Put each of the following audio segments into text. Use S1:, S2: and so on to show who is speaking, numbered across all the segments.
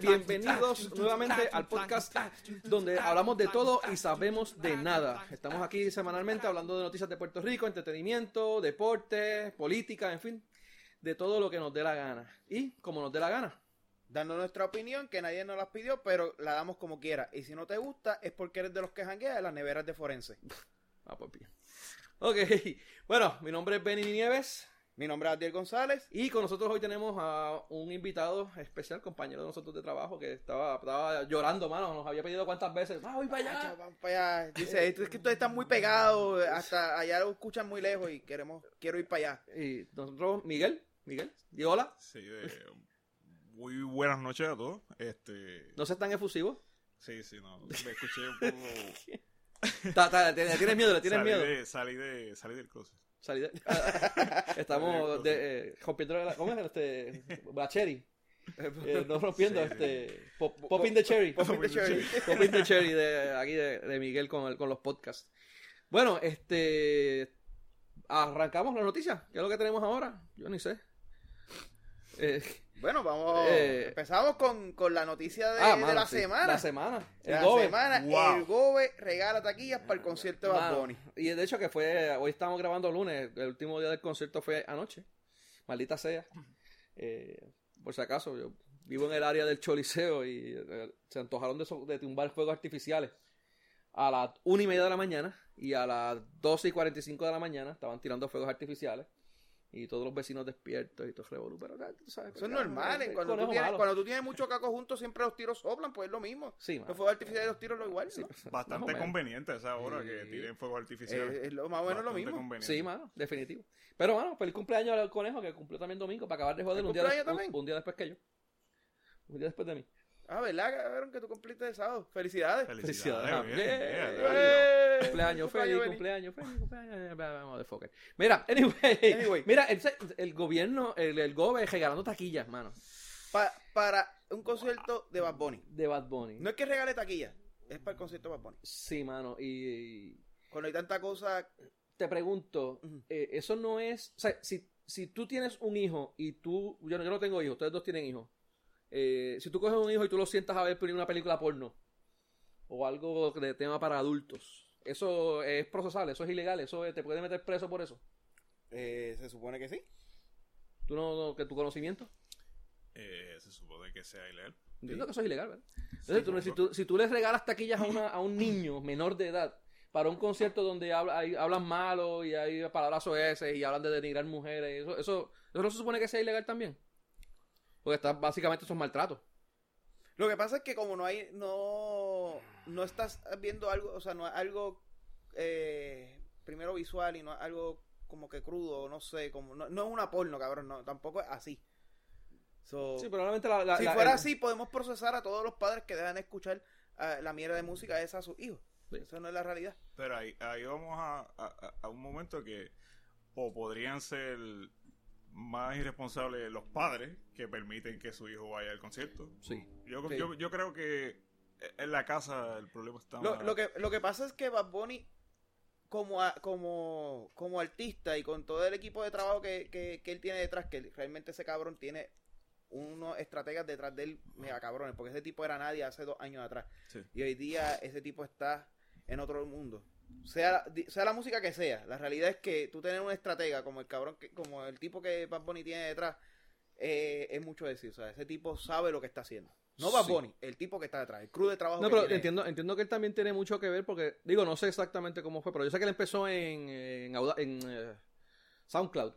S1: Bienvenidos nuevamente al podcast donde hablamos de todo y sabemos de nada. Estamos aquí semanalmente hablando de noticias de Puerto Rico, entretenimiento, deporte, política, en fin, de todo lo que nos dé la gana. Y como nos dé la gana.
S2: Dando nuestra opinión, que nadie nos las pidió, pero la damos como quiera. Y si no te gusta, es porque eres de los que janguea de las neveras de forense.
S1: Ah, pues bien. Ok, bueno, mi nombre es Benny Nieves.
S2: Mi nombre es Adiel González.
S1: Y con nosotros hoy tenemos a un invitado especial, compañero de nosotros de trabajo, que estaba, estaba llorando, mano. Nos había pedido cuántas veces. ¡Ah, voy para allá!
S2: Vamos para allá. Dice, es que ustedes están muy pegados, hasta allá lo escuchan muy lejos y queremos, quiero ir para allá.
S1: Y nosotros, Miguel, Miguel, di hola.
S3: Sí, eh, muy buenas noches a todos. Este,
S1: No seas tan efusivo.
S3: sí, sí, no, me escuché un poco.
S1: Ta- ta- ¿Tienes tienes miedo? ¿Le tienes
S3: salí
S1: miedo?
S3: De, salí de, salí del closet.
S1: Salí de- Estamos de, eh, rompiendo la, ¿cómo es? Este, la cherry. Eh, no rompiendo,
S3: sí.
S1: este, pop- popping the cherry.
S2: Popping the cherry.
S1: Popping the cherry de aquí de, de Miguel con, el- con los podcasts. Bueno, este, arrancamos la noticia. ¿Qué es lo que tenemos ahora? Yo ni sé. Eh,
S2: Bueno, vamos.
S1: Eh,
S2: empezamos con, con la noticia de,
S1: ah,
S2: de
S1: mano,
S2: la
S1: sí,
S2: semana.
S1: La semana. El
S2: la
S1: Gobe.
S2: semana,
S3: Wow.
S2: el Gobe regala taquillas para el concierto de Bad Bunny.
S1: Y de hecho que fue, hoy estamos grabando lunes, el último día del concierto fue anoche. Maldita sea. Eh, por si acaso, yo vivo en el área del Choliseo y eh, se antojaron de, so- de tumbar fuegos artificiales. A las una y media de la mañana y a las 12 y 45 de la mañana estaban tirando fuegos artificiales. Y todos los vecinos despiertos y todo el revolú. Pero tú sabes,
S2: Eso es normal. ¿eh? Cuando tú, tienes,
S1: malo.
S2: cuando tú tienes mucho caco juntos, siempre los tiros soplan, pues es lo mismo.
S1: Sí.
S2: Los fuegos artificiales y los tiros lo igual.
S3: Bastante conveniente a esa hora que tiren fuegos artificiales.
S2: Eh, es lo, más o menos lo
S3: Bastante
S2: mismo.
S1: Sí, mano, definitivo. Pero, mano, feliz cumpleaños al conejo que cumplió también domingo para acabar de joder
S2: ¿El
S1: un día,
S2: cumpleaños
S1: des- un-
S2: también?
S1: un día después que yo. Un día después de mí.
S2: Ah, ¿verdad, cabrón? Que tú cumpliste el sábado. Felicidades.
S3: Felicidades.
S1: Felicidades. Cumpleaños, feliz, cumpleaños, feliz, cumpleaños. Motherfucker. Mira, anyway,
S2: Anyway.
S1: mira, el, el gobierno, el, el GOBE regalando taquillas, mano,
S2: Pa- para un concierto de Bad Bunny.
S1: de Bad Bunny.
S2: No es que regale taquilla, es para el concierto de Bad Bunny.
S1: Sí, mano, y,
S2: Cuando hay tanta cosa.
S1: te pregunto, eh, eso no es, o sea, si, si tú tienes un hijo y tú, yo no, yo no tengo hijos, ustedes dos tienen hijos, eh, si tú coges un hijo y tú lo sientas a ver una película porno o algo de tema para adultos, eso es procesable, eso es ilegal, eso es- te puede meter preso por eso.
S2: eh, se supone que sí.
S1: ¿Tú no, no- que tu conocimiento?
S3: Eh, se supone que sea ilegal.
S1: Entiendo que eso es ilegal, ¿verdad? Entonces, tú- si, tú, si tú les regalas taquillas a, una- a un niño menor de edad para un concierto donde habla, hay- hablan malo y hay palabras ese y hablan de denigrar mujeres, eso, eso, eso no se supone que sea ilegal también. Porque está, básicamente eso es maltrato.
S2: Lo que pasa es que como no hay, no, no estás viendo algo, o sea, no es algo eh, primero visual y no es algo como que crudo, no sé, como no, no es una porno, cabrón, no, tampoco es así. So,
S1: Sí, pero realmente la, la-
S2: si
S1: la-
S2: fuera
S1: el-
S2: así, podemos procesar a todos los padres que dejan de escuchar ah, la mierda de música esa a sus hijos.
S1: Sí.
S2: Eso no es la realidad.
S3: Pero ahí, ahí vamos a, a- a un momento que o podrían ser más irresponsables los padres que permiten que su hijo vaya al concierto.
S1: Sí.
S3: Yo,
S2: Sí.
S3: yo, yo creo que en la casa el problema está
S2: Lo,
S3: más-
S2: lo que, lo que pasa es que Bad Bunny, como, a- como, como artista y con todo el equipo de trabajo que, que, que él tiene detrás, que realmente ese cabrón tiene unos estrategas detrás de él mega cabrones, porque ese tipo era nadie hace dos años atrás.
S3: Sí.
S2: Y hoy día ese tipo está en otro mundo. Sea, la- sea la música que sea, la realidad es que tú tener un estratega como el cabrón, que, como el tipo que Bad Bunny tiene detrás, eh, es mucho decir. O sea, ese tipo sabe lo que está haciendo. No Bad
S1: Sí.
S2: Bunny, el tipo que está detrás, el crew de trabajo
S1: No,
S2: que
S1: pero
S2: tiene.
S1: entiendo, entiendo que él también tiene mucho que ver porque, digo, no sé exactamente cómo fue, pero yo sé que él empezó en, en, eh, SoundCloud.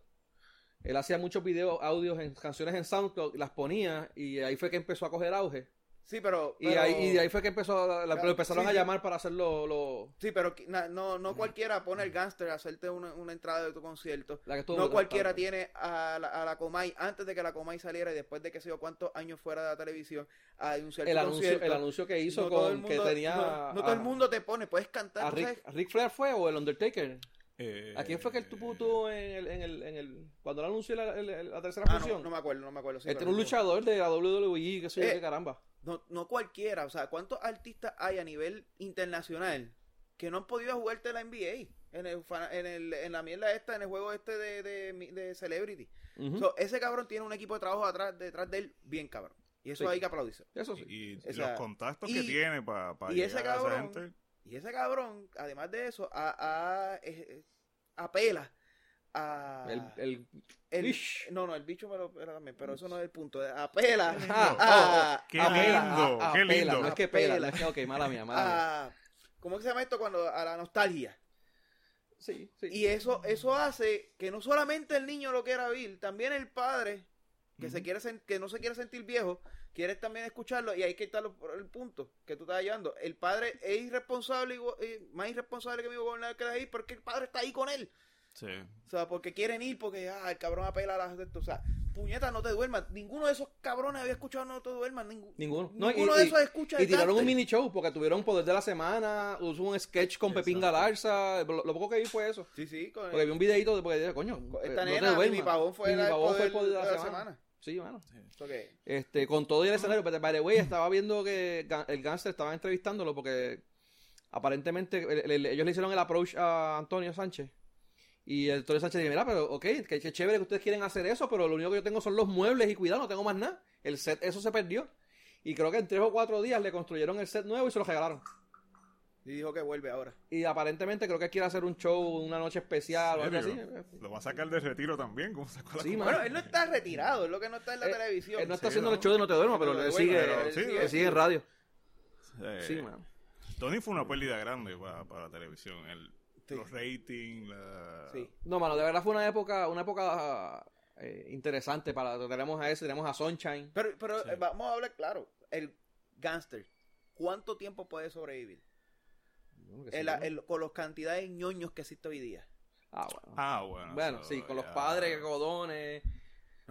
S1: Él hacía muchos videos, audios, en canciones en SoundCloud, las ponía y ahí fue que empezó a coger auge.
S2: Sí, pero.
S1: Y,
S2: pero-
S1: ahí, y de ahí fue que empezó la- lo empezaron
S2: Sí,
S1: a
S2: sí.
S1: llamar para hacerlo lo,
S2: Sí, pero na- no, no cualquiera pone el gangster a hacerte una, una entrada de tu concierto.
S1: la que estuvo
S2: No cualquiera tiene a la, a la Comay antes de que la Comay saliera y después de que sé yo cuántos años fuera de la televisión a anunciar
S1: el anuncio,
S2: concierto.
S1: el anuncio que hizo
S2: No
S1: con que tenía
S2: no, no
S1: a,
S2: todo el mundo te pone, puedes cantar.
S1: Rick, a Rick Flair fue o el Undertaker.
S3: Eh,
S1: ¿A quién fue que él tuvo, en el, en el, en el cuando él anunció la, tercera
S2: Ah,
S1: función?
S2: no, no me acuerdo, no me acuerdo. sí,
S1: este era un luchador de la WWE, que sé yo
S2: Eh,
S1: qué caramba.
S2: No, no cualquiera, o sea, ¿cuántos artistas hay a nivel internacional que no han podido jugarte la NBA? En, el, fana- en, el, en la mierda esta, en el juego este de, de, de Celebrity. So, ese cabrón tiene un equipo de trabajo atrás, detrás de él bien cabrón. Y eso
S1: Sí.
S2: hay que aplaudirse.
S1: Eso sí.
S3: Y, y
S2: O sea,
S3: los contactos
S2: y-
S3: que tiene para
S2: y ese
S3: llegar a esa gente.
S2: Y ese cabrón, además de eso, a, a- eh, eh, apela a...
S1: El, el,
S2: no, no, el bicho me lo apela también, pero eso no es el punto. Apela
S1: Ah,
S2: a...
S3: Qué
S2: a-
S3: lindo, qué
S1: pela,
S3: lindo.
S1: No es que pela,
S2: Pela.
S1: no es que, ok, mala mía, mala mía.
S2: a- ¿Cómo que se llama esto? Cuando a la nostalgia.
S1: Sí, sí.
S2: Y eso, eso hace que no solamente el niño lo quiera vivir, también el padre, que, se quiere que no se quiere sentir viejo, quiere también escucharlo. Y ahí que está lo- el punto que tú estás llevando. El padre es irresponsable, igual- eh, más irresponsable que mi gobernador que ahí, porque el padre está ahí con él.
S3: Sí.
S2: O sea, porque quieren ir, porque ah, el cabrón apela a las de esto. O sea, puñeta, no te duermas. Ninguno de esos cabrones había escuchado No te duermas.
S1: Ninguno. No,
S2: ninguno
S1: y-
S2: de
S1: y-
S2: esos escucha
S1: Y
S2: el
S1: tiraron un mini show porque tuvieron Poder de la Semana, hubo un sketch con Pepín. Galarza, lo, lo poco que vi fue eso.
S2: Sí, sí, con
S1: Porque vi un videito de porque dije, coño,
S2: esta
S1: eh, no
S2: nena,
S1: te duermas.
S2: Mimi Pavón fue la- el
S1: Pavón fue el
S2: poder
S1: Poder de la,
S2: de la
S1: semana. Sí, mano. Este, con todo y el escenario, pero by the way, estaba viendo que el gangster estaba entrevistándolo porque aparentemente el- el- ellos le hicieron el approach a Antonio Sánchez. Y el Antonio Sánchez dice, mira, pero ok, que, que chévere que ustedes quieren hacer eso, pero lo único que yo tengo son los muebles y cuidado, no tengo más nada. El set, eso se perdió. Y creo que en tres o cuatro días le construyeron el set nuevo y se lo regalaron.
S2: Y dijo que vuelve ahora.
S1: Y aparentemente creo que quiere hacer un show, una noche especial o algo así.
S3: Lo va a sacar de retiro también, como sacó la
S1: Sí.
S2: Bueno, él no está retirado, es lo que no está en la
S1: Eh,
S2: televisión.
S1: Él no está
S3: Sí,
S1: haciendo
S3: no.
S1: el show de No Te Duermas, pero
S2: No
S1: él sigue,
S3: pero
S2: él
S3: sí,
S2: sigue-
S1: él sigue en radio.
S3: Eh,
S1: Sí, man.
S3: Tony fue una pérdida grande para, para la televisión. El,
S2: Sí.
S3: Los ratings, la...
S2: Sí.
S1: No, mano, de verdad fue una época, una época eh, interesante para tenemos a ese, tenemos a Sunshine.
S2: Pero, pero
S3: Sí.
S2: eh, vamos a hablar claro. El gangster, ¿cuánto tiempo puede sobrevivir? Con las cantidades de ñoños que existe hoy día.
S1: Ah, bueno.
S3: Ah, bueno.
S1: bueno, sí, con los padres, godones.
S2: No,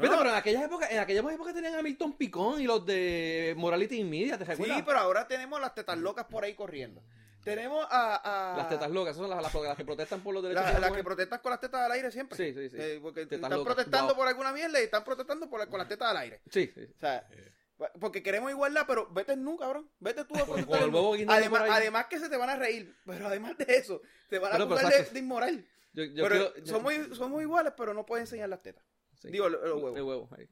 S1: Pero,
S2: no.
S1: pero en aquellas épocas, en aquellas épocas tenían a Milton Picón y los de Morality in Media, ¿te recuerdas?
S2: Sí, pero ahora tenemos las tetas locas por ahí corriendo. Tenemos a... a-
S1: Las tetas locas, esas son las, las, las que protestan por los derechos
S2: la-
S1: de la
S2: las que protestan con las tetas al aire siempre.
S1: Sí, sí, sí.
S2: Eh, porque
S1: Tetas
S2: están
S1: locas,
S2: protestando
S1: wow.
S2: por alguna mierda y están protestando por, con las tetas al aire.
S1: Sí, sí.
S2: O sea,
S3: Eh,
S2: porque queremos igualdad, pero vete tú, cabrón. Vete tú a
S1: con el huevo
S2: además,
S1: por
S2: además que se te van a reír, pero además de eso, te van a acusar de, de inmoral.
S1: Yo, yo
S2: pero
S1: quiero-
S2: somos, somos iguales, pero no puedes enseñar las tetas.
S1: sí.
S2: Digo, los huevos.
S1: El huevo, ahí.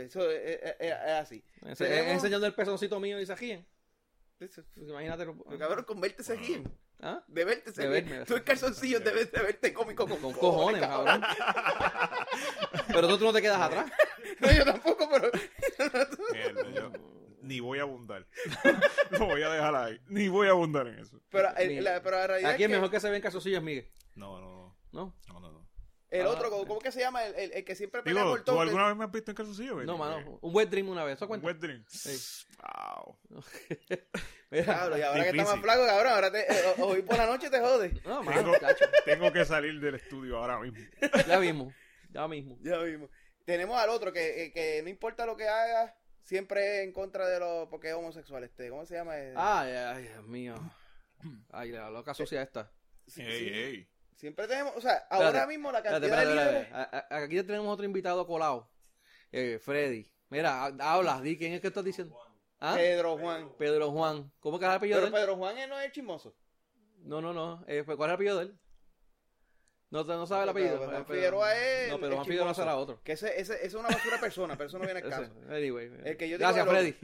S2: Eso es, es- es- es así.
S1: Ese-
S2: Tenemos-
S1: Enseñando el pezoncito mío y se ríen.
S2: Eso-
S1: Pues Imagínate. lo-
S2: cabrón, con verte se ríen.
S1: ¿Ah?
S2: De verte se ríen. Tú en calzoncillos debes de verte cómico con,
S1: Con cojones, cabrón. Pero tú, tú no te quedas atrás.
S2: No, yo tampoco, pero...
S3: mierda, yo ni voy a abundar. Lo voy a dejar ahí. Ni voy a abundar en eso.
S2: Pero, el-
S1: Mira,
S2: la, pero la realidad
S1: Aquí
S2: es
S1: es
S2: que
S1: mejor que se ven calzoncillos, Miguel.
S3: No, no, no.
S1: ¿No?
S3: No, no, no.
S2: el
S1: Ah,
S2: otro. ¿cómo que se llama? El, el- el que siempre pelea
S3: Digo,
S2: por
S3: ¿tú
S2: todo.
S3: alguna vez me has visto en calzoncillo?
S1: No, mano. Un wet dream una vez. ¿Eso
S3: ¿Un
S1: cuenta?
S3: wet dream?
S1: Sí.
S3: Wow.
S1: Mira.
S2: Claro, y ahora que está más flaco, cabrón, ahora te, eh, hoy por la noche te jode.
S1: No, mano,
S3: Tengo, tengo que salir del estudio ahora mismo.
S1: Ya mismo. Ya mismo.
S2: Ya vimos. Tenemos al otro que, eh, que no importa lo que haga, siempre en contra de los. porque es homosexual. Este, ¿Cómo se llama? Eh,
S1: Ay, ay, Dios mío. Ay, la loca sucia esta.
S2: sí,
S3: Ey,
S2: sí.
S3: ey.
S2: Siempre tenemos. O sea, ahora
S1: Espérate,
S2: mismo la cantidad
S1: espérate,
S2: de
S1: espérate. Aquí tenemos otro invitado colado. Eh, Freddy. Mira, ha- habla, di quién es que estás diciendo. ¿Ah?
S2: Pedro Juan.
S1: Pedro Juan. ¿Cómo que es el apellido de
S2: Pero
S1: él?
S2: Pedro Juan es- no es el chismoso.
S1: No, no, no. Eh, pues, ¿Cuál es el apellido de él? No, no sabe el apellido. Eh, Pedro-
S2: Figueroa es.
S1: No, pero Juan Figueroa será otro.
S2: Que ese, ese, ese es una basura persona, pero eso no viene al caso.
S1: Ese, Anyway.
S2: El que yo digo
S1: Gracias, Freddy.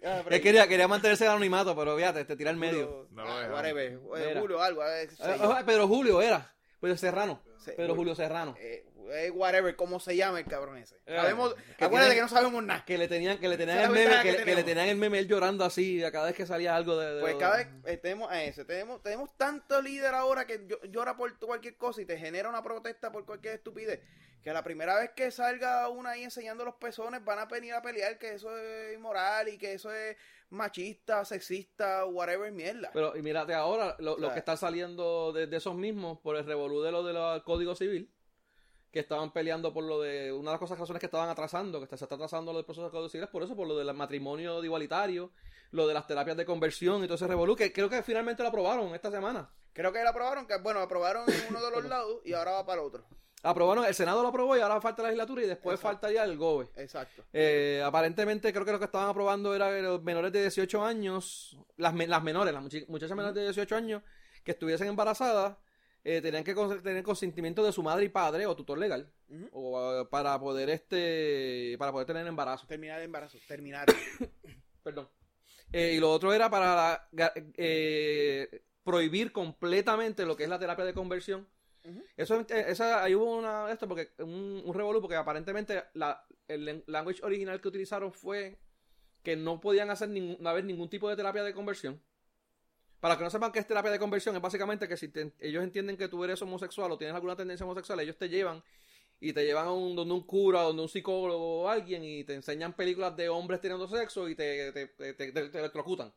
S2: Ah,
S1: Él quería, quería mantenerse el anonimato, pero fíjate, te tira al medio.
S2: Julio,
S3: No lo
S2: ah, whatever. Julio, algo. eh, sí,
S1: Ah, ah, Pedro Julio era. Pedro Serrano.
S2: Sí,
S1: Pedro Julio Serrano.
S2: eh, eh, whatever, cómo se llama el cabrón ese.
S1: Eh,
S2: Sabemos,
S1: que
S2: acuérdate
S1: tiene-
S2: que no sabemos nada.
S1: Que le tenían, que le tenían el meme, que,
S2: que
S1: le- que le
S2: tenemos.
S1: tenían el meme él llorando así a cada vez que salía algo de. de-
S2: Pues cada vez eh, tenemos a ese, tenemos, tenemos tanto líder ahora que llo- llora por cualquier cosa y te genera una protesta por cualquier estupidez, que la primera vez que salga una ahí enseñando los pezones van a venir a pelear que eso es inmoral y que eso es machista, sexista, whatever mierda.
S1: Pero y mírate ahora, lo,
S2: O
S1: lo que están saliendo de, de esos mismos por el revolú de lo del Código Civil, que estaban peleando por lo de. Una de las cosas, razones que estaban atrasando, que se está atrasando lo del proceso Código Civil, es por eso, por lo del matrimonio igualitario, lo de las terapias de conversión y todo ese revolú, que creo que finalmente lo aprobaron esta semana.
S2: Creo que la aprobaron, que bueno, aprobaron en uno de los lados y ahora va para el otro.
S1: Aprobaron, el Senado lo aprobó y ahora falta la legislatura y después
S2: Exacto.
S1: faltaría el GOBE.
S2: Exacto.
S1: Eh, aparentemente creo que lo que estaban aprobando era que los menores de 18 años, las, las menores, las muchachas menores de 18 años que estuviesen embarazadas, eh, tenían que tener consentimiento de su madre y padre o tutor legal o, eh, para poder este para poder tener embarazo.
S2: Terminar el embarazo. Terminar.
S1: Perdón. Eh, y lo otro era para eh, prohibir completamente lo que es la terapia de conversión. Eso, esa, ahí hubo una, esto porque, un, un revolú, porque aparentemente la, el language original que utilizaron fue que no podían hacer ningún, no haber ningún tipo de terapia de conversión. Para que no sepan qué es terapia de conversión, es básicamente que si te- ellos entienden que tú eres homosexual o tienes alguna tendencia homosexual, ellos te llevan y te llevan a un, donde un cura, donde un psicólogo o alguien y te enseñan películas de hombres teniendo sexo y te, electrocutan.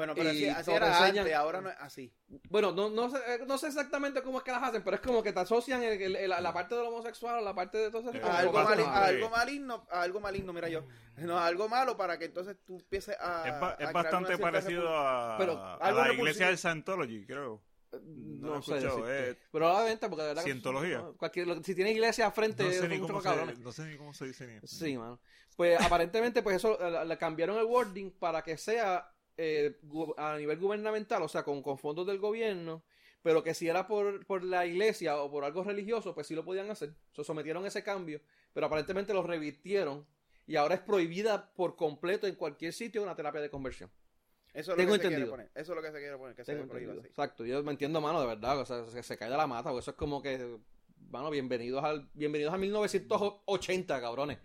S2: Bueno, pero
S1: Y
S2: así, así era
S1: enseñan-
S2: antes, ahora no es así.
S1: Bueno, no, no, sé, eh, no sé exactamente cómo es que las hacen, pero es como que te asocian el- el- el- la parte del homosexual a la parte de todo
S3: Eh,
S2: algo, mali- a algo maligno, a algo maligno, mira yo. No, a algo malo para que entonces tú empieces a.
S3: Es, ba- bastante parecido a,
S1: Pero
S3: a
S2: algo
S3: la
S2: repulsivo.
S3: iglesia del Scientology, creo.
S1: No,
S3: No lo he
S1: sé
S3: eh.
S1: Probablemente, porque de verdad. que-
S3: Cientología.
S1: cualquier, lo- si tiene iglesia al frente,
S3: No sé, ni cómo se, no sé ni cómo se dice ni
S1: Sí, mano. Pues aparentemente, pues eso eh, le cambiaron el wording para que sea eh, a nivel gubernamental, o sea, con, con fondos del gobierno, pero que si era por, por la iglesia o por algo religioso, pues sí lo podían hacer. Se sometieron a ese cambio, pero aparentemente lo revirtieron y ahora es prohibida por completo en cualquier sitio una terapia de conversión.
S2: Eso es lo
S1: Tengo
S2: que se quiere
S1: entendido.
S2: poner. Eso es lo que se quiere poner, que se prohíba
S1: entendido.
S2: así.
S1: Exacto, yo me entiendo, mano, de verdad, o sea, se, se cae de la mata, porque eso es como que, mano, bienvenidos al, bienvenidos a 1980, cabrones.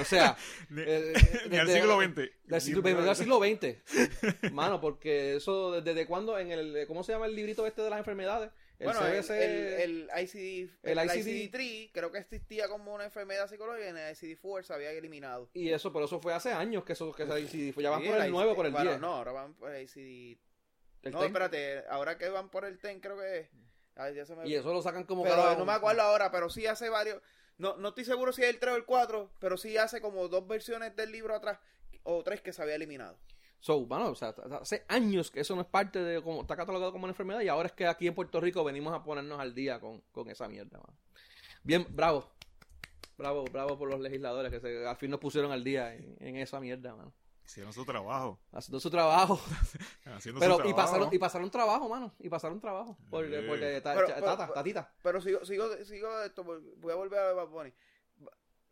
S1: O sea,
S3: Ni,
S1: eh,
S3: ni al
S1: desde-
S3: siglo XX.
S1: del siglo, bienvenido al siglo XX. Mano, porque eso, ¿desde cuándo? En el, ¿cómo se llama el librito este de las enfermedades? El
S2: bueno, el,
S1: CBC,
S2: el, el ICD,
S1: el
S2: el,
S1: ICD.
S2: ICD-3 creo que existía como una enfermedad psicológica y en el ICD-4 se había eliminado.
S1: y eso, pero eso fue hace años que eso, que se- si ya van
S2: Sí,
S1: por el
S2: ICD
S1: 9 o por el
S2: bueno,
S1: 10.
S2: No, ahora van por el ICD.
S1: El
S2: no,
S1: ten.
S2: espérate, ahora que van por el TEN creo que es. Ay, ya se me
S1: y eso lo sacan como
S2: pero
S1: cada-
S2: no me acuerdo ahora, pero sí hace varios. No, no estoy seguro si es el 3 o el 4, pero sí hace como dos versiones del libro atrás o tres que se había eliminado.
S1: So, bueno, o sea, hace años que eso no es parte de, como está catalogado como una enfermedad y ahora es que aquí en Puerto Rico venimos a ponernos al día con, con esa mierda, mano. Bien, bravo. Bravo, bravo por los legisladores que se, al fin nos pusieron al día en, en esa mierda, mano.
S3: Hicieron su trabajo.
S1: Haciendo su trabajo.
S3: Haciendo
S1: Pero,
S3: su
S1: y
S3: trabajo.
S1: pasaron, y pasaron trabajo, mano. Y pasaron trabajo. Por,
S3: Sí.
S1: por eh, ta-
S2: Pero-
S1: cha-
S2: pero-
S1: tata,
S2: pero-
S1: tatita.
S2: Pero sigo, sigo, sigo esto, voy a volver a Bad Bunny.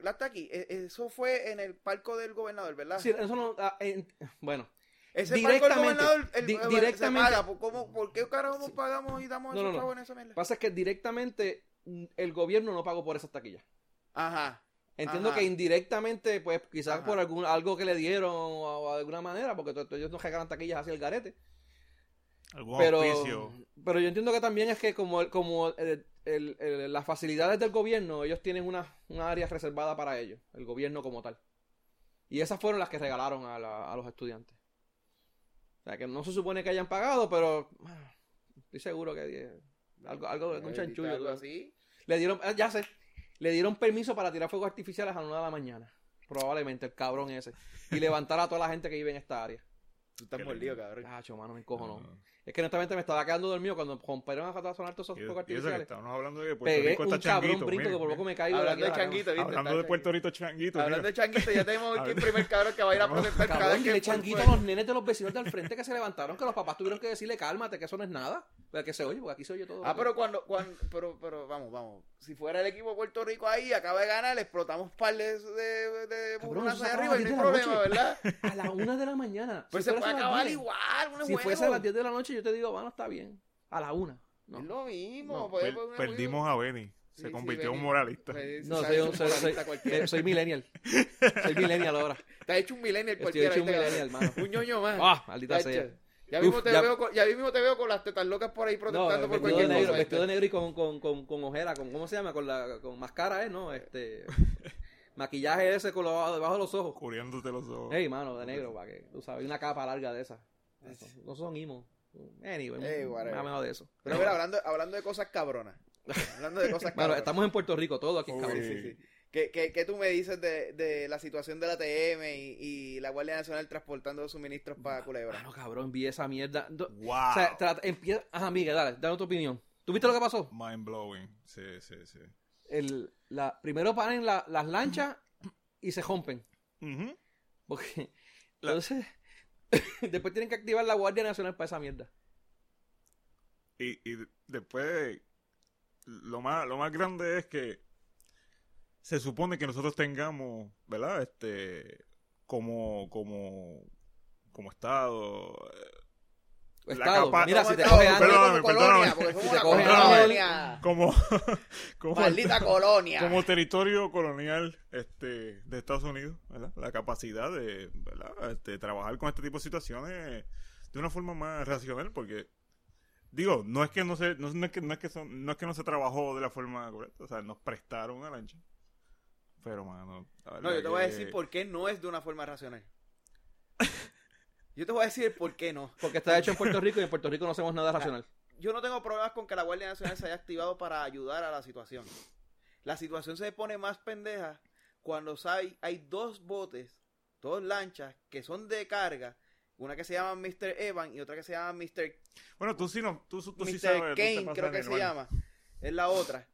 S2: Hasta aquí, e- eso fue en el palco del gobernador, ¿verdad?
S1: Sí, eso no. ah, en- bueno,
S2: Ese palco del
S1: directamente,
S2: gobernador, el,
S1: di-
S2: el-
S1: directamente-
S2: se paga. ¿Por, cómo- ¿Por qué carajo nos pagamos y damos
S1: No,
S2: esos
S1: no, no.
S2: en esa mierda?
S1: lo que pasa es que directamente mm, el gobierno no pagó por esas taquillas.
S2: Ajá.
S1: Entiendo
S2: Ajá.
S1: que indirectamente, pues quizás
S2: Ajá.
S1: por algún, algo que le dieron o, o de alguna manera, porque ellos no regalan taquillas hacia el garete.
S3: Algún
S1: Pero, pero yo entiendo que también es que como, el- como el- el- el- las facilidades del gobierno, ellos tienen una, una área reservada para ellos, el gobierno como tal. Y esas fueron las que regalaron a, la- a los estudiantes. O sea, que no se supone que hayan pagado, pero ah, estoy seguro que eh, algo, algo un chanchullo.
S2: algo
S1: tú-
S2: así.
S1: Le dieron, eh, ya sé, le dieron permiso para tirar fuegos artificiales a la una de la mañana. Probablemente, el cabrón ese. Y levantar a toda la gente que vive en esta área.
S2: Tú estás mordido, cabrón.
S1: Cacho, mano, me encojo, no. Es que honestamente me estaba quedando dormido cuando rompieron a sonar todos esos fuegos artificiales.
S3: estábamos hablando de que Puerto
S1: Pegué
S3: Rico está
S1: un cabrón
S3: changuito,
S1: brinco
S3: mira,
S1: que por poco me caigo
S2: Hablando de changuito, ¿viste?
S3: Hablando de Puerto Rico changuito.
S2: Hablando
S3: mira.
S2: de changuito, ya tenemos aquí el primer cabrón que va a ir a protestar cada
S1: Cabrón,
S2: vez que por-
S1: changuito a los nenes de los vecinos del frente que se levantaron, que los papás tuvieron que decirle cálmate, que eso no es nada. Pero que se oye, porque aquí se oye todo.
S2: Ah, pero cuando, cuando, pero, pero vamos, vamos. Si fuera el equipo de Puerto Rico ahí, acaba de ganar, le explotamos par de, de, de
S1: Cabrón,
S2: arriba y no hay
S1: a las 10
S2: problema,
S1: de la
S2: ¿verdad?
S1: A la una de la mañana.
S2: Pues
S1: Si
S2: se puede
S1: a las
S2: acabar
S1: 10,
S2: igual, un
S1: Si
S2: juego.
S1: fuese a las 10 de la noche, yo te digo, bueno, está bien. A la una. No.
S2: Es lo mismo.
S1: No,
S3: Per-
S2: poner un
S3: perdimos a Benny. Se
S2: Sí, sí,
S3: convirtió en
S2: Benny.
S3: un moralista.
S2: Pues,
S1: No, soy,
S2: un
S1: soy, soy,
S2: moralista cualquiera.
S1: eh, soy millennial. Soy millennial ahora.
S2: Te ha hecho un millennial
S1: Estoy
S2: cualquiera.
S1: hecho un
S2: ¿viste,
S1: millennial, hermano.
S2: Un ñoño más.
S1: Ah, maldita
S2: Tacho.
S1: sea.
S2: Ya mismo,
S1: Uf,
S2: te
S1: ya-
S2: Veo con, ya mismo te veo con las tetas locas por ahí
S1: No,
S2: protestando por
S1: vestido de
S2: cualquier
S1: negro,
S2: cosa.
S1: vestido de negro y con, con, con, con ojera, con, ¿cómo se llama? Con la con máscara, ¿eh? ¿No? Este, maquillaje ese con lo, debajo de los ojos.
S3: Cubriéndote los ojos.
S1: Ey, mano, de negro, para que, tú sabes, una capa larga de esa. No son imo. Anyway,
S2: Ey,
S1: me
S2: whatever.
S1: ha mejor de eso.
S2: Pero mira, hablando, hablando de cosas cabronas. Hablando de cosas
S1: Bueno,
S2: cabronas.
S1: estamos en Puerto Rico, todo aquí,
S3: Uy.
S1: cabrón.
S2: Sí, sí. ¿Qué, qué, qué tú me dices de, de la situación de la TM y, y la Guardia Nacional transportando suministros para Culebra?
S1: Mano, cabrón, vi esa mierda. Do-
S3: Wow.
S1: O sea, trata- empieza... Ajá, Miguel, dale, dale tu opinión. ¿Tú viste lo que pasó?
S3: Mind blowing. Sí, sí, sí.
S1: El, la, primero paran la- las lanchas y se rompen.
S3: Ujú.
S1: Porque,
S3: La-
S1: entonces, después tienen que activar la Guardia Nacional para esa mierda.
S3: y, y después lo más, lo más grande es que se supone que nosotros tengamos, ¿verdad? Este, como, como, como Estado. eh, la
S1: Mira, si te
S2: Como
S1: coge
S2: colonia,
S3: perdóname.
S2: porque somos
S1: Si te
S2: una
S1: coge
S2: colonia.
S3: Como, como,
S2: Maldita colonia.
S3: como territorio colonial este, de Estados Unidos, ¿verdad? La capacidad de, ¿verdad? Este, trabajar con este tipo de situaciones de una forma más racional, porque digo, no es que no se, no, no es que no es que son- no es que no se trabajó de la forma correcta, o sea, nos prestaron una lancha. Pero mano,
S2: No, yo te voy a decir por qué no es de una forma racional. Yo te voy a decir el por qué no.
S1: Porque está hecho en Puerto Rico y en Puerto Rico no hacemos nada racional.
S2: Yo no tengo problemas con que la Guardia Nacional se haya activado para ayudar a la situación. La situación se pone más pendeja cuando hay, hay dos botes, dos lanchas que son de carga. Una que se llama Mr. Evan y otra que se llama Mr.
S3: Bueno, tú sí no, tú, tú sí
S2: Mr.
S3: sabes. tú te
S2: Kane, creo que se llama. Es la otra.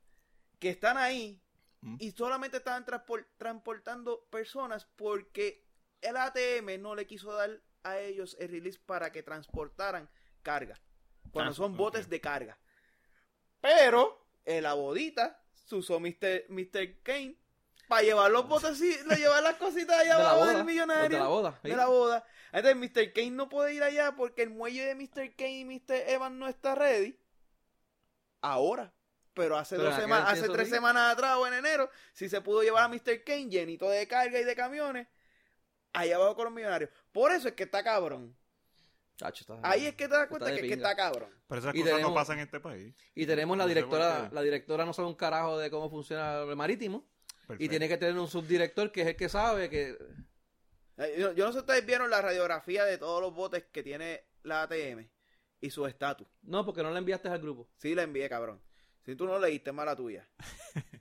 S2: Que están ahí
S3: Mm.
S2: y solamente estaban transpor- transportando personas porque el ATM no le quiso dar a ellos el release para que transportaran carga. Cuando
S3: Ah,
S2: son botes de carga. Pero en la bodita se usó Mr. Mr. Kane para llevar los botes y le llevar las cositas allá
S1: De
S2: abajo
S1: boda.
S2: del millonario.
S1: De la boda.
S2: de la boda. Entonces Mr. Kane no puede ir allá porque el muelle de Mr. Kane y Mr. Evans no está ready. Ahora. Pero hace
S1: Pero
S2: dos semanas, hace tres
S1: sí.
S2: semanas atrás o en enero, si se pudo llevar a Mr. Kane llenito de carga y de camiones, allá abajo con los millonarios. Por eso es que está cabrón.
S1: Chacho, está-
S2: Ahí es que te das cuenta que, está cabrón.
S3: Pero esas
S1: Y
S3: cosas
S1: tenemos-
S3: no pasan en este país.
S1: Y tenemos la
S3: No
S1: directora, la directora no sabe un carajo de cómo funciona el marítimo. Y tiene que tener un subdirector que es el que sabe que...
S2: Eh, Yo, yo no sé si ustedes vieron la radiografía de todos los botes que tiene la ATM y su estatus.
S1: No, porque no la enviaste al grupo.
S2: Sí, la envié, cabrón. Si tú no leíste, mala tuya.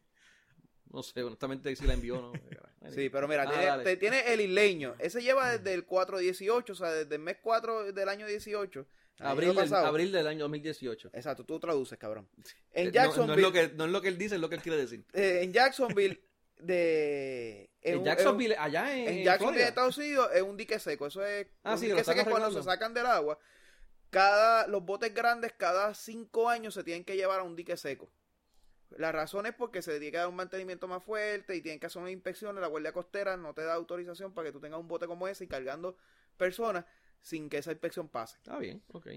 S1: No sé, honestamente si la envió o no.
S2: Sí, pero mira,
S1: Ah,
S2: tiene, tiene el isleño. Ese lleva desde el 4-18, o sea, desde el mes 4 del año 18. al
S1: Abril del,
S2: pasado.
S1: abril del año 2018.
S2: Exacto, tú traduces, cabrón.
S1: Eh,
S2: En
S1: no-
S2: Jacksonville,
S1: No, es lo que, no es lo que él dice, es lo que él quiere decir.
S2: eh, en Jacksonville, de...
S1: En
S2: un-
S1: Jacksonville, allá en,
S2: en, en
S1: en
S2: Jacksonville. Estados Unidos, es un dique seco. Eso es
S1: Ah,
S2: un
S1: sí,
S2: dique seco es cuando se sacan del agua. Cada, los botes grandes, cada cinco años se tienen que llevar a un dique seco. La razón es porque se tiene que dar un mantenimiento más fuerte y tienen que hacer unas inspecciones. La Guardia Costera no te da autorización para que tú tengas un bote como ese y cargando personas sin que esa inspección pase.
S1: Está bien, ok.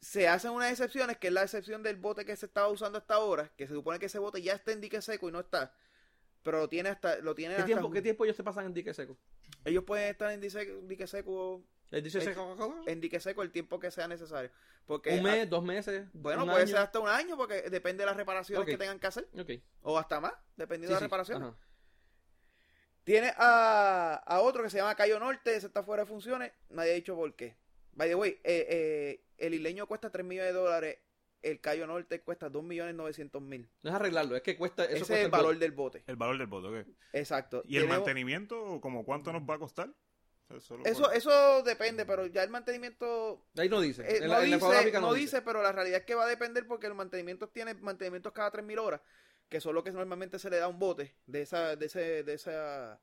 S2: Se hacen unas excepciones, que es la excepción del bote que se estaba usando hasta ahora, que se supone que ese bote ya está en dique seco y no está. Pero lo tiene hasta, lo tiene
S1: ¿Qué
S2: hasta-
S1: tiempo, ¿Qué tiempo ellos se pasan en dique seco?
S2: ellos pueden estar en dique, dique seco,
S1: ¿Les dice seco?
S2: en dique seco el tiempo que sea necesario. Porque
S1: ¿Un mes, dos meses?
S2: bueno,
S1: un
S2: puede
S1: año?
S2: ser hasta un año porque depende de las reparaciones que tengan que hacer.
S1: Ok.
S2: O hasta más, dependiendo
S1: Sí,
S2: de las
S1: sí,
S2: reparaciones.
S1: ajá.
S2: Tiene a, a otro que se llama Cayo Norte, ese está fuera de funciones. Nadie ha dicho por qué. By the way, eh, eh, el isleño cuesta 3 millones de dólares. El Cayo Norte cuesta 2 millones 900 mil.
S1: No es arreglarlo, es que cuesta... Eso
S2: Ese
S1: cuesta
S2: es el valor del bote.
S3: El valor del voto, ¿ok?
S2: Exacto.
S3: ¿Y el mantenimiento, como cuánto nos va a costar? Eso,
S2: Eso, depende, pero ya el mantenimiento
S1: Ahí no dice.
S2: Eh, no
S1: la,
S2: dice, no dice, pero la realidad es que va a depender porque el mantenimiento tiene mantenimientos cada 3.000 horas, que son lo que normalmente se le da a un bote de esa de ese de esa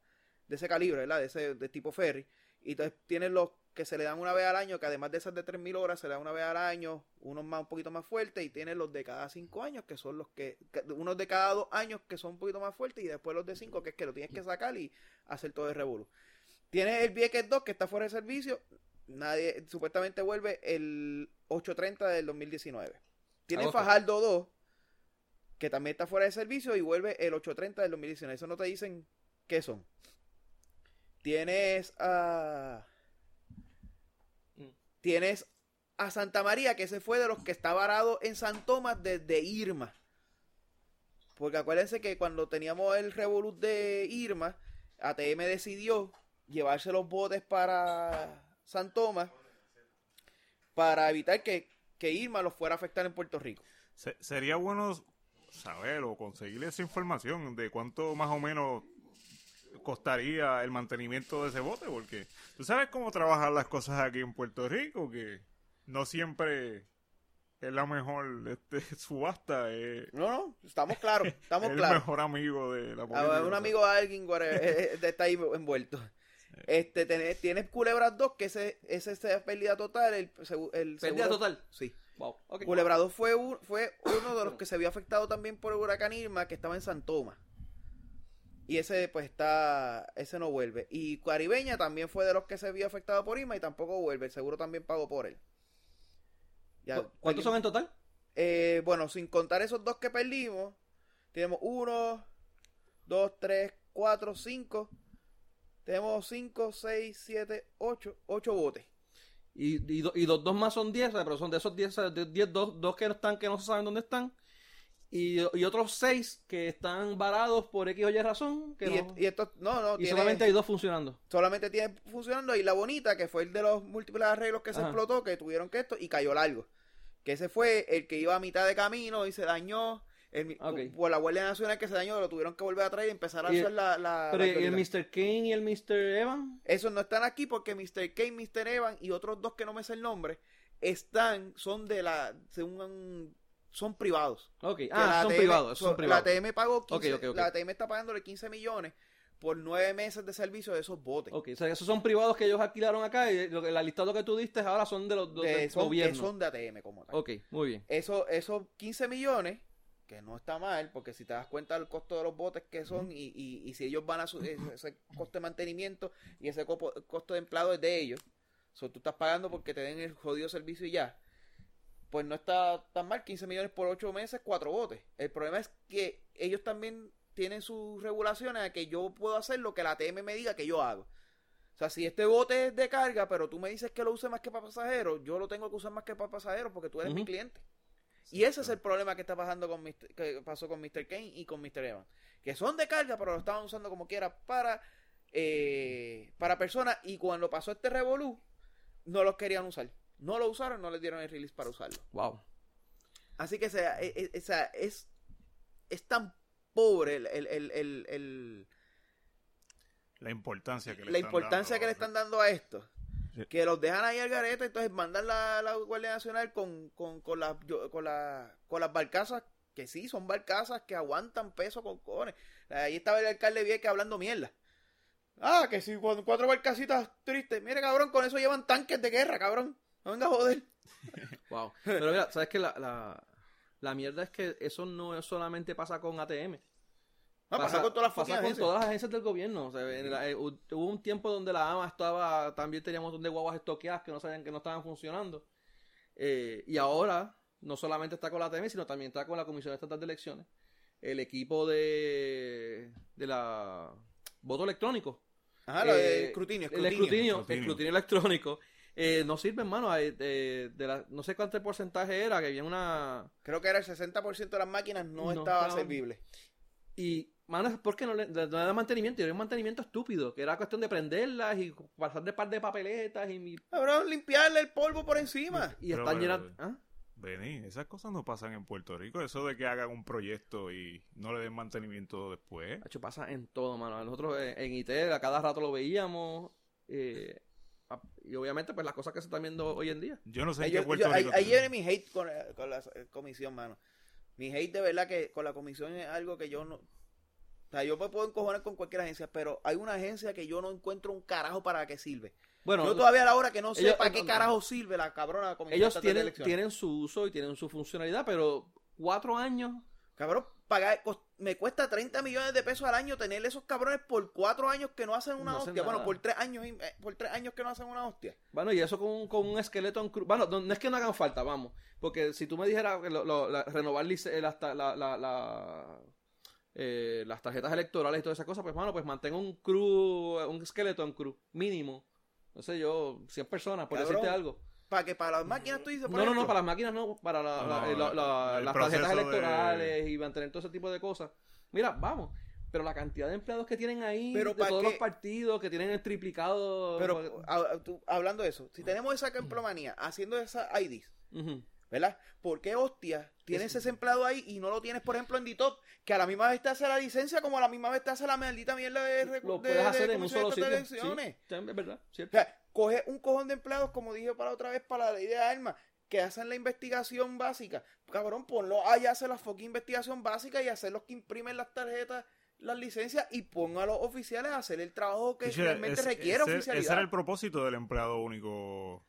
S2: de ese calibre, ¿verdad? De ese de tipo ferry. Y entonces tienen los que se le dan una vez al año, que además de esas de 3.000 horas se le da una vez al año, unos más un poquito más fuertes y tienen los de cada 5 años, que son los que unos de cada 2 años que son un poquito más fuertes y después los de 5 que es que lo tienes que sacar y hacer todo el revolú. Tiene el Vieques 2 que está fuera de servicio. Nadie, supuestamente vuelve el 8.30 del 2019. Tiene
S1: Agosto.
S2: Fajardo 2 que también está fuera de servicio y vuelve el 8.30 del 2019. Eso no te dicen qué son. Tienes a...
S1: Mm.
S2: Tienes a Santa María, que ese fue de los que está varado en San Tomás desde Irma. Porque acuérdense que cuando teníamos el revolut de Irma, ATM decidió llevarse los botes para San Tomás para evitar que, que Irma los fuera a afectar en Puerto Rico.
S3: Se- sería bueno saber o conseguir esa información de cuánto más o menos costaría el mantenimiento de ese bote, porque tú sabes cómo trabajan las cosas aquí en Puerto Rico, que no siempre es la mejor este, subasta, es
S2: No, no, estamos claros, estamos
S3: el
S2: claros.
S3: mejor amigo de la
S2: A
S3: política.
S2: ver, un amigo de alguien eh, eh, está ahí envuelto. Este, tenés, tienes Culebras 2, que ese, ese es pérdida total. El,
S1: Pérdida
S2: seguro-
S1: total.
S2: Sí.
S1: Wow. ok.
S2: Culebra 2 fue, un- fue uno de los que se vio afectado también por el huracán Irma, que estaba en San Tomás. Y ese, pues, está. Ese no vuelve. Y Caribeña también fue de los que se vio afectado por Irma y tampoco vuelve. El seguro también pagó por él. Ya,
S1: ¿Cu- ¿Cuántos son en total?
S2: Eh, bueno, sin contar esos dos que perdimos, tenemos uno, dos, tres, cuatro, cinco. Tenemos cinco, seis, siete, ocho, ocho botes.
S1: Y, y, do- y dos, dos más son 10, pero son de esos 10, de 10 dos, dos que no están, que no se saben dónde están. Y, y otros 6 que están varados por X o Y razón. Que
S2: Y,
S1: no-
S2: y no, no,
S1: y
S2: tiene-
S1: solamente hay dos funcionando.
S2: solamente tiene funcionando y la bonita que fue el de los múltiples arreglos que se explotó que tuvieron que esto y cayó largo que ese fue el que iba a mitad de camino y se dañó el, por la Guardia Nacional que se dañó lo tuvieron que volver a traer y empezar a
S1: Y-
S2: hacer la, la-
S1: Pero
S2: la
S1: ¿y el. Mr. Kane y el Mr. Evan.
S2: esos no están aquí porque Mr. Kane, Mr. Evan y otros dos que no me sé el nombre están son de la según son privados
S1: Ok. Ah, son
S2: ATM
S1: privados. Son
S2: so-
S1: privados.
S2: la ATM pagó 15,
S1: Ok, ok, ok.
S2: la ATM está pagándole 15 millones por nueve meses de servicio de esos botes
S1: Ok, o sea, esos son privados que ellos alquilaron acá y lo la listado que tú diste ahora son de los, de-
S2: de-
S1: del
S2: son,
S1: gobierno.
S2: son de ATM como tal
S1: Ok, muy bien.
S2: Eso, esos 15 millones, que no está mal, porque si te das cuenta del costo de los botes que son y, y- y si ellos van a su, ese, costo de mantenimiento y ese copo- costo de empleado es de ellos, so, tú estás pagando porque te den el jodido servicio y ya, pues no está tan mal, 15 millones por 8 meses, 4 botes. El problema es que ellos también tienen sus regulaciones a que yo puedo hacer lo que la ATM me diga que yo hago. O sea, si este bote es de carga, pero tú me dices que lo use más que para pasajeros, yo lo tengo que usar más que para pasajeros porque tú eres mi cliente. Y ese es el problema que está pasando con Mr. que pasó con Mr. Kane y con Mr. Evans. Que son de carga, pero lo estaban usando como quiera para, eh, para personas. Y cuando pasó este revolú, no los querían usar. No lo usaron, no les dieron el release para usarlo.
S1: Wow.
S2: Así que sea, e- e- o sea, es, es tan pobre el, el- el- el- el-
S3: La importancia que le
S2: la
S3: están
S2: importancia
S3: dando.
S2: que le están dando a esto.
S3: Sí.
S2: Que los dejan ahí al garete, entonces mandan la, la Guardia Nacional con, con, con, las, yo- con, la- con las barcazas, que sí, son barcazas que aguantan peso con cojones. Ahí estaba el alcalde Vieques hablando mierda. Ah, que sí, con cuatro barcacitas tristes. Mire, cabrón, con eso llevan tanques de guerra, cabrón. No venga a joder.
S1: Wow. Pero mira, ¿sabes qué? La, la, la mierda es que eso no solamente pasa con ATM.
S2: No, pasa, con todas las
S1: pasa con
S2: agencias.
S1: todas las agencias del gobierno. O sea, en la- eh, hu- hubo un tiempo donde la AMA estaba, también tenía un montón de guaguas estoqueadas que no sabían que no estaban funcionando. Eh, y ahora, no solamente está con la ATM, sino también está con la Comisión Estatal de Elecciones. El equipo de, de la voto electrónico.
S2: Ajá, lo de
S1: Eh,
S2: escrutinio,
S1: El
S2: escrutinio.
S1: escrutinio,
S3: Escrutinio.
S1: escrutinio electrónico. eh, no sirve, hermano. eh, de, de la- no sé cuánto porcentaje era, que había una...
S2: Creo que era el 60% de las máquinas no,
S1: No
S2: estaba servible.
S1: Y, mano, ¿por qué no le, no le da mantenimiento? Y era un mantenimiento estúpido, que era cuestión de prenderlas y pasar de par de papeletas y,
S2: Cabrón, limpiarle el polvo por encima.
S1: y
S3: Pero,
S1: están llenando... ¿Ah?
S3: Vení, esas cosas no pasan en Puerto Rico. Eso de que hagan un proyecto y no le den mantenimiento después.
S1: Hacho, pasa en todo, mano. Nosotros eh, en IT a cada rato lo veíamos. eh, y obviamente, pues las cosas que se están viendo hoy en día.
S3: Yo no sé en qué Puerto
S2: yo-
S3: Rico.
S2: ahí viene mi hate con, eh, con la eh, comisión, mano. Mi hate de verdad que con la comisión es algo que yo no... O sea, yo me puedo encojonar con cualquier agencia, pero hay una agencia que yo no encuentro un carajo para qué sirve.
S1: Bueno,
S2: yo todavía a la hora que no sé
S1: ellos-
S2: para qué
S1: no,
S2: carajo sirve la cabrona
S1: ellos tienen, tienen su uso y tienen su funcionalidad, pero cuatro años...
S2: Cabrón, pagar, me cuesta 30 millones de pesos al año tener esos cabrones por cuatro años que no hacen una
S1: No hacen
S2: hostia. Bueno, por tres años y- eh, por tres años que no hacen una hostia.
S1: Bueno, y eso con, con un esqueleto en cruz. Bueno, no, no es que no hagan falta, vamos. Porque si tú me dijeras que lo- lo- la- renovar eh, la- eh, las tarjetas electorales y todas esas cosas, pues, mano, pues mantenga un crew, un esqueleto en cruz, mínimo. No sé yo, 100 personas, por
S2: Cabrón,
S1: decirte algo.
S2: Para que para las máquinas tú dices, por
S1: No, no, no,
S2: ejemplo,
S1: para las máquinas no, para la-
S3: No,
S1: la-
S3: no,
S1: eh, la- la-
S3: el
S1: las tarjetas
S3: de-
S1: electorales y mantener todo ese tipo de cosas. Mira, vamos. Pero la cantidad de empleados que tienen ahí,
S2: Pero
S1: de
S2: ¿pa'
S1: todos
S2: qué?
S1: los partidos, que tienen el triplicado.
S2: Pero a- tú- hablando de eso, si tenemos esa empleomanía haciendo esas IDs. ¿Verdad? ¿Por qué hostia tienes ese empleado ahí y no lo tienes, por ejemplo, en DITOP? Que a la misma vez te hace la licencia como a la misma vez te hace la maldita mierda de, de,
S1: Lo
S2: de-
S1: puedes
S2: de
S1: hacer en un solo sitio.
S2: Elecciones.
S1: sí, es verdad,
S2: O
S1: cierto.
S2: sea, coge un cojón de empleados, como dije para otra vez, para la ley de armas, que hacen la investigación básica. Cabrón, ponlo allá, hacer la fucking investigación básica y hacer los que imprimen las tarjetas las licencias y ponga a los oficiales a hacer el trabajo que realmente requiere
S3: ese-
S2: oficialidad.
S3: Ese era el propósito del empleado único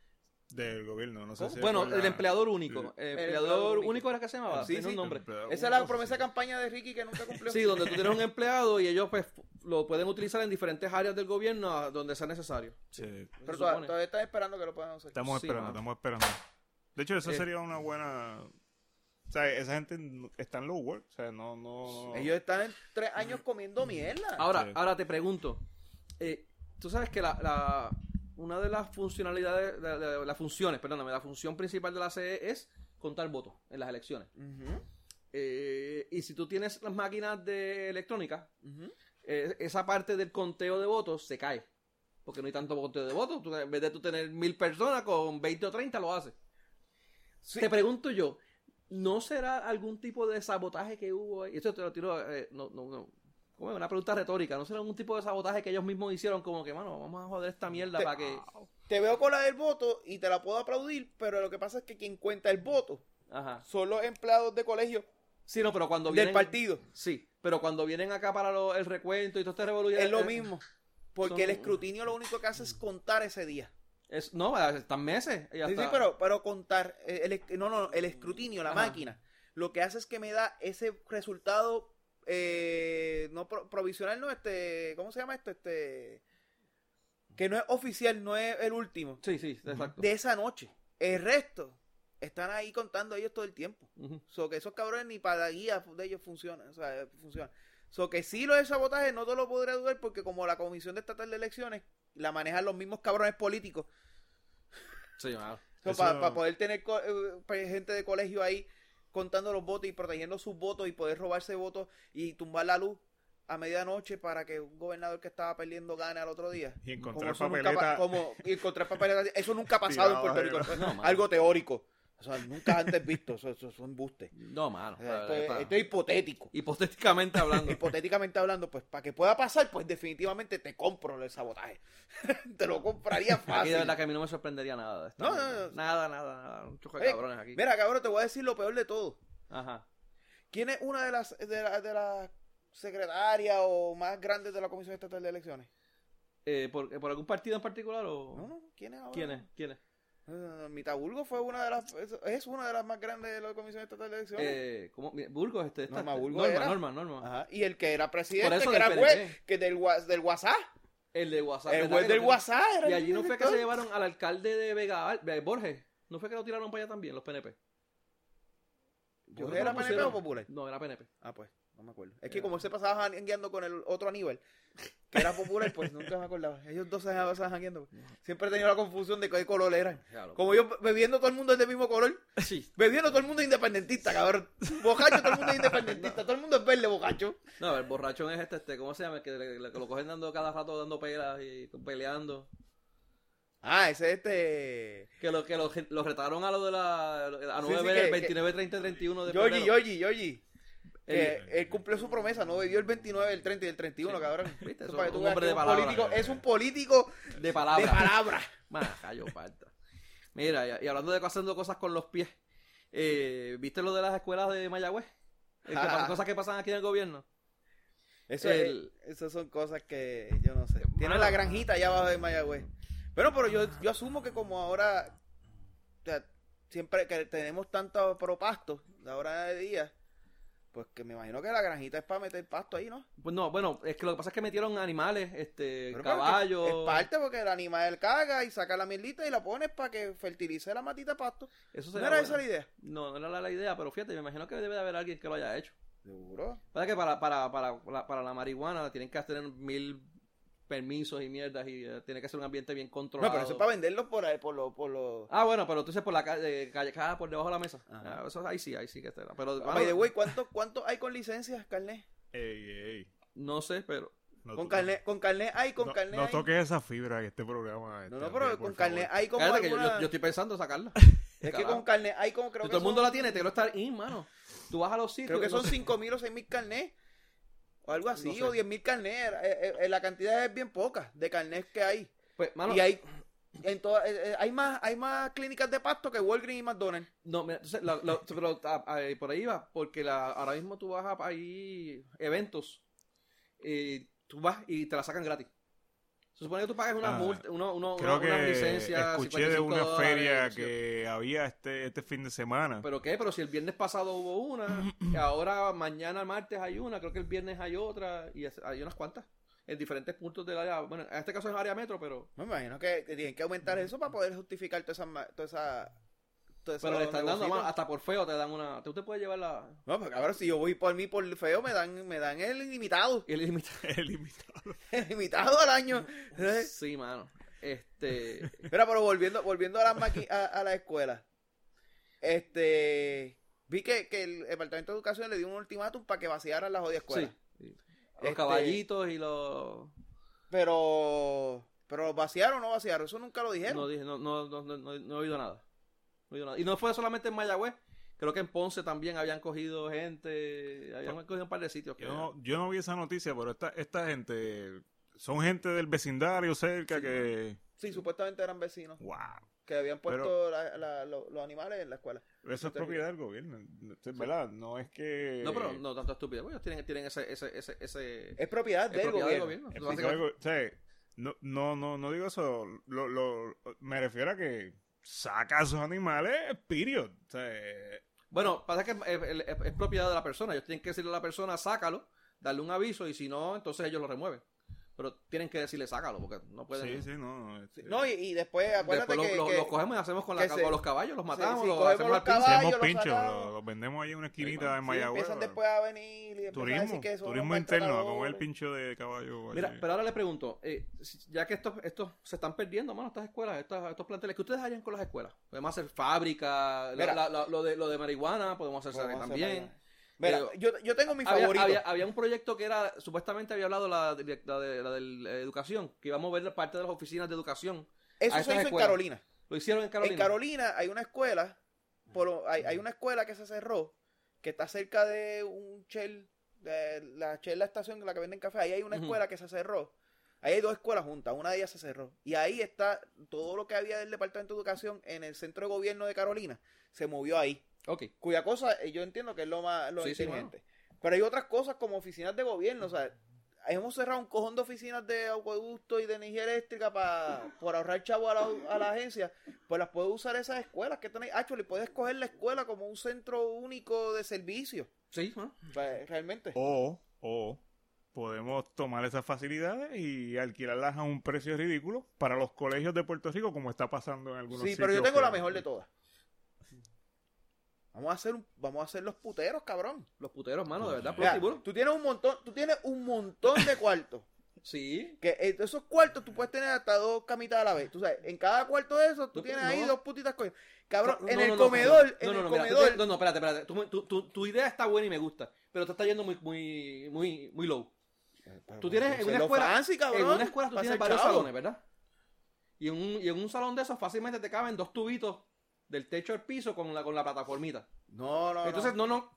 S3: del gobierno. No sé
S2: ¿Cómo?
S3: si
S1: Bueno, el empleador único. El
S2: El
S1: empleador único.
S2: único.
S1: era que se llamaba.
S2: Sí,
S1: Tiene
S2: sí.
S1: un nombre.
S2: Esa es la promesa de campaña de Ricky que nunca cumplió.
S1: Sí, donde tú tienes un empleado y ellos pues lo pueden utilizar en diferentes áreas del gobierno a donde sea necesario.
S3: Sí.
S2: Pero
S1: se
S2: toda-
S1: supone.
S2: todavía están esperando que lo puedan hacer.
S3: Estamos esperando, estamos esperando. De hecho, eso
S1: Eh.
S3: sería una buena... O sea, esa gente está en low work. O sea, no... no...
S2: Ellos están en tres años comiendo mierda.
S1: Ahora,
S3: Sí.
S1: ahora te pregunto, eh, tú sabes que la, la- una de las funcionalidades, de, de- las funciones, perdóname, la función principal de la CE es contar votos en las elecciones. Eh, y si tú tienes las máquinas de electrónica, eh, esa parte del conteo de votos se cae. Porque no hay tanto conteo de votos. Tú, en vez de tú tener mil personas, con 20 o 30 lo haces.
S2: Sí.
S1: Te pregunto yo, ¿no será algún tipo de sabotaje que hubo ahí? Y esto te lo tiro, eh, no, no, no. Una pregunta retórica. ¿No será algún tipo de sabotaje que ellos mismos hicieron? Como que, mano, vamos a joder esta mierda
S2: Te-
S1: para que.
S2: Te veo con la del voto y te la puedo aplaudir, pero lo que pasa es que quien cuenta el voto
S1: Ajá.
S2: son los empleados de colegio
S1: Sí, no, pero cuando
S2: del partido.
S1: Sí, pero cuando vienen acá para lo- el recuento y todo este revolución.
S2: Es lo mismo. Porque
S1: son-
S2: el escrutinio lo único que hace es contar ese día.
S1: Es, no, están meses.
S2: Sí, sí, pero, pero contar. eh, El, no, no, el escrutinio, la
S1: Ajá.
S2: máquina, lo que hace es que me da ese resultado eh, no pro- provisional, no, este, ¿cómo se llama esto? Este, que no es oficial, no es el último,
S1: Sí, sí, exacto.
S2: de esa noche. El resto están ahí contando ellos todo el tiempo.
S1: Ujú.
S2: So que esos cabrones ni para la guía de ellos funcionan. O sea, funcionan. So que sí lo de sabotaje no te lo podré dudar porque como la Comisión de Estatal de Elecciones la manejan los mismos cabrones políticos.
S1: Sí.
S2: So, Para pa poder tener co- eh, pa- gente de colegio ahí contando los votos y protegiendo sus votos y poder robarse votos y tumbar la luz a medianoche para que un gobernador que estaba perdiendo gane al otro día.
S3: Y
S2: Como
S3: encontrar
S2: nunca
S3: papeleta...
S2: pa- como y encontrar papeleta. Eso nunca ha pasado en Puerto Rico.
S1: No,
S2: algo teórico. O sea, nunca antes visto. Eso, eso es un embuste.
S1: No, mano.
S2: O sea, esto,
S1: Eh,
S2: es,
S1: pa-
S2: esto es hipotético.
S1: Hipotéticamente hablando.
S2: Hipotéticamente hablando, pues para que pueda pasar, pues definitivamente te compro el sabotaje. te lo compraría
S1: Aquí de
S2: fácil.
S1: verdad que a mí no me sorprendería nada de esto.
S2: No, no, no.
S1: Nada, nada, nada. Un choque de
S2: Eh,
S1: cabrones aquí.
S2: Mira, cabrón, te voy a decir lo peor de todo.
S1: Ajá.
S2: ¿Quién es una de las de, la- de las secretarias o más grandes de la Comisión Estatal de Elecciones?
S1: Eh, ¿por, ¿Por algún partido en particular o...?
S2: No, no, ¿quién es ahora?
S1: ¿Quién es? ¿Quién es?
S2: Eh, Mitabulgo fue una de las es, es una de las más grandes de la Comisión Estatal de Elecciones.
S1: Eh, ¿Cómo? Burgos, este. esta-
S2: Norma Burgos
S1: Norma,
S2: era.
S1: Norma, Norma.
S2: Ajá. Y el que era presidente, que
S1: del
S2: era juez, que del, del WhatsApp.
S1: El de WhatsApp.
S2: El
S1: ¿verdad
S2: juez del? WhatsApp era
S1: Y allí no fue que se llevaron al alcalde de Vega, de Borges. ¿No fue que lo tiraron para allá también, los PNP? Yo
S2: ¿Borges
S1: creo que
S2: era PNP
S1: pusieron.
S2: o popular?
S1: No, era PNP.
S2: Ah, pues, no me acuerdo. Es que como él se pasaba jangueando con el otro Aníbal, que era popular, pues nunca me acordaba. Ellos dos se pasaban jangueando. Siempre he tenido la confusión de qué color eran. Como yo bebiendo todo el mundo es del mismo color,
S1: Sí.
S2: bebiendo todo el mundo es independentista, cabrón. Bocacho, todo el mundo es independentista, todo el mundo es verde, bocacho.
S1: No, el borrachón es este, este, ¿cómo se llama? El que, que lo cogen dando cada rato dando pelas y peleando.
S2: Ah, ese es este.
S1: Que lo que lo, lo retaron a lo de la a
S2: Sí,
S1: 9,
S2: sí, que- que-
S1: 29, 30, 31 de
S2: Yogi. Yogi, Yogi. Él cumplió su promesa, no bebió el 29, el 30 y el 31,
S1: Sí.
S2: cabrón.
S1: ¿Viste?
S2: Eso
S1: Eso
S2: para que tú
S1: un de
S2: es un
S1: palabra.
S2: político, es un político
S1: de palabra.
S2: de palabra.
S1: Más, callo, falta. Mira, y, hablando de haciendo cosas con los pies, eh, ¿viste lo de las escuelas de Mayagüez? El que
S2: Ah.
S1: cosas que pasan aquí en el gobierno.
S2: Eso
S1: El-
S2: es, esas son cosas que yo no sé. Tiene la granjita allá abajo de Mayagüez. Pero, pero yo, yo asumo que como ahora o sea, siempre que tenemos tanto propasto de ahora de día, pues que me imagino que la granjita es para meter pasto ahí, ¿no?
S1: Pues no, bueno, es que lo que pasa es que metieron animales, este,
S2: Pero,
S1: caballos.
S2: Es parte porque el animal caga y saca la mierdita y la pones para que fertilice la matita de pasto.
S1: Eso
S2: ¿No era esa la idea?
S1: No, no era la, la idea, pero fíjate, me imagino que debe de haber alguien que lo haya hecho.
S2: Seguro.
S1: Pasa que para, para, para, para, para la marihuana tienen que tener mil permisos y mierdas y eh, tiene que ser un ambiente bien
S2: No,
S1: controlado.
S2: pero eso es para venderlos por ahí, por los... Por los...
S1: Ah, bueno, pero tú dices por la calle, calle calle por debajo de la mesa. Ah, eso ahí sí, ahí sí que está. Pero
S2: Ah, by the way, ¿cuántos cuánto hay con licencias, carnet?
S3: Ey, ey.
S1: no sé, pero
S3: No
S2: Con carnet, con carnet hay, con
S3: no,
S2: carnet
S3: no
S2: hay.
S3: toques esa fibra en este programa.
S2: No,
S3: este,
S2: no, pero con carnet
S3: favor.
S2: hay como
S1: Cállate que yo,
S2: alguna-
S1: yo estoy pensando sacarla.
S2: Es que con carnet hay como creo
S1: Si
S2: que
S1: todo el mundo
S2: son-
S1: la tiene, te lo estar in, mano. Tú vas a los sitios.
S2: Creo que
S1: no
S2: son
S1: sé.
S2: 5 mil o 6 mil carnet. O algo así,
S1: No sé.
S2: o 10 mil carnet. Eh, eh, la cantidad es bien poca de carnet que hay.
S1: Pues, mano,
S2: y hay en toda- eh, eh, hay más hay más clínicas de pasto que Walgreens y McDonald's.
S1: No, mira, entonces, la- la- pero ah, ah, por ahí va, porque la, ahora mismo tú vas a ahí eventos y tú vas y te la sacan gratis. Se supone que tú pagas una
S3: Ah,
S1: multa, uno, uno,
S3: Creo
S1: una, unas
S3: que
S1: licencias,
S3: escuché de
S1: 55
S3: una
S1: dólares,
S3: feria
S1: sí.
S3: que había este, este fin de semana.
S1: ¿Pero qué? Pero si el viernes pasado hubo una, y ahora mañana martes hay una, creo que el viernes hay otra, y hay unas cuantas, en diferentes puntos del área, bueno, en este caso es área metro, pero,
S2: Me imagino que, que tienen que aumentar eso para poder justificar toda esa... ma- Toda esa
S1: pero le están dando,
S2: negocios.
S1: mano, hasta por feo te dan una, tú te puedes llevar la,
S2: No, pues cabrón, si yo voy por mí por feo, me dan, me dan el ilimitado.
S1: el ilimitado.
S3: El invitado.
S2: El limitado al año.
S1: Sí, mano. Este,
S2: Mira, pero volviendo, volviendo a, las maqui- a, a la escuela. Este. Vi que, que el Departamento de Educación le dio un ultimátum para que vaciaran la jodida escuela.
S1: sí. Los
S2: Este-
S1: caballitos y los...
S2: Pero. Pero ¿los vaciaron o no vaciaron? Eso nunca lo dijeron.
S1: No, dije, no, no, no, no, no- no he oído nada. No. Y no fue solamente en Mayagüez. Creo que en Ponce también habían cogido gente. Habían cogido un par de sitios. que-
S3: Yo no, yo no vi esa noticia, pero esta, esta gente son gente del vecindario cerca que...
S2: Sí, supuestamente eran vecinos
S3: ¡Wow!
S2: que habían puesto
S3: Pero-
S2: la- la- lo- los animales en la escuela.
S3: Eso es propiedad del gobierno, es ¿verdad? No es que...
S1: No, pero no tanto estúpido. Ellos tienen, tienen ese, ese, ese, ese...
S2: Es propiedad
S1: es
S2: del
S1: propiedad
S2: gobierno.
S1: del gobierno.
S3: Es
S1: Básicamente-
S3: propiedad del go- o sea, no, no, no, no digo eso. Lo, lo, me refiero a que saca a esos animales, period.
S1: Bueno, pasa que es- es propiedad de la persona. Ellos tienen que decirle a la persona, sácalo, darle un aviso y si no, entonces ellos lo remueven. Pero tienen que decirle, sácalo, porque no pueden...
S3: sí, sí, no. este,
S2: No, y, y después, acuérdate
S1: Después
S2: que,
S1: lo- lo-
S2: que-
S1: los cogemos y hacemos con, la,
S2: que se-
S1: con los caballos, los matamos,
S2: sí,
S1: los hacemos
S2: los
S1: al pinche.
S2: caballos,
S3: hacemos
S2: los
S3: pinchos, los, los vendemos ahí en una
S1: Sí,
S3: esquinita en
S2: sí,
S3: Mayagüez.
S2: empiezan después a venir y empiezan a
S3: Turismo,
S2: decir que son
S3: turismo interno, a comer el pincho de caballo.
S1: Mira,
S3: allí.
S1: pero ahora le pregunto, eh, ya que estos, estos se están perdiendo, mano, estas escuelas, estas- estos planteles, que ustedes hayan con las escuelas? Podemos hacer fábrica,
S2: Mira.
S1: la- la- lo, de, lo de marihuana, podemos hacer
S2: Podemos hacer
S1: también.
S2: Mira,
S1: Eh,
S2: yo, yo tengo mi
S1: Había,
S2: favorito.
S1: había- había un proyecto que era, supuestamente había hablado la, de la de la de la educación, que iba a mover parte de las oficinas de educación.
S2: Eso se hizo en
S1: escuelas.
S2: Carolina.
S1: Lo hicieron en Carolina.
S2: En Carolina hay una escuela, por, hay, hay una escuela que se cerró, que está cerca de un Shell, de la Shell, la estación en la que venden café. Ahí hay una escuela que se cerró. Ahí hay dos escuelas juntas, una de ellas se cerró. Y ahí está todo lo que había del Departamento de Educación en el centro de gobierno de Carolina. Se movió ahí.
S1: Ok.
S2: Cuya cosa eh, yo entiendo que es lo más lo
S1: Sí, sí,
S2: inteligente. Pero hay otras cosas como oficinas de gobierno, o sea, hemos cerrado un cojón de oficinas de acueducto y de energía eléctrica para por ahorrar chavo a la, a la agencia, pues las puedes usar esas escuelas que tenéis. Ah, le puedes coger la escuela como un centro único de servicio,
S1: Sí, ¿no?
S2: pues, realmente.
S3: O, o podemos tomar esas facilidades y alquilarlas a un precio ridículo para los colegios de Puerto Rico, como está pasando en algunos
S2: Sí, pero yo tengo la mejor de todas. Vamos a hacer un- vamos a hacer los puteros, cabrón.
S1: Los puteros, mano, de verdad,
S2: Mira, tú tienes un montón, tú tienes un montón de cuartos.
S1: Sí.
S2: Que eh, esos cuartos tú puedes tener hasta dos camitas a la vez. Tú sabes, en cada cuarto de esos tú
S1: No,
S2: tienes
S1: no.
S2: ahí dos putitas cosas. Cabrón,
S1: No,
S2: en
S1: no,
S2: el comedor,
S1: no,
S2: en
S1: no,
S2: el
S1: no, mira, tú
S2: comedor.
S1: no, no, espérate, espérate. Tu, tu, tu, tu idea está buena y me gusta, pero te está yendo muy, muy, muy, muy low. Tú tienes en una escuela,
S2: fancy, cabrón,
S1: en una escuela tú tienes varios
S2: chavo.
S1: salones, ¿verdad? Y en, un, y en un salón de esos fácilmente te caben dos tubitos del techo al piso con la, con la plataformita.
S2: No, no,
S1: Entonces, no, no.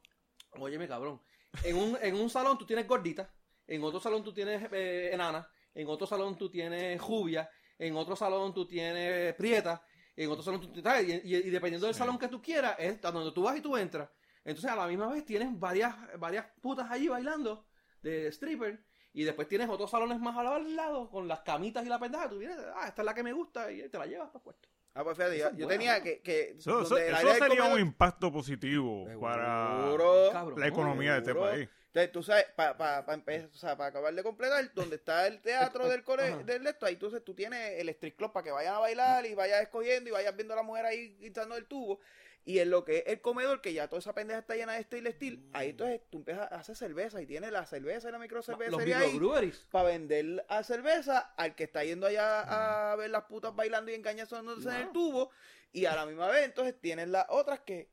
S1: Óyeme, cabrón. En un, en un salón tú tienes gordita, en otro salón tú tienes eh, enana, en otro salón tú tienes jubia, en otro salón tú tienes prieta, en otro salón tú ¿sabes? Y, y- y dependiendo del
S3: Sí.
S1: salón que tú quieras, es a donde tú vas y tú entras. Entonces, a la misma vez tienes varias, varias putas allí bailando de stripper. Y después tienes otros salones más al lado con las camitas y la pendeja. Tú vienes, ah, esta es la que me gusta y te la llevas para puesto.
S2: Ah, pues fíjate, yo, tenía que. que
S3: Eso, eso- un impacto positivo para.
S1: Cabrón.
S3: la economía de este país.
S2: Entonces, tú sabes, para pa, pa empezar, o sea, para acabar de completar, donde está el teatro del cole,
S1: Ajá.
S2: del de esto, ahí entonces tú tienes el street club para que vayan a bailar y vayas escogiendo y vayas viendo a la mujer ahí quitando el tubo. Y en lo que es el comedor, que ya toda esa pendeja está llena de steel steel, ahí entonces tú empiezas a hacer cerveza y tienes la cerveza y la microcervecería ahí
S1: microbreweries.
S2: para vender a cerveza al que está yendo allá a ver las putas bailando y engañándose en el
S1: No.
S2: tubo. Y a la misma vez, entonces tienes las otras que.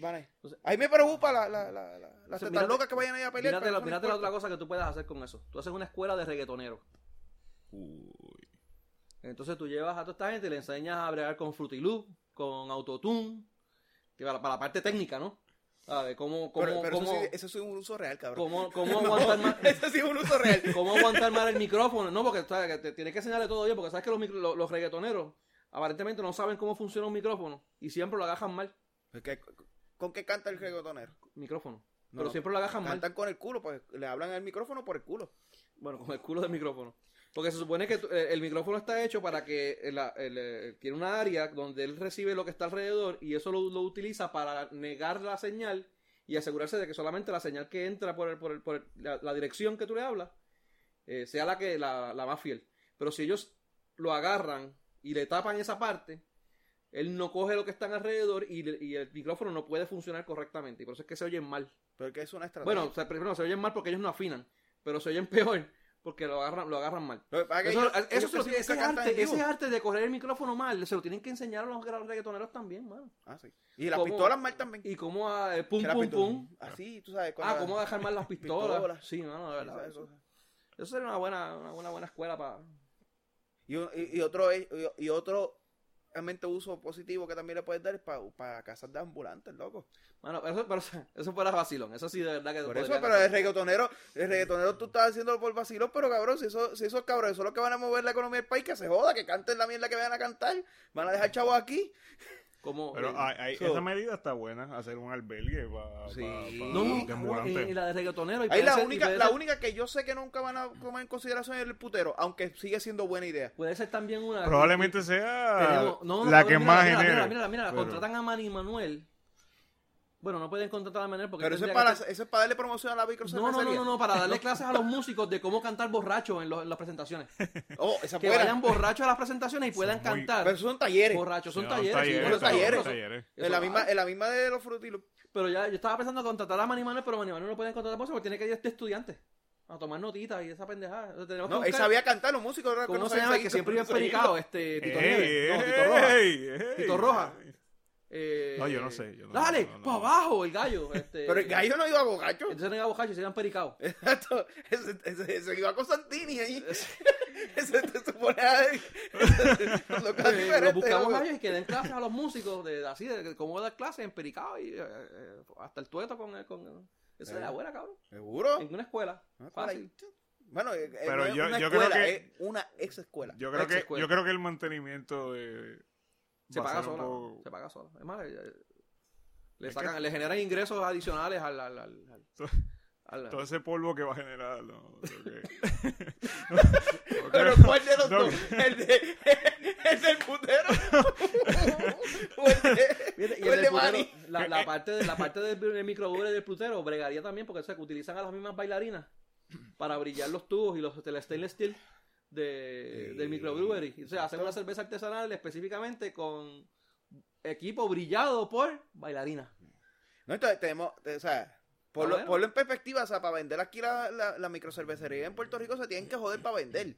S2: Vale.
S1: Entonces-
S2: Ahí me preocupa la, la, la, la- las
S1: Entonces,
S2: tetas
S1: mírate-
S2: locas que vayan ahí a pelear.
S1: Mírate, la,
S2: no
S1: mírate otra cosa que tú puedes hacer con eso. Tú haces una escuela de reggaetoneros.
S3: Uy.
S1: Entonces tú llevas a toda esta gente y le enseñas a bregar con Fruity Loop, con Autotune, para, para la parte técnica, ¿no? ¿Sabes? ¿Cómo, cómo,
S2: Pero, pero
S1: cómo,
S2: eso, sí, eso sí es un uso real, cabrón.
S1: cómo- cómo aguantar más...
S2: eso sí es un uso real.
S1: ¿Cómo aguantar más el micrófono? No, porque ¿sabes? que te tienes que enseñarle todo yo, porque sabes que los, los, los reggaetoneros aparentemente no saben cómo funciona un micrófono y siempre lo agajan mal.
S2: ¿Con qué canta el reggaetonero?
S1: Micrófono.
S2: No,
S1: Pero siempre lo agajan mal.
S2: Cantan con el culo, pues le hablan al micrófono por el culo.
S1: Bueno, con el culo del micrófono. Porque se supone que eh, el micrófono está hecho para que el- el, eh, tiene una área donde él recibe lo que está alrededor y eso lo, lo utiliza para negar la señal y asegurarse de que solamente la señal que entra por, el, por, el- por la, la dirección que tú le hablas eh, sea la que la, la más fiel. Pero si ellos lo agarran y le tapan esa parte, él no coge lo que está alrededor y, y el micrófono no puede funcionar correctamente. Y por eso es que se oyen mal.
S2: Pero que es una estrategia.
S1: Bueno, se oyen mal porque ellos no afinan, pero se oyen peor porque lo agarran, lo agarran mal.
S2: Lo que
S1: Eso,
S2: ellos-
S1: eso
S2: ellos
S1: se lo- ese, arte, ese arte de coger el micrófono mal, se lo tienen que enseñar a los reggaetoneros también, mano.
S2: Ah, sí. Y las
S1: ¿Cómo?
S2: pistolas mal también.
S1: Y cómo a, eh, pum, pum, pum.
S2: Así, tú sabes.
S1: Ah, cómo dejar mal las pistolas.
S2: Pistolas.
S1: Sí, mano, de verdad. Eso, eso sería una buena, una buena, buena escuela para...
S2: Y, y- y otro es- y, y otro realmente uso positivo que también le puedes dar para casas de ambulantes, loco.
S1: Mano, pero eso, pero eso, eso fuera vacilón. Eso sí, de verdad que...
S2: Por eso, pero
S1: hacer.
S2: el reggaetonero, el reggaetonero tú estás haciéndolo por vacilo, pero cabrón, si, eso, si esos cabrones son los que van a mover la economía del país, que se joda, que canten la mierda que vayan a cantar, van a dejar chavos aquí.
S1: Como,
S3: Pero
S1: eh,
S3: hay, hay-
S2: so-
S3: esa medida está buena, hacer un albergue para
S2: Sí.
S1: Y, y la de reggaetonero. y
S2: Ahí la
S1: ser-
S2: única, la
S1: ser-
S2: única que yo sé que nunca van a tomar en consideración es el putero, aunque sigue siendo buena idea.
S1: Puede ser también una...
S3: Probablemente sea
S1: Tenemos- no, no,
S3: la que
S1: mira,
S3: más
S1: mira. Mira, mira, mira,
S3: pero-
S1: contratan a Manny Manuel. Bueno, no pueden contratar a Manuel porque...
S2: Pero eso es, para,
S1: que ser-
S2: eso es para darle promoción a la micro
S1: No, no, no, no, no, para darle clases a los músicos de cómo cantar borracho en, los- en las presentaciones.
S2: Oh, esa
S1: Que
S2: fuera.
S1: vayan borrachos a las presentaciones y puedan
S3: muy-
S1: cantar
S2: Pero son talleres.
S1: borrachos. Son
S3: No,
S1: talleres. sí,
S3: talleres,
S1: bueno,
S2: son talleres. En la, misma, en la misma de los frutilos.
S1: Pero ya yo estaba pensando en contratar a Manny Manuel, pero Manny Manuel no pueden contratar por eso porque tiene que ir este estudiante a tomar notitas y esa pendejada. Entonces, tenemos que
S2: No, él sabía cantar, los músicos.
S1: ¿Cómo
S2: no
S1: se llama? Que siempre iba pericado, este, Tito
S3: Ey,
S1: Nieves. No, Tito Roja.
S3: ey, ey.
S1: Tito Roja. Eh,
S3: No, yo no sé, yo no-
S1: Dale,
S3: no, no,
S1: para
S3: no.
S1: abajo el gallo. Este,
S2: Pero el gallo no iba a bocacho.
S1: Entonces no iba borracho y se iban pericados.
S2: Exacto. Ese, ese, ese iba con Santini ahí. ese te supone a lo que
S1: Eh, los buscamos
S2: loco.
S1: a ellos y que den clases a los músicos de así de, de cómo dar clases en pericado y eh, eh, hasta el tueto con, el- con esa es la buena cabrón
S2: ¿Seguro?
S1: en una escuela
S2: Ah,
S1: fácil
S2: Bueno, eh, eh,
S3: Pero yo-
S2: una
S3: yo creo
S2: escuela,
S3: que-
S2: es una ex escuela.
S3: Yo creo,
S1: Ex
S3: que,
S1: escuela.
S3: yo creo que el mantenimiento de...
S1: se paga sola
S3: poco-
S1: se paga sola es más le
S3: Es
S1: sacan
S3: que-
S1: le generan ingresos adicionales al, al, al, al- al-
S3: Todo ese polvo que va a generar, no,
S2: Pero ¿cuál de los
S3: No.
S2: dos? ¿El, de, ¿El del putero? ¿O el de, o
S1: el
S2: el Manny?
S1: la, la parte de, la parte del, del del plutero bregaría también porque o sea, que utilizan a las mismas bailarinas para brillar los tubos y los stainless steel de,
S2: Sí.
S1: del microbrewery. O sea, hacen una cerveza artesanal específicamente con equipo brillado por bailarinas.
S2: No, entonces tenemos, o sea, ponlo,
S1: Ah, bueno.
S2: en perspectiva, o sea, para vender aquí la, la, la microcervecería en Puerto Rico se tienen que joder para vender.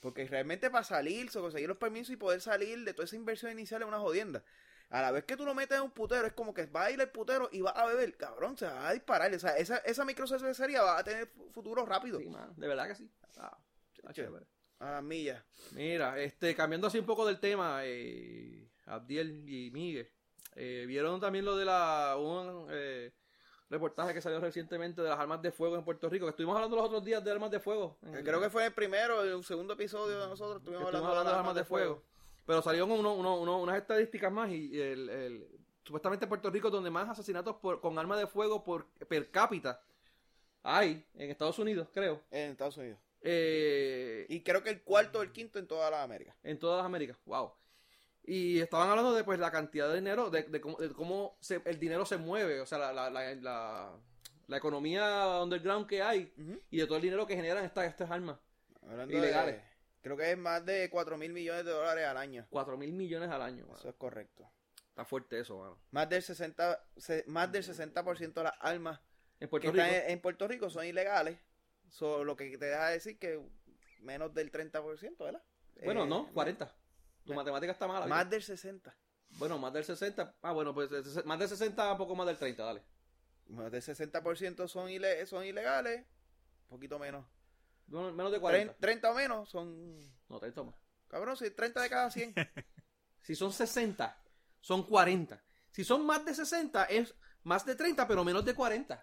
S2: Porque realmente para salir, conseguir los permisos y poder salir de toda esa inversión inicial es una jodienda. A la vez que tú lo metes en un putero, es como que va a ir el putero y va a beber, cabrón, se va a disparar. O sea, esa, esa microcervecería va a tener fu- futuro rápido.
S1: Sí, de verdad que sí. Ah, está chévere.
S2: A millas.
S1: Mira, este, cambiando así un poco del tema, eh, Abdiel y Miguel, eh, vieron también lo de la un eh, reportaje que salió recientemente de las armas de fuego en Puerto Rico, que estuvimos hablando los otros días de armas de fuego. en-
S2: Creo que fue el primero, el segundo episodio de nosotros estuvimos
S1: estuvimos
S2: hablando, de las armas de fuego.
S1: Pero salieron uno, uno- uno- unas estadísticas más y el, el- supuestamente Puerto Rico donde más asesinatos por, con armas de fuego por per cápita hay en Estados Unidos, creo.
S2: En Estados Unidos.
S1: Eh,
S2: Y creo que el cuarto o el quinto en toda la América.
S1: en todas las Américas. Wow. Y estaban hablando de pues la cantidad de dinero, de, de cómo, de cómo se- el dinero se mueve, o sea, la, la, la, la- la economía underground que hay y de todo el dinero que generan estas, estas armas.
S2: Hablando
S1: Ilegales.
S2: de- creo que es más de 4 mil millones de dólares al año.
S1: 4 mil millones al año. mano.
S2: Eso es correcto.
S1: Está fuerte eso, mano.
S2: Más del 60%, se- más del 60 de las armas
S1: En
S2: que
S1: Rico.
S2: están en, en Puerto Rico son ilegales. So, lo que te deja decir que menos del 30%, ¿verdad?
S1: Bueno,
S2: Eh,
S1: no, 40. Tu
S2: me-
S1: matemática está mala.
S2: Más
S1: ¿viste?
S2: del 60.
S1: Bueno, más del 60. Ah, bueno, pues eh, más del 60, un poco más del 30, dale.
S2: Más del 60% son, ile- son ilegales. Un poquito menos.
S1: Bueno, menos de
S2: Tren-
S1: 40.
S2: 30 o menos son...
S1: No, 30 más.
S2: Cabrón, si 30 de cada 100.
S1: Si son 60, son 40. Si son más de 60, es más de 30, pero menos de 40.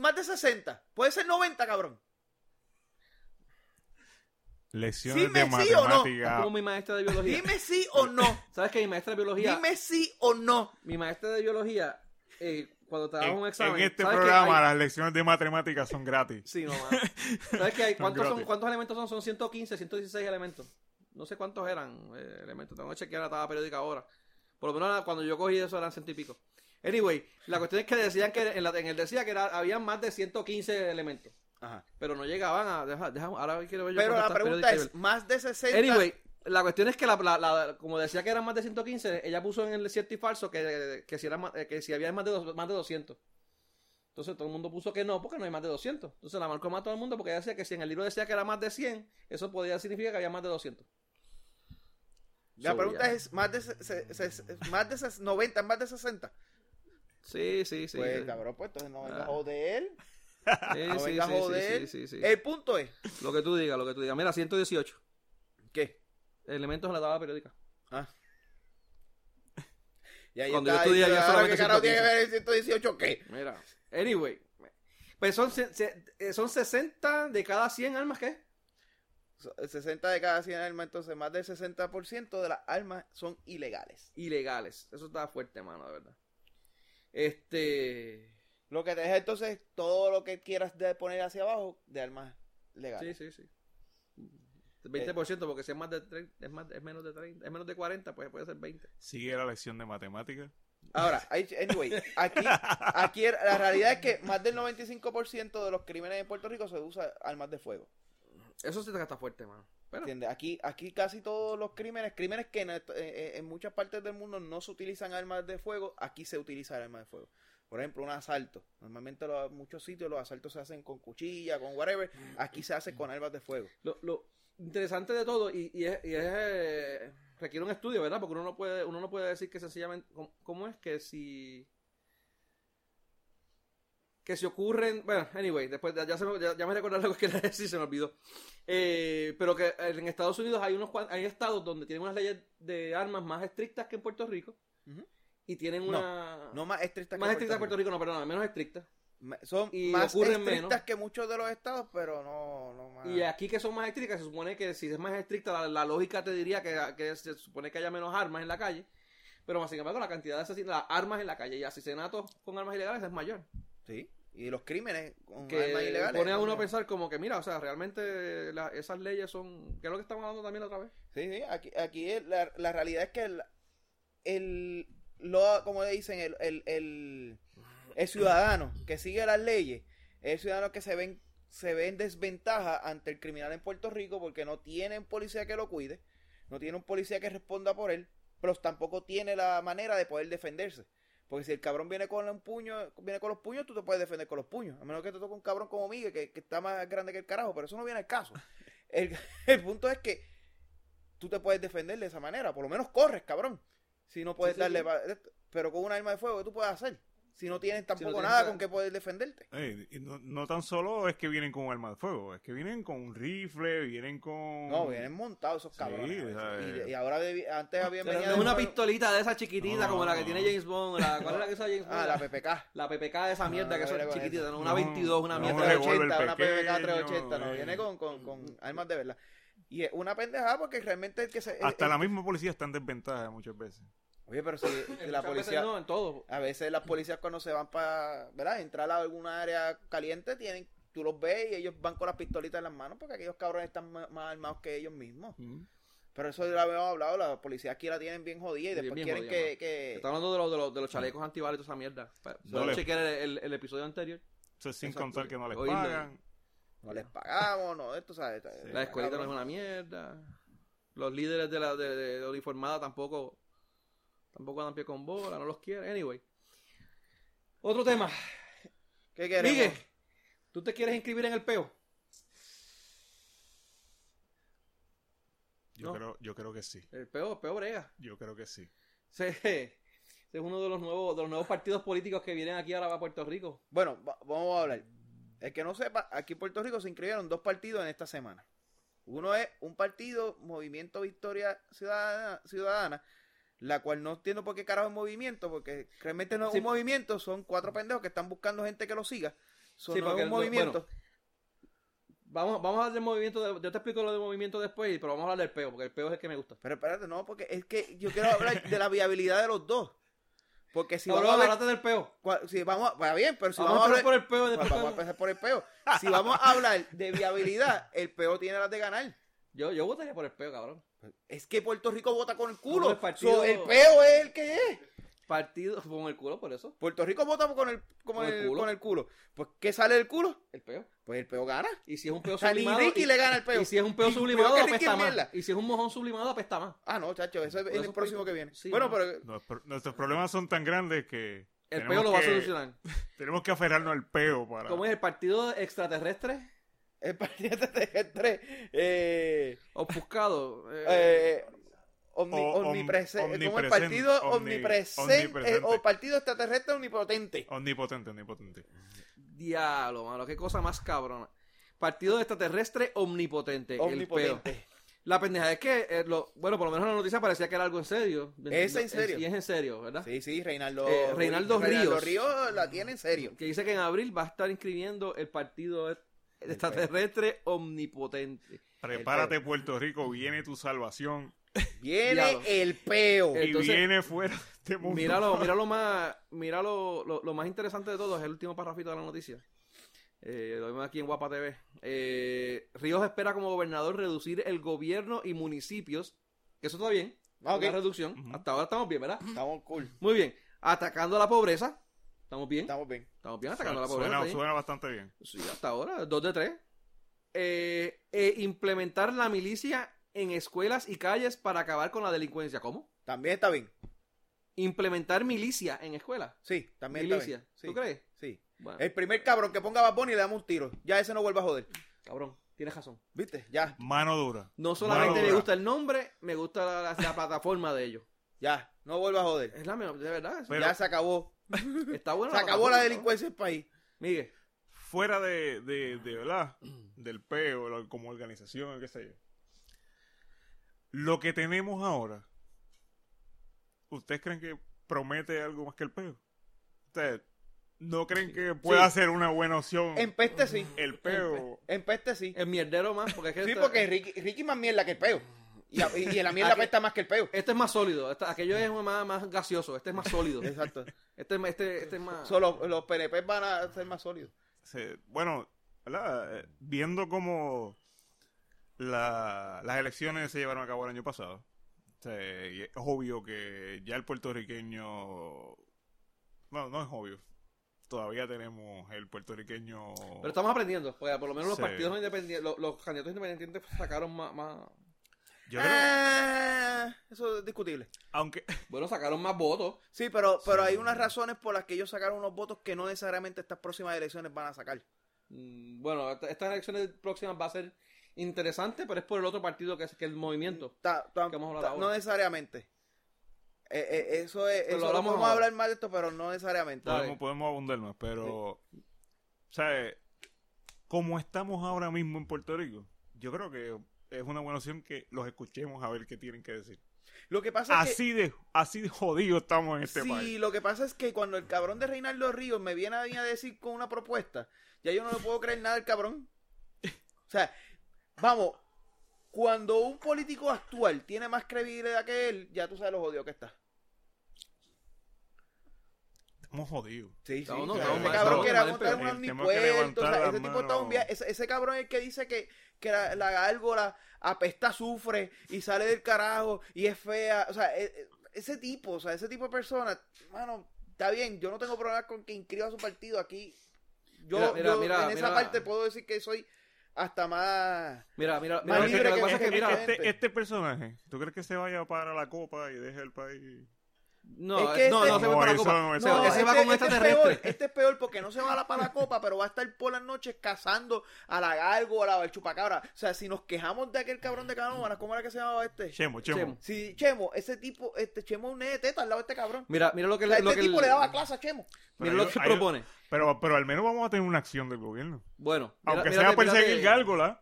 S2: Más de 60. Puede ser 90, cabrón.
S3: Lecciones
S2: Dime
S3: de
S2: sí o no.
S3: matemática.
S1: Como mi maestra de biología.
S2: Dime sí o no.
S1: ¿Sabes que mi maestra de biología,
S2: Dime sí o no.
S1: mi maestra de biología, eh, cuando te
S3: En,
S1: un examen.
S3: en este
S1: ¿sabes que
S3: programa
S1: hay-
S3: las lecciones de matemáticas son gratis.
S1: Sí, no. ¿Sabes que hay? ¿Cuántos, son,
S3: gratis.
S1: ¿Cuántos elementos son? Son 115, 116 elementos. No sé cuántos eran eh, elementos. Tengo que chequear la tabla periódica ahora. Por lo menos cuando yo cogí eso eran ciento y pico. Anyway, la cuestión es que decían que en, la, en el decía que era, habían más de 115 elementos.
S2: Ajá.
S1: Pero no llegaban a. Deja, deja- ahora quiero ver yo
S2: Pero la pregunta es, más de 60...
S1: Anyway, la cuestión es que la, la- la- como decía que eran más de 115, ella puso en el cierto y falso que, que si, era más- eh, que si había más de, dos- más de 200. Entonces todo el mundo puso que no, porque no hay más de 200. Entonces la marcó más todo el mundo porque ella decía que si en el libro decía que era más de 100, eso podía significar que había más de 200.
S2: La
S1: So,
S2: pregunta
S1: ya.
S2: es, más de, se- se- se- más de ses- 90, más de 60.
S1: Sí, sí, sí.
S2: pues,
S1: sí.
S2: cabrón, pues entonces no venga
S1: Ah.
S2: a joder.
S1: Sí,
S2: No
S1: sí,
S2: venga
S1: sí,
S2: joder.
S1: sí, sí.
S2: El punto es,
S1: Lo que tú digas, lo que tú digas. Mira, 118
S2: ¿qué?
S1: elementos en la tabla periódica.
S2: Ah. Ya,
S1: Cuando
S2: estaba
S1: yo estudié, ya solamente
S2: ¿Qué carajo tiene que
S1: 115.
S2: ver el 118 qué?
S1: Mira, anyway. Pues son, se- se- eh, son 60 de cada 100 almas, ¿qué?
S2: So- 60 de cada 100 armas, entonces más del 60% de las armas son ilegales.
S1: ilegales. Eso está fuerte, mano, de verdad. Este.
S2: Lo que te deja entonces todo lo que quieras de poner hacia abajo de armas
S1: Sí,
S2: legales.
S1: sí, sí. 20%, porque si es más de 30, es, más, es menos de 30, es menos de 40, pues puede ser 20.
S3: Sigue la lección de matemáticas.
S2: Ahora, anyway, aquí, aquí la realidad es que más del 95% de los crímenes en Puerto Rico se usa armas de fuego.
S1: Eso sí está fuerte, mano.
S2: ¿Entiendes? Aquí, aquí casi todos los crímenes, crímenes que en, est- eh, en muchas partes del mundo no se utilizan armas de fuego, aquí se utilizan armas de fuego. Por ejemplo, un asalto. Normalmente en muchos sitios los asaltos se hacen con cuchilla, con whatever. Aquí se hace con armas de fuego.
S1: lo, lo interesante de todo, y, y es, y es, eh, requiere un estudio, ¿verdad? Porque uno no puede, uno no puede decir que sencillamente, ¿cómo, cómo es que si... Que si ocurren, bueno, anyway, después ya, se me, ya, ya me recordé lo que quería decir, se me olvidó. Eh, pero que en Estados Unidos hay unos hay estados donde tienen unas leyes de armas más estrictas que en Puerto Rico y tienen
S2: No,
S1: una
S2: No más estrictas
S1: más estrictas que
S2: Puerto
S1: Rico, no, perdón, menos estrictas.
S2: Son
S1: y
S2: más
S1: ocurren
S2: estrictas
S1: menos.
S2: que muchos de los estados, pero no, no más.
S1: Y aquí que son más estrictas, se supone que si es más estricta, la, la lógica te diría que, que se supone que haya menos armas en la calle. Pero más sin embargo, la cantidad de asesinatos, las armas en la calle y asesinatos con armas ilegales es mayor.
S2: Sí. Y los crímenes con
S1: Que
S2: armas ilegales.
S1: pone a uno a pensar como que, mira, o sea, realmente la- esas leyes son... ¿Qué es lo que estamos hablando también la otra vez?
S2: Sí, sí, aquí, aquí es- la, la realidad es que el, el lo, como le dicen, el, el, el, el ciudadano que sigue las leyes, es el ciudadano que se ven, se ve en desventaja ante el criminal en Puerto Rico porque no tienen policía que lo cuide, no tiene un policía que responda por él, pero tampoco tiene la manera de poder defenderse. Porque si el cabrón viene con un puño, viene con los puños, tú te puedes defender con los puños. A menos que te toque un cabrón como Miguel, que, que está más grande que el carajo, pero eso no viene al caso. El, el punto es que tú te puedes defender de esa manera. Por lo menos corres, cabrón. Si no puedes
S1: Sí,
S2: darle...
S1: sí.
S2: Pero con un arma de fuego, ¿qué tú puedes hacer? Si no tienes tampoco
S1: tienes
S2: nada con que poder defenderte.
S3: Ey, y no, no tan solo es que vienen con un arma de fuego, es que vienen con un rifle, vienen con...
S2: No, vienen montados esos
S3: Sí,
S2: cabrones.
S3: ¿sabes?
S2: y, y ahora debi- antes habían
S1: Pero
S2: venido
S1: no es
S2: de-
S1: una pistolita de esa chiquitita
S3: No,
S1: como la que
S3: no.
S1: tiene James Bond. La, ¿Cuál es la que usa James Bond?
S2: Ah, la PPK.
S1: La PPK de esa mierda
S2: No,
S1: que chiquititas,
S2: eso.
S1: ¿no? Una
S3: No,
S1: 22, una
S3: no,
S1: mierda.
S3: un
S1: de
S3: revólver
S2: 380, una PPK
S3: pequeño,
S2: 380, no,
S3: eh.
S2: viene con, con, con armas de verdad. Y es una pendejada porque realmente el que se...
S3: Hasta
S2: el-
S3: la misma policía está en desventaja muchas veces.
S2: Oye, pero si la
S1: muchas veces
S2: policía...
S1: No, en todo.
S2: A veces las policías cuando se van para, ¿verdad? Entrar a alguna área caliente, tienen, tú los ves y ellos van con las pistolitas en las manos porque aquellos cabrones están más, más armados que ellos mismos. Pero eso ya lo habíamos hablado, la policía aquí la tienen bien jodida y
S1: Bien,
S2: después
S1: bien
S2: quieren
S1: jodida,
S2: que... que...
S1: Está hablando de, los de, los, de los chalecos antibalas y toda esa mierda.
S3: No le-
S1: chequear el, el, el episodio anterior.
S3: Eso es sin contar que no les
S1: Oírlo.
S3: pagan.
S2: No les pagamos, no, esto, ¿sabes?
S3: Sí.
S1: La escuelita no es una mierda. Los líderes de la de, de- de uniformada tampoco tampoco dan pie con bola, no los quieren. Anyway. Otro tema.
S2: ¿Qué queremos?
S1: Miguel, ¿tú te quieres inscribir en el peo?
S3: Yo,
S1: No.
S3: creo, yo creo que sí.
S1: El peo, el peo brega.
S3: Yo creo que sí.
S1: Ese, ese es uno de los nuevos de los nuevos partidos políticos que vienen aquí ahora a Puerto Rico.
S2: Bueno, va- vamos a hablar. El que no sepa, aquí en Puerto Rico se inscribieron dos partidos en esta semana. Uno es un partido, Movimiento Victoria Ciudadana, Ciudadana la cual no entiendo por qué carajo es movimiento, porque realmente no es
S1: Sí.
S2: un movimiento, son cuatro pendejos que están buscando gente que lo siga. Eso
S1: Sí,
S2: no es
S1: porque
S2: un movimiento.
S1: Vamos, vamos a hablar del movimiento, de- yo te explico lo del movimiento después, pero vamos a hablar del peo, porque el peo es el que me gusta.
S2: Pero espérate, no, porque es que yo quiero hablar de la viabilidad de los dos. Porque si vamos a
S1: háblate del peo.
S2: si vamos, va bien, pero si
S1: Vamos,
S2: vamos,
S1: a
S2: hablar,
S1: por el peo y
S2: pues
S1: después
S2: vamos a empezar por el peo. Si vamos a hablar de viabilidad, el peo tiene las de ganar.
S1: Yo, yo votaría por el peo, cabrón.
S2: Es que Puerto Rico vota con el culo.
S1: el partido-
S2: So, el peo es el que es.
S1: Partido con el culo, por eso.
S2: Puerto Rico vota con el, con
S1: Con el
S2: el,
S1: culo.
S2: con el culo. Pues, ¿qué sale del culo?
S1: El peo.
S2: Pues el peo gana.
S1: Y si es un peo
S2: O sea, ni
S1: sublimado.
S2: Ricky
S1: y,
S2: le gana el peo.
S1: y si es un peo
S2: Y
S1: sublimado, apesta
S2: es
S1: más. Y si es un mojón sublimado, apesta más.
S2: Ah, no, chacho, eso es
S1: Eso
S2: el próximo que viene.
S1: sí,
S2: bueno,
S1: no.
S2: pero
S3: nuestros problemas son tan grandes que
S1: El peo lo va a solucionar.
S3: Tenemos que aferrarnos al peo para...
S1: ¿Cómo es el partido extraterrestre?
S2: El partido terrestre eh,
S1: Ofuscado. eh,
S2: eh, omni-
S3: O- om-
S2: omniprese- como el
S3: omnipresente,
S2: partido
S3: omni-
S2: omnipresente,
S3: omnipresente.
S2: eh, o partido extraterrestre omnipotente.
S3: Omnipotente, omnipotente.
S1: Diablo, mano. Qué cosa más cabrona. Partido extraterrestre omnipotente. El peo.
S2: Omnipotente.
S1: La pendeja es que, eh, lo, bueno, por lo menos la noticia parecía que era algo en serio.
S2: ¿Es en serio?
S1: Y es en serio, ¿verdad?
S2: Sí, sí, Reinaldo,
S1: Eh, Reinaldo Ríos.
S2: Ríos la tiene en serio.
S1: Que dice que en abril va a estar inscribiendo el partido extraterrestre omnipotente.
S3: Prepárate, Puerto Rico, viene tu salvación.
S2: Viene el peo.
S3: Y
S1: Entonces-
S3: viene fuera de este mundo.
S1: Míralo, míralo más, míralo, lo, lo más interesante de todo es el último parrafito de la noticia. Eh, lo vemos aquí en Guapa TV. Eh, Ríos espera como gobernador reducir el gobierno y municipios. Que eso está bien.
S2: Ah, ok.
S1: Una reducción. Hasta ahora estamos bien, ¿verdad?
S2: Estamos cool.
S1: Muy bien. Atacando la pobreza. ¿Estamos bien?
S2: Estamos bien.
S1: Estamos bien atacando la
S3: Suena,
S1: pobreza.
S3: suena, bastante bien.
S1: Sí, hasta ahora, dos de tres. Eh, eh, implementar la milicia en escuelas y calles para acabar con la delincuencia. ¿Cómo?
S2: También está bien.
S1: Implementar milicia en escuelas.
S2: Sí, también
S1: Milicia.
S2: está bien. Sí,
S1: ¿Tú crees?
S2: Sí.
S1: Bueno,
S2: El primer cabrón que ponga Bad Bunny le damos un tiro. Ya ese no vuelve a joder.
S1: cabrón, tienes razón.
S2: ¿Viste? Ya,
S3: Mano dura.
S1: No solamente
S3: Mano
S1: me
S3: dura.
S1: gusta el nombre, me gusta la, la- la plataforma de ellos.
S2: ya. No vuelve a joder.
S1: Es la mejor, de verdad.
S3: Pero-
S2: ya se acabó.
S1: Está bueno.
S2: Se acabó la delincuencia del país.
S1: Miguel,
S3: Fuera de, de, de ¿verdad? Del peo, como organización, qué sé yo. Lo que tenemos ahora, ¿ustedes creen que promete algo más que el peo? ¿Ustedes no creen que pueda
S2: Sí.
S3: ser una buena opción
S2: En peste sí.
S3: el peo?
S2: En peste sí.
S1: el mierdero más, porque es que
S2: Sí, porque Ricky, Ricky más mierda que el peo. Y, a- y la mierda
S1: Aquí-
S2: apesta más que el peo.
S1: este es más sólido. esta- aquello es más, más gaseoso. Este es más sólido.
S2: Exacto.
S1: Este, este, este es más.
S2: Solo los PNP van a ser más sólidos.
S3: Bueno, ¿verdad? Eh, viendo cómo la- las elecciones se llevaron a cabo el año pasado, o sea, y es obvio que ya el puertorriqueño... No, no es obvio. Todavía tenemos el puertorriqueño...
S1: Pero estamos aprendiendo, porque por lo menos los
S3: Sí.
S1: partidos independientes, los, los candidatos independientes sacaron más, más,
S3: Yo creo,
S2: Ah, eso es discutible.
S3: aunque...
S1: bueno, sacaron más votos.
S2: Sí, pero, pero
S3: Sí.
S2: hay unas razones por las que ellos sacaron unos votos que no necesariamente estas próximas elecciones van a sacar.
S1: Mm, Bueno, esta- estas elecciones próximas va a ser interesante, pero es por el otro partido que es que el movimiento.
S2: Ta- ta-
S1: Que hablar
S2: ta-
S1: ahora.
S2: no necesariamente. Eh, eh, eso es. Eso,
S1: lo hablamos
S2: vamos a hablar más de esto, pero no necesariamente.
S3: Podemos, podemos abundar más, pero... O sea, como estamos ahora mismo en Puerto Rico, yo creo que es una buena opción que los escuchemos a ver qué tienen que decir.
S2: Lo que pasa es que.
S3: Así de, así de jodido estamos en este
S2: sí,
S3: país.
S2: lo que pasa es que cuando el cabrón de Reinaldo Ríos me viene a, venir a decir con una propuesta, ya yo no le puedo creer nada al cabrón. O sea, vamos, cuando un político actual tiene más credibilidad que él, ya tú sabes lo jodido que está.
S3: Estamos jodidos.
S2: Sí, sí.
S1: No, no,
S2: ese cabrón que era montar un
S3: que
S2: omnipuerto, o sea, ese tipo está un
S3: manos.
S2: via- ese, ese cabrón es el que dice que, que la, la gárgola apesta azufre y sale del carajo y es fea, o sea, e- e- ese tipo, o sea, ese tipo de persona, mano, está bien, yo no tengo problemas con que inscriba su partido aquí. Yo,
S1: Mira, mira,
S2: yo
S1: mira,
S2: en esa
S1: mira.
S2: parte puedo decir que soy hasta más...
S1: Mira, mira,
S2: Más
S1: que-
S2: libre
S1: que
S2: que
S1: es que,
S3: este, este personaje, ¿tú crees que se vaya para la copa y deje el país?
S1: No,
S2: Es que
S1: no,
S2: este-
S1: no se va
S3: No,
S1: para la copa.
S3: no,
S1: ese
S3: no.
S1: va con un
S2: este es peor, este es peor porque no se va a la para la copa, pero va a estar por las noches cazando a la gárgola o al chupacabra. O sea, si nos quejamos de aquel cabrón de Canóvanas, ¿cómo era que se llamaba este?
S3: Chemo, Chemo.
S1: Chemo.
S2: Si Chemo, ese tipo, este Chemo es un de teta al lado de este cabrón.
S1: Mira, mira lo que,
S2: O sea,
S1: lo
S2: este
S1: que
S2: tipo
S1: el-
S2: le daba clase a Chemo.
S1: mira
S3: Pero
S1: lo que
S3: hay-
S1: propone.
S3: Pero, pero al menos vamos a tener una acción del gobierno.
S1: Bueno, mira-
S3: Aunque
S1: mírate-
S3: sea perseguir
S1: mírate-
S3: gárgola,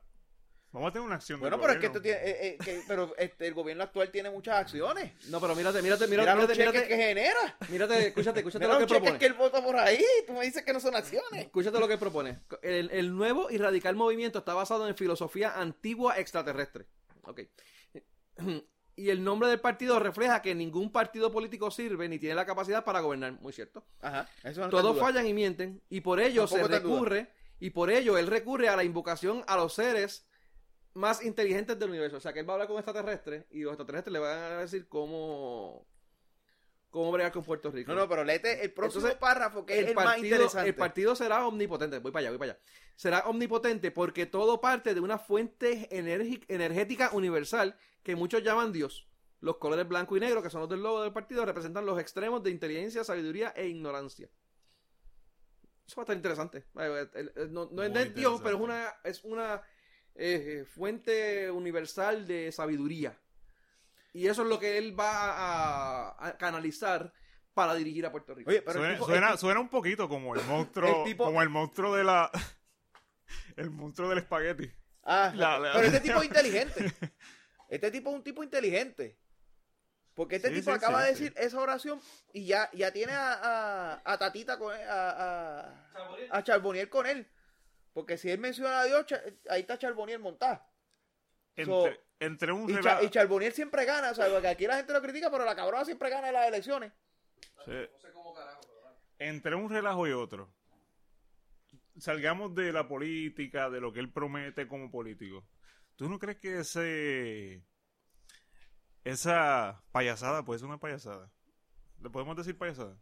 S3: vamos a tener una acción
S2: Bueno,
S3: del
S2: pero es que esto tiene, eh, eh, que- pero este, el gobierno actual tiene muchas acciones.
S1: No, pero mírate, mírate,
S2: Mira,
S1: mírate,
S2: los
S1: mírate,
S2: cheques que
S1: mírate,
S2: genera.
S1: mírate, escúchate, escúchate
S2: Mira
S1: lo
S2: los
S1: que
S2: cheques
S1: propone.
S2: que él vota por ahí. Tú me dices que no son acciones.
S1: Escúchate lo que propone. El, el nuevo y radical movimiento está basado en filosofía antigua extraterrestre. Ok. y el nombre del partido refleja que ningún partido político sirve ni tiene la capacidad para gobernar. Muy cierto.
S2: Ajá. Eso no está en
S1: Todos
S2: duda.
S1: fallan y mienten y por ello se
S2: Tampoco está en duda.
S1: recurre y por ello él recurre a la invocación a los seres más inteligentes del universo. O sea, que él va a hablar con extraterrestres y los extraterrestres le van a decir cómo cómo bregar con Puerto Rico.
S2: No, no, pero léete el próximo
S1: Entonces,
S2: párrafo que es
S1: el
S2: el más
S1: partido,
S2: interesante.
S1: el partido será omnipotente. Voy para allá, voy para allá. Será omnipotente porque todo parte de una fuente energética universal que muchos llaman Dios. Los colores blanco y negro, que son los del logo del partido, representan los extremos de inteligencia, sabiduría e ignorancia. Eso va a estar interesante. No, no es
S3: Muy
S1: de Dios, pero es una, es una eh, fuente universal de sabiduría. Y eso es lo que él va a, a canalizar para dirigir a Puerto Rico.
S2: Oye, pero el
S3: suena,
S2: tipo-
S3: suena,
S2: el
S3: suena un poquito como el monstruo,
S2: El tipo-
S3: como el monstruo de la, el monstruo del espagueti.
S2: Ah,
S3: La- la-
S2: pero este tipo es inteligente. Este tipo es un tipo inteligente. Porque este
S3: Sí,
S2: tipo
S3: sí,
S2: acaba
S3: sí,
S2: de
S3: sí.
S2: decir esa oración y ya, ya tiene a, a, a Tatita con él, a, a, a Charboniel con él. Porque si él menciona a Dios, ahí está Charboniel montado. So-
S3: Entre, un
S2: Y, Cha-
S3: relajo,
S2: y Charboniel siempre gana, o sea, porque aquí la gente lo critica, pero la cabrona siempre gana en las elecciones.
S3: sí, entre un relajo y otro. Salgamos de la política, de lo que él promete como político. ¿Tú no crees que ese esa payasada puede ser una payasada? ¿Le podemos decir payasada?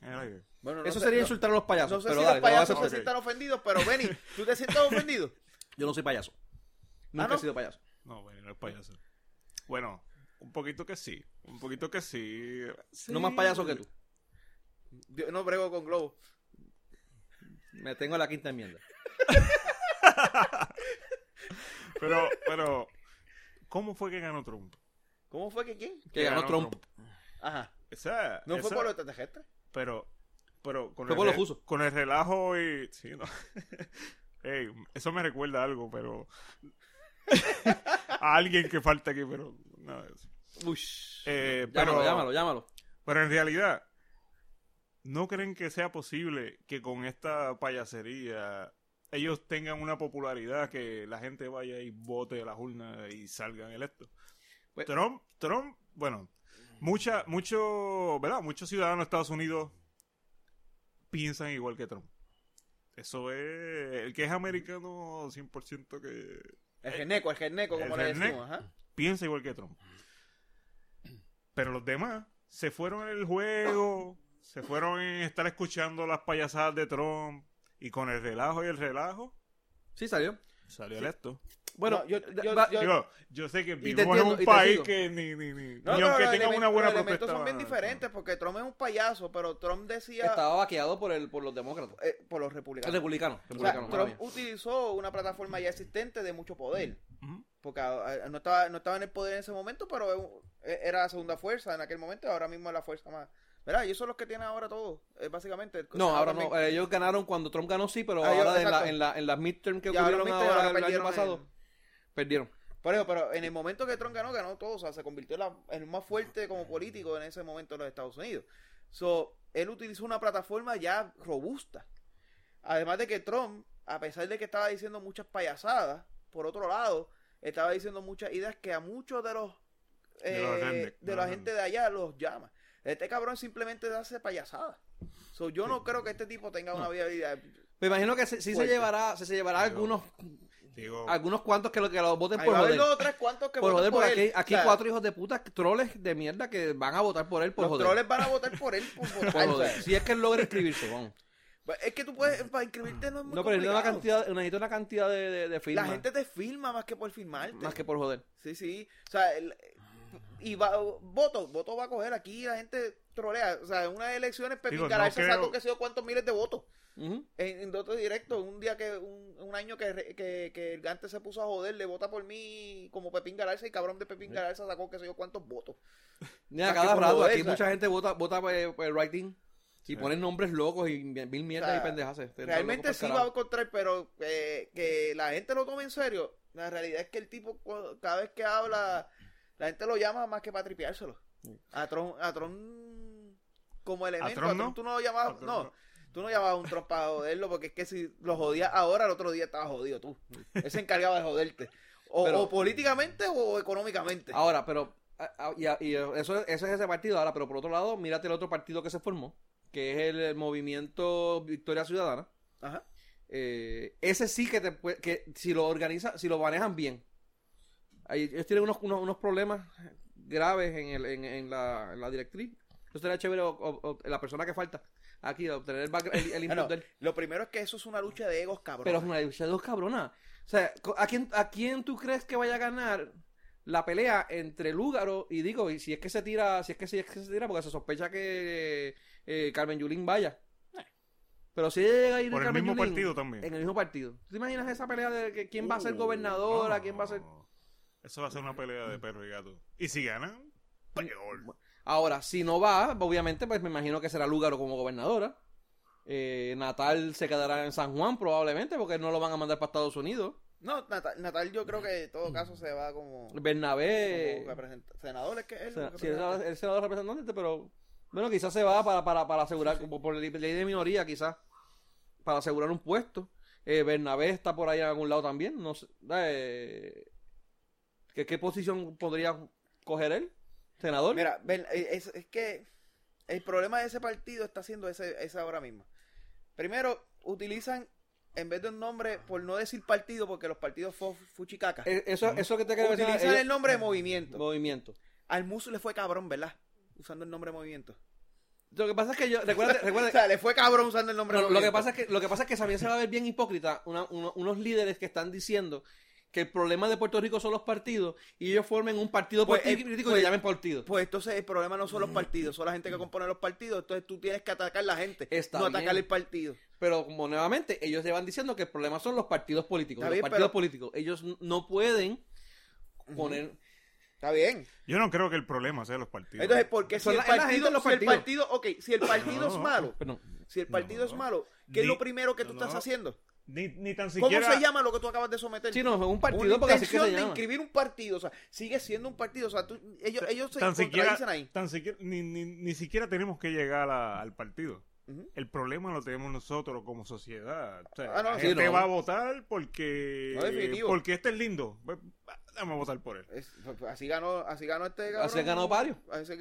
S3: En el aire.
S2: Bueno, no
S1: Eso
S2: sé-
S1: sería
S2: no-
S1: insultar a los payasos.
S2: No sé
S1: pero
S2: si
S1: dale,
S2: los
S1: lo voy a
S2: payasos se
S1: aceptar.
S2: sientan ofendidos, pero Benny, ¿tú te sientes ofendido?
S1: Yo no soy payaso. Nunca
S2: no?
S1: he sido payaso.
S3: No, bueno, no es payaso. Bueno, un poquito que sí. Un poquito que sí. Sí.
S1: No más payaso que tú.
S2: Yo no brego con globo.
S1: Me tengo la quinta enmienda.
S3: Pero, pero, ¿cómo fue que ganó Trump?
S2: ¿Cómo fue que quién?
S1: Que ganó Trump.
S2: Ajá.
S3: Esa,
S2: ¿No fue
S3: esa-
S2: por los extraterrestres?
S3: Pero, pero con el,
S1: los
S3: con el relajo y... Sí, no. Ey, eso me recuerda a algo, pero... a alguien que falta aquí, pero... nada de eso.
S1: Ush.
S3: Eh,
S1: llámalo,
S3: pero,
S1: llámalo, llámalo.
S3: pero en realidad, ¿no creen que sea posible que con esta payasería ellos tengan una popularidad que la gente vaya y vote a las urnas y salgan electos?
S1: Pues-
S3: Trump, Trump, bueno, mucha, mucho, ¿verdad? Muchos ciudadanos de Estados Unidos piensan igual que Trump. Eso es, el que es americano 100% que
S2: El geneco, el geneco, como
S3: El
S2: le decimos. Ajá.
S3: piensa igual que Trump. Pero los demás se fueron en el juego, se fueron en estar escuchando las payasadas de Trump y con el relajo y el relajo
S1: Sí, salió.
S3: salió electo.
S1: Bueno,
S2: No, yo- yo-
S1: va-
S2: yo-
S3: Digo, yo sé que vivimos en un país que ni, ni, ni,
S2: No,
S3: ni
S2: no,
S3: aunque tenga una buena
S2: los
S3: propuesta.
S2: son bien diferentes porque Trump es un payaso, pero Trump decía
S1: estaba vaqueado por, el, por los demócratas.
S2: eh, por los
S1: El
S2: republicanos.
S1: republicano.
S2: O sea,
S1: republicano, mala
S2: Trump
S1: mía.
S2: utilizó una plataforma ya existente de mucho poder. Porque ah, no estaba, no estaba en el poder en ese momento, pero eh, era la segunda fuerza en aquel momento. Ahora mismo es la fuerza más. ¿Verdad? Y eso es los que tienen ahora todo. eh, básicamente.
S1: No, ahora no. ellos ganaron cuando Trump ganó, sí, pero
S2: Ah,
S1: ahora en, la, en, la, en las midterm que ocurrieron ahora, el año pasado, perdieron.
S2: Por eso, pero en el momento que Trump ganó, ganó todo. O sea, se convirtió en, la- en el más fuerte como político en ese momento en los Estados Unidos. So, él utilizó una plataforma ya robusta. Además de que Trump, a pesar de que estaba diciendo muchas payasadas, por otro lado, estaba diciendo muchas ideas que a muchos de los
S3: De los
S2: eh, de
S3: de
S2: la gente de allá los llama. Este cabrón simplemente hace payasadas. So, yo no creo que este tipo tenga una viabilidad.
S1: Me imagino que sí, sí se llevará, sí se llevará algunos,
S3: Digo,
S1: algunos cuantos que lo que lo voten por joder.
S2: dos tres cuantos que
S1: Por
S2: voten
S1: joder,
S2: por él.
S1: aquí, aquí
S2: O sea,
S1: cuatro hijos de puta, troles de mierda que van a votar por él por
S2: Los
S1: joder.
S2: troles van a votar por él por votar.
S1: Por joder. Si es que él logra inscribirse, vamos.
S2: Es que tú puedes, para inscribirte no es muy
S1: No, pero necesita una cantidad, necesita una cantidad de, de, de firmas.
S2: La gente te filma más que por filmarte.
S1: Más que por joder.
S2: Sí, sí. O sea, el- y va, voto, voto va a coger aquí, la gente trolea. O sea, en unas elecciones Pepín
S3: Digo, no
S2: se
S3: creo-
S2: sacó que sé yo cuántos miles de votos. En, en voto directo, un día que, un, un año que, re- que, que el Gante se puso a joder, le vota por mí como Pepín Galarza y cabrón de Pepín Galarza sacó que sé yo cuántos votos.
S1: Mira, cada rato aquí mucha gente vota, vota por, por el writing y
S3: Sí.
S1: ponen nombres locos y mil mierdas
S2: O sea,
S1: y pendejas. Están
S2: Realmente sí va a encontrar, pero eh, que la gente lo tome en serio. La realidad es que el tipo, cada vez que habla, la gente lo llama más que para tripeárselo. A Tron, a Tron como elemento. A
S3: Tron
S2: Tron,
S3: no?
S2: tú no lo llamabas, no. Tú no llamabas a un Tron para joderlo, porque es que si lo jodías ahora, el otro día estaba jodido tú. Él se encargaba de joderte. O,
S1: Pero-
S2: o políticamente o económicamente.
S1: Ahora, pero. Y, eso, es ese partido. Ahora, pero por otro lado, mírate el otro partido que se formó, que es el, el Movimiento Victoria Ciudadana.
S2: Ajá.
S1: Eh, ese sí que te que si lo organiza, si lo manejan bien. Ahí, ellos tienen unos, unos, unos problemas graves en, el, en, en la, en la directriz. Eso sería chévere o- o- o- la persona que falta aquí, obtener el, background- el, input
S2: lo primero es que eso es una lucha de egos, cabrón.
S1: Pero es una lucha de dos cabronas. O sea, ¿a quién, ¿a quién tú crees que vaya a ganar la pelea entre Lúgaro y digo, y si es que se tira, si es que, si es que se tira, porque se sospecha que eh, Carmen Yulín vaya. Pero si llega a ir
S3: Por el
S1: Carmen
S3: mismo
S1: Yulín,
S3: partido también.
S1: En el mismo partido. ¿Tú te imaginas esa pelea de que quién va a ser gobernadora,
S3: No.
S1: quién va a ser...
S3: Eso va a ser una pelea de perro y gato. Y si ganan, peor.
S1: Ahora, si no va, obviamente, pues me imagino que será Lúgaro como gobernadora. Eh, Natal se quedará en San Juan probablemente porque no lo van a mandar para Estados Unidos.
S2: No, Natal, Natal yo creo que en todo caso se va como,
S1: Bernabé...
S2: como senador, es que él.
S1: Sí, el senador, el senador representante, pero bueno, quizás se va para, para, para asegurar, por ley ley de minoría, quizás, para asegurar un puesto. Eh, Bernabé está por ahí en algún lado también. No sé, eh, ¿qué, ¿Qué posición podría coger él? ¿Senador?
S2: Mira, ven, eh, es, es que el problema de ese partido está siendo ese, ese ahora mismo. Primero, utilizan, en vez de un nombre, por no decir partido, porque los partidos fue fuchicaca,
S1: Eh, eso, eso que te quiero decir.
S2: utilizan
S1: ellos-
S2: el nombre de movimiento.
S1: movimiento.
S2: Al Musu le fue cabrón, ¿verdad? Usando el nombre de movimiento.
S1: Lo que pasa es que yo, recuerda, recuerda
S2: O sea, le fue cabrón usando el nombre
S1: No,
S2: de
S1: lo que
S2: movimiento.
S1: pasa es que lo que pasa es que también se va a ver bien hipócrita una- uno- unos líderes que están diciendo que el problema de Puerto Rico son los partidos y ellos formen un partido
S2: Pues,
S1: político
S2: eh,
S1: y
S2: pues-
S1: le llamen partido.
S2: Pues entonces el problema no son los partidos, son la gente que compone los partidos. Entonces tú tienes que atacar la gente,
S1: Está
S2: no
S1: bien.
S2: atacar el partido.
S1: Pero como nuevamente ellos llevan diciendo que el problema son los partidos políticos.
S2: Está
S1: los
S2: bien,
S1: partidos
S2: pero-
S1: políticos. Ellos no pueden poner.
S2: Está bien.
S3: Yo no creo que el problema sea los partidos.
S2: Entonces, ¿por qué si el
S1: la-
S2: partido,
S1: los
S2: si el partido, ok, si el partido es
S3: No.
S2: malo,
S1: Perdón.
S2: si el partido
S3: No.
S2: es malo, ¿qué es lo primero que tú
S3: no,
S2: estás
S3: no.
S2: haciendo?
S3: Ni, ni tan
S2: ¿Cómo
S3: siquiera...
S2: se llama lo que tú acabas de someter?
S1: Sí, no, un partido
S2: Una
S1: porque así que
S2: intención
S1: se
S2: de
S1: llama.
S2: inscribir un partido, o sea, sigue siendo un partido, o sea, tú- ellos, ellos se
S3: tan siquiera,
S2: contradicen ahí.
S3: tan siquiera ni, ni, ni siquiera tenemos que llegar a- al partido. El problema lo tenemos nosotros como sociedad. O sea,
S2: Ah, no,
S3: la
S2: sí,
S3: gente
S1: no.
S3: va a votar porque
S2: No,
S3: porque este es lindo. Pues, Vamos a votar por él.
S2: Es- pues, así ganó, así ganó este cabrón.
S1: Así ganó varios.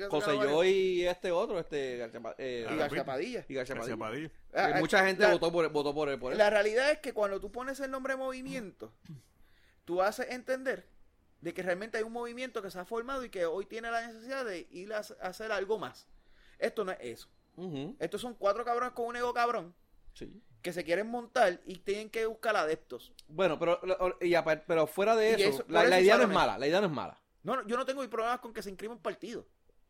S1: José yo y este otro, este García eh,
S2: y
S3: Ah,
S2: García Padilla.
S1: y García Padilla.
S3: Padilla.
S2: Ah,
S1: mucha gente
S2: la-
S1: votó por votó por él, por él.
S2: La realidad es que cuando tú pones el nombre movimiento, tú haces entender de que realmente hay un movimiento que se ha formado y que hoy tiene la necesidad de ir a hacer algo más. Esto no es eso. Estos son cuatro cabrones con un ego cabrón
S1: sí.
S2: que se quieren montar y tienen que buscar adeptos.
S1: Bueno, pero, y pero fuera de eso, la,
S2: eso
S1: idea no es mala. La idea no es mala.
S2: No, no, yo no tengo problemas con que se inscriba un partido.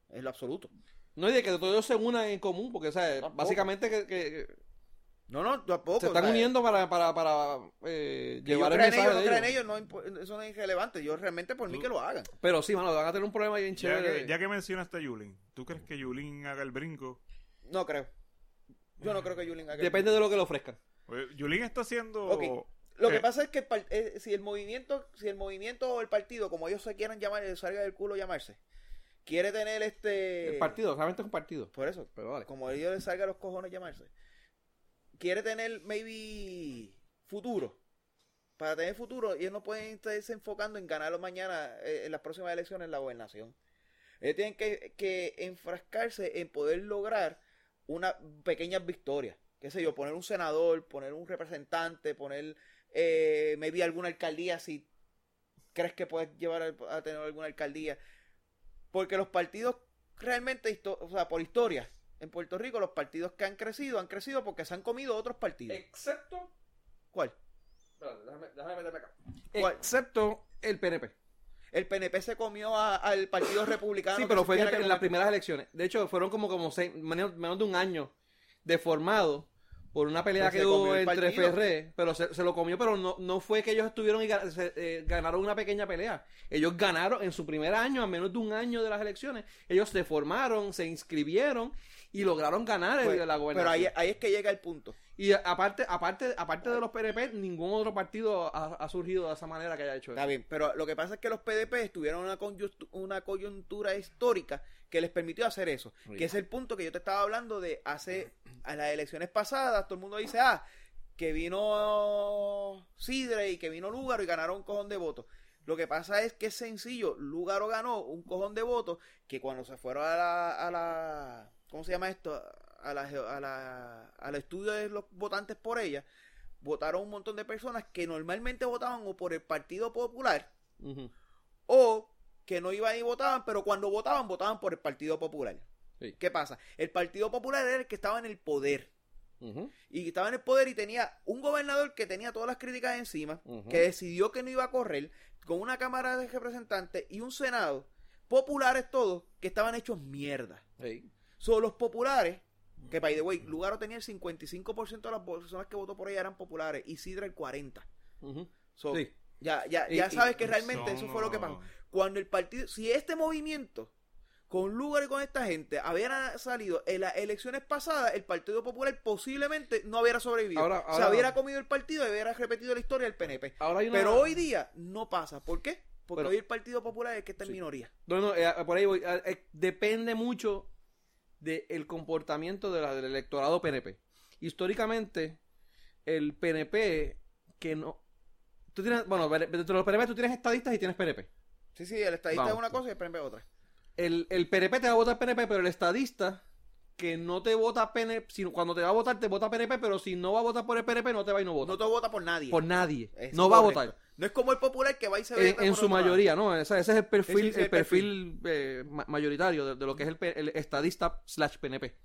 S2: En lo absoluto.
S1: No, y de que todos se unan en común, porque, o sea,
S2: Tampoco.
S1: básicamente que, que
S2: No, no, tampoco.
S1: se están
S2: o sea,
S1: uniendo para, para, para eh, llevar el mensaje
S2: ellos, no
S1: de ellos.
S2: ellos, no eso no es irrelevante. Yo realmente por mí que lo hagan.
S1: Pero sí, mano, van a tener un problema bien
S3: Ya
S1: chévere.
S3: que, ya que mencionaste a Yulín, ¿tú crees que Yulín haga el brinco?
S2: No creo. Yo no creo que Yulín haga
S1: Depende de lo que le ofrezcan.
S3: Yulín está haciendo...
S2: Ok. Lo que
S3: eh,
S2: pasa es que el par- eh, si el movimiento, si el movimiento o el partido, como ellos se quieran llamar, les salga del culo llamarse, quiere tener este
S1: El partido, realmente es un partido.
S2: por eso,
S1: Pero vale.
S2: como a ellos les salga los cojones llamarse, quiere tener maybe futuro. Para tener futuro, ellos no pueden estarse enfocando en ganarlo mañana eh, en las próximas elecciones en la gobernación. Ellos tienen que, que enfrascarse en poder lograr una pequeña victoria. Qué sé yo, poner un senador, poner un representante, poner eh, maybe alguna alcaldía si crees que puedes llevar a, a tener alguna alcaldía. Porque los partidos realmente, o sea, por historia, en Puerto Rico los partidos que han crecido han crecido porque se han comido otros partidos.
S1: Excepto.
S2: ¿Cuál?
S1: Déjame, déjame meterme acá.
S2: ¿Cuál?
S1: Excepto el PNP.
S2: El PNP se comió a- al Partido Republicano.
S1: Sí, pero fue en, las primeras elecciones. De hecho, fueron como, como seis, menos, menos de un año de formado por una pelea
S2: Pues
S1: que hubo entre. Ferré, pero se, se lo comió, pero no, no fue que ellos estuvieron y se, eh, ganaron una pequeña pelea. Ellos ganaron en su primer año, a menos de un año de las elecciones. Ellos se formaron, se inscribieron y lograron ganar el-
S2: Pues,
S1: la
S2: pero
S1: gobernación.
S2: ahí, ahí es que llega el punto.
S1: Y aparte, aparte, aparte de los PNP, ningún otro partido ha, ha surgido de esa manera que haya hecho eso.
S2: Está bien, pero lo que pasa es que los PDP tuvieron una, una coyuntura histórica que les permitió hacer eso. Que es el punto que yo te estaba hablando de hace a las elecciones pasadas, todo el mundo dice, ah, que vino Sidre y que vino Lúgaro y ganaron un cojón de votos. Lo que pasa es que es sencillo. Lugaro ganó un cojón de votos que cuando se fueron a la, a la ¿cómo se llama esto? A la, a la, al estudio de los votantes por ella, votaron un montón de personas que normalmente votaban o por el Partido Popular o que no iban y votaban, pero cuando votaban, votaban por el Partido Popular.
S1: Sí.
S2: ¿Qué pasa? El Partido Popular era el que estaba en el poder. Y estaba en el poder y tenía un gobernador que tenía todas las críticas encima, que decidió que no iba a correr, con una Cámara de Representantes y un Senado, populares todos, que estaban hechos mierda.
S1: Sí.
S2: Son los populares, que by the way, Lugaro tenía el 55% de las personas que votó por ella eran populares y Sidra el 40%.
S1: Ujú.
S2: So,
S1: Sí.
S2: Ya, ya, ya
S1: y-
S2: sabes que realmente
S3: Son
S2: eso fue lo que pasó. Cuando el partido, si este movimiento, con lugar y con esta gente, hubiera salido en las elecciones pasadas, el Partido Popular posiblemente no hubiera sobrevivido.
S1: Ahora-
S2: Se
S1: ahora-
S2: hubiera comido el partido y hubiera repetido la historia del PNP.
S1: Ahora hay una-
S2: Pero hoy día no pasa. ¿Por qué? Porque
S1: Pero-
S2: hoy el Partido Popular es el que está en
S1: Sí.
S2: minoría.
S1: No, no, eh, por ahí voy. Eh, eh, depende mucho del comportamiento de la- del electorado PNP. Históricamente, el PNP que no... Tú tienes, bueno, dentro de los PNP tú tienes estadistas y tienes PNP.
S2: Sí, sí, el estadista
S1: Vamos.
S2: es una cosa y el PNP es otra.
S1: El, el PNP te va a votar PNP, pero el estadista que no te vota PNP, sino cuando te va a votar te vota PNP, pero si no va a votar por el PNP no te va y no vota.
S2: No te vota por nadie.
S1: por nadie.
S2: Es
S1: no va a votar.
S2: No es como el popular que va y se
S1: En,
S2: veta
S1: en
S2: por
S1: su
S2: lado.
S1: mayoría, ¿no? Ese, ese es el perfil, el
S2: el
S1: perfil, eh, ma- mayoritario de, de lo que es el, estadista slash PNP.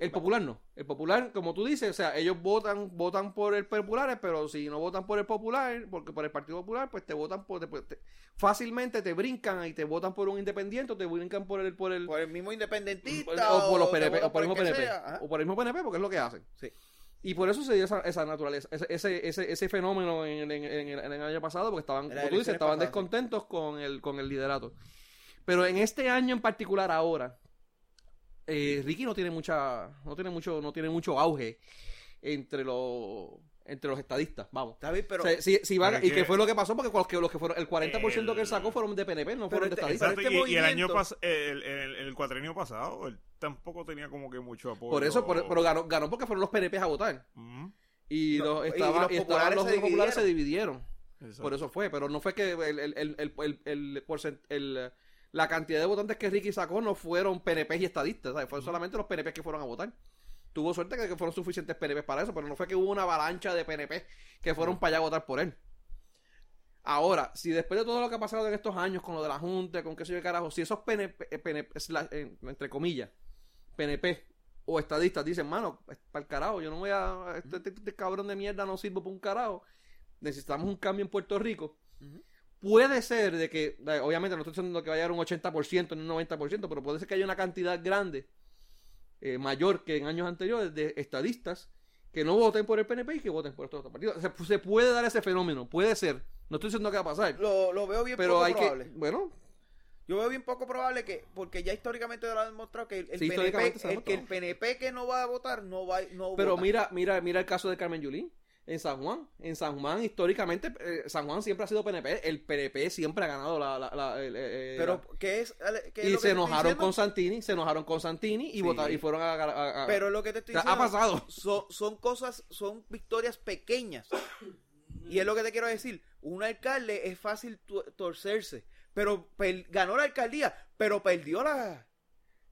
S1: El popular no. El popular, como tú dices, o sea, ellos votan, votan por el popular, pero si no votan por el popular, porque por el Partido Popular, pues te votan por, te- te- fácilmente te brincan y te votan por un independiente o te brincan por el, por el,
S2: Por el mismo independentista.
S1: o por los PNP, o por el mismo PNP,
S2: sea.
S1: O por el mismo PNP, porque es lo que hacen.
S2: Sí.
S1: Y por eso se dio esa, esa naturaleza, ese, ese, ese, ese fenómeno en, en- en el, en el año pasado, porque estaban, como tú dices, estaban
S2: pasadas,
S1: descontentos con el, con el liderato. Pero en este año en particular ahora, eh, Ricky no tiene mucha, no tiene mucho, no tiene mucho auge entre los entre los estadistas, vamos.
S2: Está bien, pero...
S1: O sea, si, si
S3: Pero
S1: y que
S3: que-
S1: fue lo que pasó porque los que, los que fueron, el 40% que él sacó fueron de PNP, no fueron de
S2: este-
S1: estadistas.
S3: Exacto,
S2: este
S3: y, y el año
S2: movimiento-
S3: pas- el, el, el cuatrenio pasado, él tampoco tenía como que mucho apoyo.
S1: Por eso, por- pero ganó, ganó porque fueron los PNP a votar.
S3: Ujú,
S1: Y,
S2: No,
S1: los,
S2: y los
S1: y estaban
S2: populares
S1: los
S2: se
S1: populares se
S2: dividieron.
S1: dividieron.
S3: exacto.
S1: Por eso fue, pero no fue que el, el, el, el, el- el porcent- el- la cantidad de votantes que Ricky sacó no fueron PNP y estadistas, ¿sabes? fueron solamente los PNP que fueron a votar. Tuvo suerte que, que fueron suficientes PNP para eso, pero no fue que hubo una avalancha de PNP que fueron para allá a votar por él. Ahora, si después de todo lo que ha pasado en estos años con lo de la Junta, con qué sé yo carajo, si esos PNP, eh, PNP entre comillas, PNP o estadistas dicen, mano, para el carajo, yo no voy a. Este, este- este cabrón de mierda no sirve para un carajo. Necesitamos un cambio en Puerto Rico. Puede ser de que, obviamente no estoy diciendo que vaya a un 80% ni un 90%, pero puede ser que haya una cantidad grande, eh, mayor que en años anteriores, de estadistas que no voten por el PNP y que voten por estos otros partidos. Se, se puede dar ese fenómeno, puede ser. No estoy diciendo que va a pasar,
S2: Lo, lo veo bien
S1: pero
S2: poco
S1: hay
S2: probable.
S1: que, bueno,
S2: Yo veo bien poco probable que, porque ya históricamente lo han demostrado que el, el
S1: Sí,
S2: PNP, el, que el. PNP que no va a votar no va no
S1: Pero
S2: vota.
S1: mira, mira, mira el caso de Carmen Yulín en San Juan. En San Juan, históricamente, eh, San Juan siempre ha sido PNP. El PNP siempre ha ganado la. la- la- el- eh,
S2: pero
S1: la-
S2: ¿qué es, qué es
S1: y
S2: lo
S1: se enojaron
S2: diciendo?
S1: con Santini, se enojaron con Santini y
S2: Sí.
S1: votaron y fueron a. a- a-
S2: Pero lo que te estoy
S1: O sea, ha
S2: diciendo
S1: pasado.
S2: son, son cosas, son victorias pequeñas. Y es lo que te quiero decir. Un alcalde es fácil torcerse. Pero per- ganó la alcaldía, pero perdió la.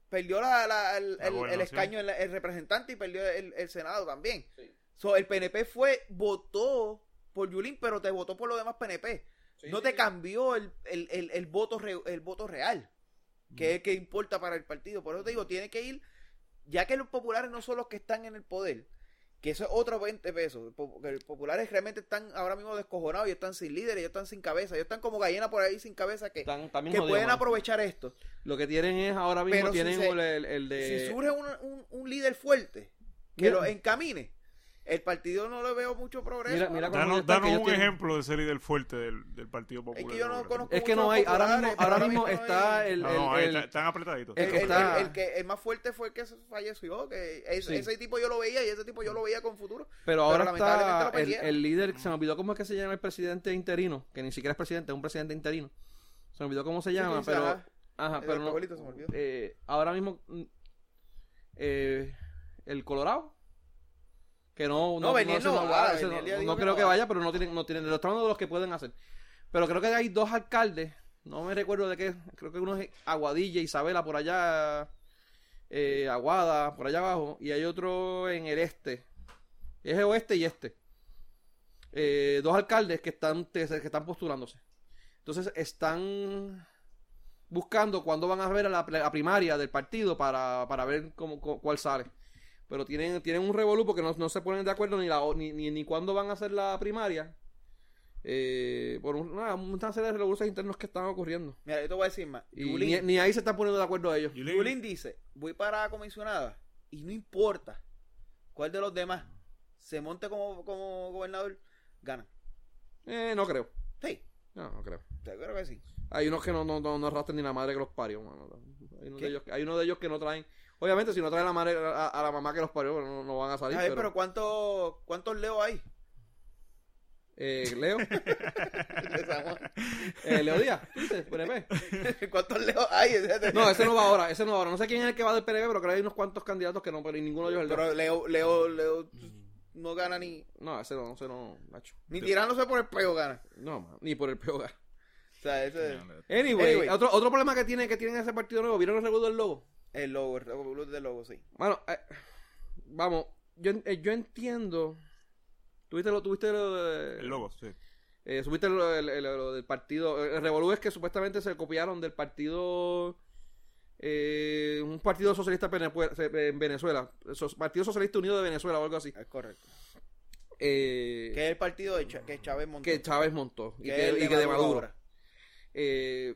S2: Perdió la, la- el,
S3: La
S2: el- escaño, el, el representante y perdió el, el Senado también.
S1: Sí.
S2: So, el PNP fue, votó por Yulín, pero te votó por los demás PNP.
S1: Sí,
S2: no
S1: sí,
S2: te
S1: sí.
S2: cambió el, el, el, el voto, re- el voto real, que es el que importa para el partido. Por eso te digo, tiene que ir, ya que los populares no son los que están en el poder, que eso es otro 20 pesos. Los populares realmente están ahora mismo descojonados y están sin líderes, ellos están sin cabeza, ellos están como gallina por ahí sin cabeza que,
S1: Están-
S2: que pueden aprovechar esto.
S1: Lo que tienen es ahora mismo
S2: Pero si
S1: tienen
S2: se-
S1: el, el- de.
S2: Si surge un, un, un líder fuerte que lo encamine, el partido no le veo mucho progreso.
S1: Mira- mira
S2: mano.
S1: cómo-
S3: Danos, un
S1: tienen-
S3: ejemplo de ese líder fuerte del, del Partido Popular.
S2: Es que yo no conozco
S1: Es que no hay, ahora mismo, ahora mismo está el,
S3: No,
S1: el-
S3: no, ahí
S1: el-
S3: está- están apretaditos.
S1: el
S2: El,
S1: que
S2: el- más fuerte fue el que falleció, que es-
S1: Sí.
S2: ese tipo yo lo veía y ese tipo yo lo veía con futuro.
S1: Pero ahora está el, líder, se me olvidó cómo es que se llama el presidente interino, que ni siquiera es presidente, es un presidente interino. Se me olvidó cómo se llama, pero...
S2: ajá.
S1: Ajá,
S2: El
S1: pero no... eh, ahora mismo... mm, eh, el Colorado. Que no...
S2: No, no va,
S1: ese
S2: que
S1: creo que
S2: va.
S1: vaya, pero no tienen... No tienen lo estamos de los que pueden hacer. Pero creo que hay dos alcaldes, no me recuerdo de qué, creo que uno es Aguadilla, Isabela, por allá, eh, Aguada, por allá abajo, y hay otro en el este. Es el oeste y este. Eh, dos alcaldes que están, que están postulándose. Entonces están buscando cuándo van a ver a la, la primaria del partido para, para ver cómo, cu- cuál sale. Pero tienen, tienen un revolú porque no, no se ponen de acuerdo ni, la, ni, ni, ni cuándo van a hacer la primaria. Eh, por un- una, una serie de revoluciones internos que están ocurriendo.
S2: Mira, yo te voy a decir más.
S1: Y ni,
S2: Yulín,
S1: ni ahí se están poniendo de acuerdo ellos.
S3: Yulín,
S2: Yulín dice, voy para comisionada y no importa cuál de los demás se monte como, como gobernador, gana.
S1: Eh, no creo.
S2: Sí,
S1: No, no creo.
S2: yo creo que sí.
S1: Hay unos que no, no, no, no arrastran ni la madre que los parió, mano. Hay unos,
S2: ¿Qué?
S1: de ellos, hay unos de ellos que no traen. Obviamente, si no traen la madre, a, a la mamá que los parió, no, no van a salir.
S2: A ver,
S1: pero,
S2: pero ¿cuántos, ¿cuántos leo hay?
S1: eh, Leo, eh, Leo Díaz, ¿tú dices? PNP.
S2: ¿Cuántos leo hay?
S1: No, ese no va ahora, ese no va ahora. No sé quién es el que va del PNP, pero creo que hay unos cuantos candidatos que no, pero ninguno de ellos es el Leo.
S2: Pero Leo, Leo, Leo no gana ni,
S1: No, ese no, ese no, Nacho.
S2: ni tirándose por el peo gana.
S1: No, man, ni por el peor.
S2: O sea, ese
S1: Anyway,
S2: Anyway.
S1: Otro, otro problema que tiene, que tiene ese partido nuevo, ¿vieron el revuelo del logo?
S2: El logo, el logo del logo, sí.
S1: Bueno, eh, vamos, yo, eh, yo entiendo. ¿Tuviste lo, tuviste lo de-
S3: El logo, sí.
S1: Eh, subiste lo, el- el- lo del partido. El revolú es que supuestamente se copiaron del partido. eh, un partido socialista Penepue- en Venezuela. So- Partido Socialista Unido de Venezuela o algo así.
S2: Es correcto.
S1: Eh,
S2: Que es el partido de Cha- que Chávez montó.
S1: que Chávez montó. Y
S2: Que el
S1: y que de Maduro. Eh,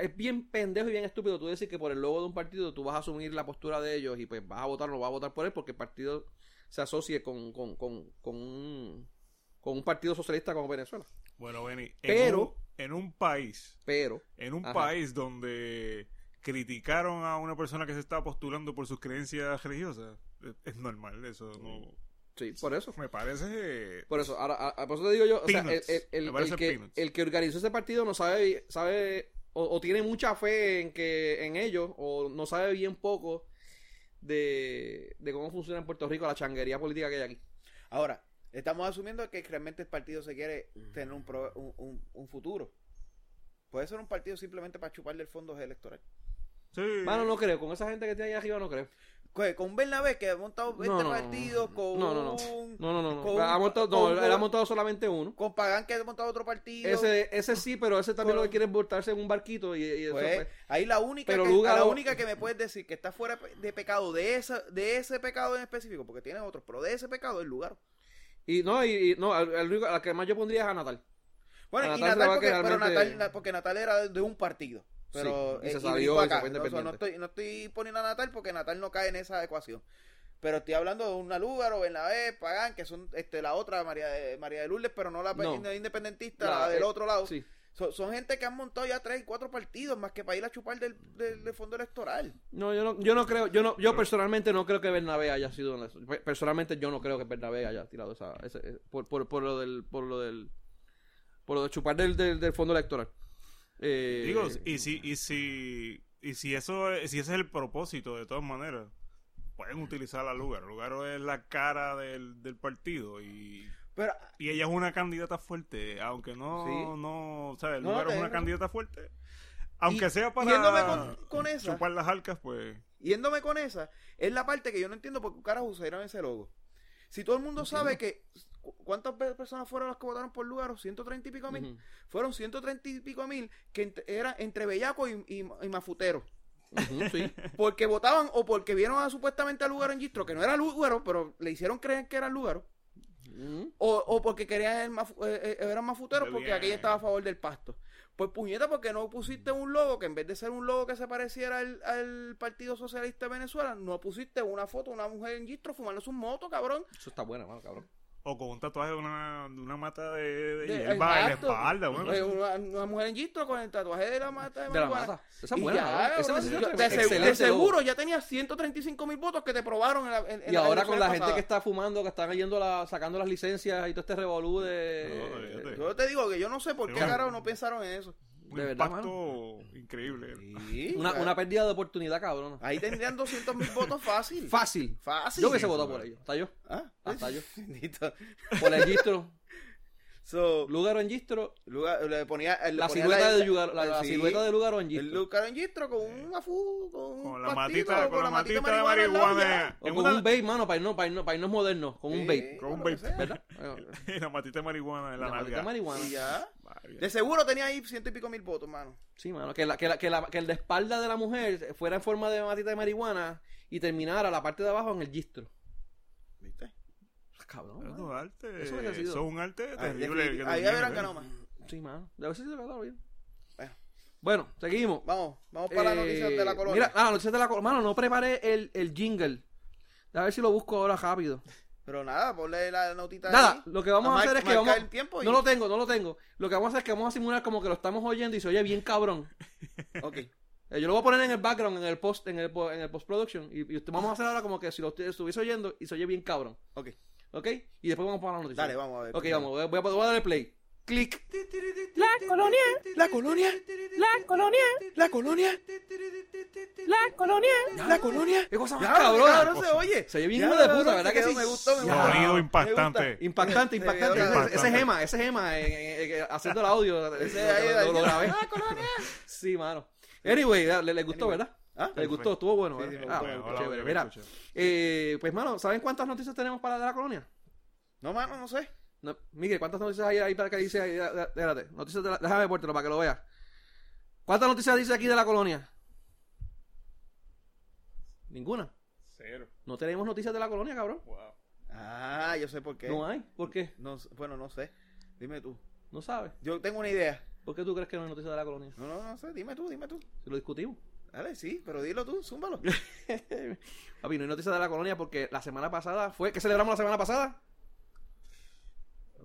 S1: es bien pendejo y bien estúpido tú decir que por el logo de un partido tú vas a asumir la postura de ellos y pues vas a votar o no vas a votar por él porque el partido se asocie con, con, con, con un, con un partido socialista como Venezuela.
S3: Bueno, Benny, en,
S1: Pero-
S3: un, en un país,
S1: Pero,
S3: en un
S1: Ajá.
S3: país donde criticaron a una persona que se estaba postulando por sus creencias religiosas, es, es normal, eso no...
S1: sí, por eso.
S3: Me parece...
S1: Por eso, ahora, a- a- por eso te digo yo, o sea, el, el- el- que, el que organizó ese partido no sabe, sabe o, o tiene mucha fe en que en ellos, o no sabe bien poco de, de cómo funciona en Puerto Rico la changuería política que hay aquí.
S2: Ahora, estamos asumiendo que realmente el partido se quiere tener un, pro- un, un- un futuro. Puede ser un partido simplemente para chuparle el fondo electoral.
S3: Sí.
S1: Mano, no creo, con esa gente que tiene ahí arriba no creo.
S2: Con un Bernabé que ha montado 20
S1: No, no,
S2: partidos, con
S1: no, no, no.
S2: un-
S1: No, no, no.
S2: Con-
S1: Ha montado, no, él ha montado solamente uno.
S2: con Pagán que ha montado otro partido.
S1: Ese, ese sí, pero ese también
S2: Con-
S1: lo que quiere es voltarse en un barquito y, y eso,
S2: Pues, ahí la única,
S1: Pero
S2: que,
S1: Luga
S2: la única que me puedes decir que está fuera de pecado de esa, de ese pecado en específico, porque tiene otros, pero de ese pecado es lugar.
S1: Y no, y, y- no, al, al único- a la que más yo pondría es a Natal.
S2: Bueno,
S1: A
S2: y
S1: Natal
S2: porque,
S1: que
S2: pero Natal, porque Natal era de un partido. Pero,
S1: Sí, y se
S2: eh,
S1: salió
S2: brincó
S1: y se
S2: acá. No, o sea, no
S1: independiente.
S2: estoy, no estoy poniendo a Natal porque Natal no cae en esa ecuación. Pero estoy hablando de una Lúgaro, Bernabé, Pagán, que son este, la otra, María de, María de Lourdes, pero no la
S1: No.
S2: independentista,
S1: La-
S2: la, del
S1: eh,
S2: otro lado.
S1: Sí.
S2: Son, son gente que han montado ya tres y cuatro partidos, más que para ir a chupar del, del, del fondo electoral.
S1: No, yo no, yo no creo, yo no, yo personalmente no creo que Bernabé haya sido Personalmente yo no creo que Bernabé haya tirado esa, ese, eh, por, por, por lo del, por lo del, por lo de chupar del, del, del fondo electoral. Eh,
S3: Digo, y si, y si, y si eso, es- si ese es el propósito, de todas maneras, pueden utilizar a Lugaro. Lugaro es la cara del, del partido y,
S2: Pero
S3: y ella es una candidata fuerte, aunque no,
S2: Sí.
S3: no, ¿sabes?
S2: No,
S3: es una candidata fuerte. Aunque
S2: Y-
S3: sea para
S2: yéndome con- con esa.
S3: chupar las arcas, pues...
S2: yéndome con esa, es la parte que yo no entiendo por qué carajo usaron ese logo. Si todo el mundo sabe que. Cu- ¿Cuántas pe- personas fueron las que votaron por lugar? ¿130 y pico mil?
S1: Ujú.
S2: Fueron 130 y pico mil que ent- eran entre bellaco y, y, y mafutero.
S1: Sí.
S2: Porque votaban o porque vieron a, supuestamente a Lugaro en Gistro, que no era Lugaro, pero le hicieron creer que era Lugaro.
S1: Ujú.
S2: O, o porque querían el mafu- eh, eh, eran mafuteros
S3: Muy
S2: porque
S3: bien.
S2: aquella estaba a favor del pasto. Pues puñeta, porque no pusiste un logo que en vez de ser un logo que se pareciera al, al Partido Socialista de Venezuela, no pusiste una foto de una mujer en gistro fumándose un moto, cabrón.
S1: Eso está bueno, mano, cabrón.
S3: O con un tatuaje de una, de una mata de, de,
S2: De-
S3: hierba en la espalda. Bueno,
S2: una, una mujer en gistro con el tatuaje de la mata de,
S1: De la mata. Esa es buena,
S2: ya.
S1: Esa
S2: yo- de, seg- de seguro ya tenía 135 mil votos que te probaron en la en-
S1: Y ahora con la gente que está fumando, que están yendo la, sacando las licencias y todo este revolú de...
S3: No.
S2: Yo te digo que yo no sé por qué carajo no pensaron en eso.
S3: Un
S1: de verdad,
S3: impacto increíble.
S2: Sí,
S1: una, una pérdida de oportunidad, cabrona.
S2: Ahí tendrían 200 mil votos fácil.
S1: Fácil.
S2: Fácil.
S1: Yo hubiese
S3: Sí,
S1: votado por ello. Hasta yo.
S2: Ah,
S1: Hasta yo. Por el registro.
S2: So,
S1: Lugaro en Gistro,
S2: lugar- le ponía, le
S1: la
S2: ponía
S1: silueta, de,
S2: la,
S1: Lugaro, la, la
S2: sí,
S1: silueta de Lugaro en
S2: El
S1: Gistro.
S2: Lugar en Gistro con una fu, con, un
S3: Con la
S2: pastito,
S3: matita, con la matita de
S2: al lado
S3: marihuana.
S1: O
S3: en
S1: con
S3: una-
S1: un vape, mano, para irnos, para irnos, para irnos modernos, con un vape.
S3: Con un vape.
S1: ¿Verdad?
S3: la matita de marihuana en la,
S1: La maldita
S3: nalga.
S1: marihuana.
S2: Y ya. De seguro tenía ahí ciento y pico mil votos, mano.
S1: Sí, mano, que, la, que, la, que, la, que el de espalda de la mujer fuera en forma de matita de marihuana y terminara la parte de abajo en el gistro. Cabrón,
S3: Eso es arte.
S1: Eso
S3: es un arte
S2: Ahí,
S3: terrible.
S2: ahí habrán
S3: ¿eh?
S2: ganado más.
S1: Sí, mano. De ver si se lo quedó bien.
S2: Bueno.
S1: Seguimos.
S2: Vamos, vamos para las
S1: Eh,
S2: noticias de la colonia.
S1: Mira, ah, noticias de la colonia. Mano, no preparé el, el jingle. A ver si lo busco ahora rápido.
S2: Pero nada, ponle la notita
S1: Nada,
S2: ahí.
S1: lo que vamos a hacer es que vamos.
S2: el tiempo y-
S1: No lo tengo, no lo tengo. Lo que vamos a hacer es que vamos a simular como que lo estamos oyendo y se oye bien cabrón.
S2: Ok.
S1: Eh, yo lo voy a poner en el background, en el post, en el, en el post production. Y, y usted- vamos a hacer ahora como que si lo estu- estuviese oyendo y se oye bien cabrón.
S2: Ok.
S1: ¿Ok? Y después vamos para la noticia.
S2: Dale, vamos a ver.
S1: Ok, vamos, voy a, voy a- darle play. Clic.
S4: La colonia,
S2: La colonia,
S4: la colonia,
S2: la colonia,
S4: la colonia.
S2: la colonia.
S1: ¿Qué cosa más
S2: Ya,
S1: cabrona?
S2: cabrón, se oye.
S1: Se oye bien
S2: Ya,
S1: hijo de
S2: cabrón,
S1: puta, ¿verdad que sí?
S2: Me gustó, me gustó.
S3: Sonido
S2: Me
S3: impactante.
S2: gusta.
S1: Impactante, impactante.
S2: quedó
S1: Ese,
S3: impactante.
S1: ese gema, ese gema, eh, eh, eh, haciendo el audio.
S2: Ese ahí,
S1: lo- lo, lo grabé.
S2: La colonia.
S1: Sí, mano. Anyway, le, le gustó,
S2: Anyway.
S1: ¿verdad?
S2: ¿Ah?
S1: Le gustó, estuvo bueno.
S2: Sí,
S1: ¿verdad?
S2: sí,
S1: Ah, bueno, chévere. Mira, eh, pues, mano, ¿saben cuántas noticias tenemos para de la colonia?
S2: No, mano, no sé.
S1: No, Miguel, ¿cuántas noticias hay ahí para que dice ahí? Espérate, noticias de la, déjame ponértelo para que lo veas. ¿Cuántas noticias dice aquí de la colonia? Ninguna.
S3: Cero.
S1: No tenemos noticias de la colonia, cabrón.
S3: Wow.
S2: Ah, yo sé por qué.
S1: No hay. ¿Por qué?
S2: No bueno, no sé. Dime tú.
S1: No sabes.
S2: Yo tengo una idea.
S1: ¿Por qué tú crees que no hay noticias de la colonia?
S2: No, no, no sé. Dime tú, dime tú.
S1: Si lo discutimos.
S2: Dale, sí, pero dilo tú, zúmbalo.
S1: Papi, no hay noticias de la colonia porque la semana pasada fue. ¿Qué celebramos la semana pasada?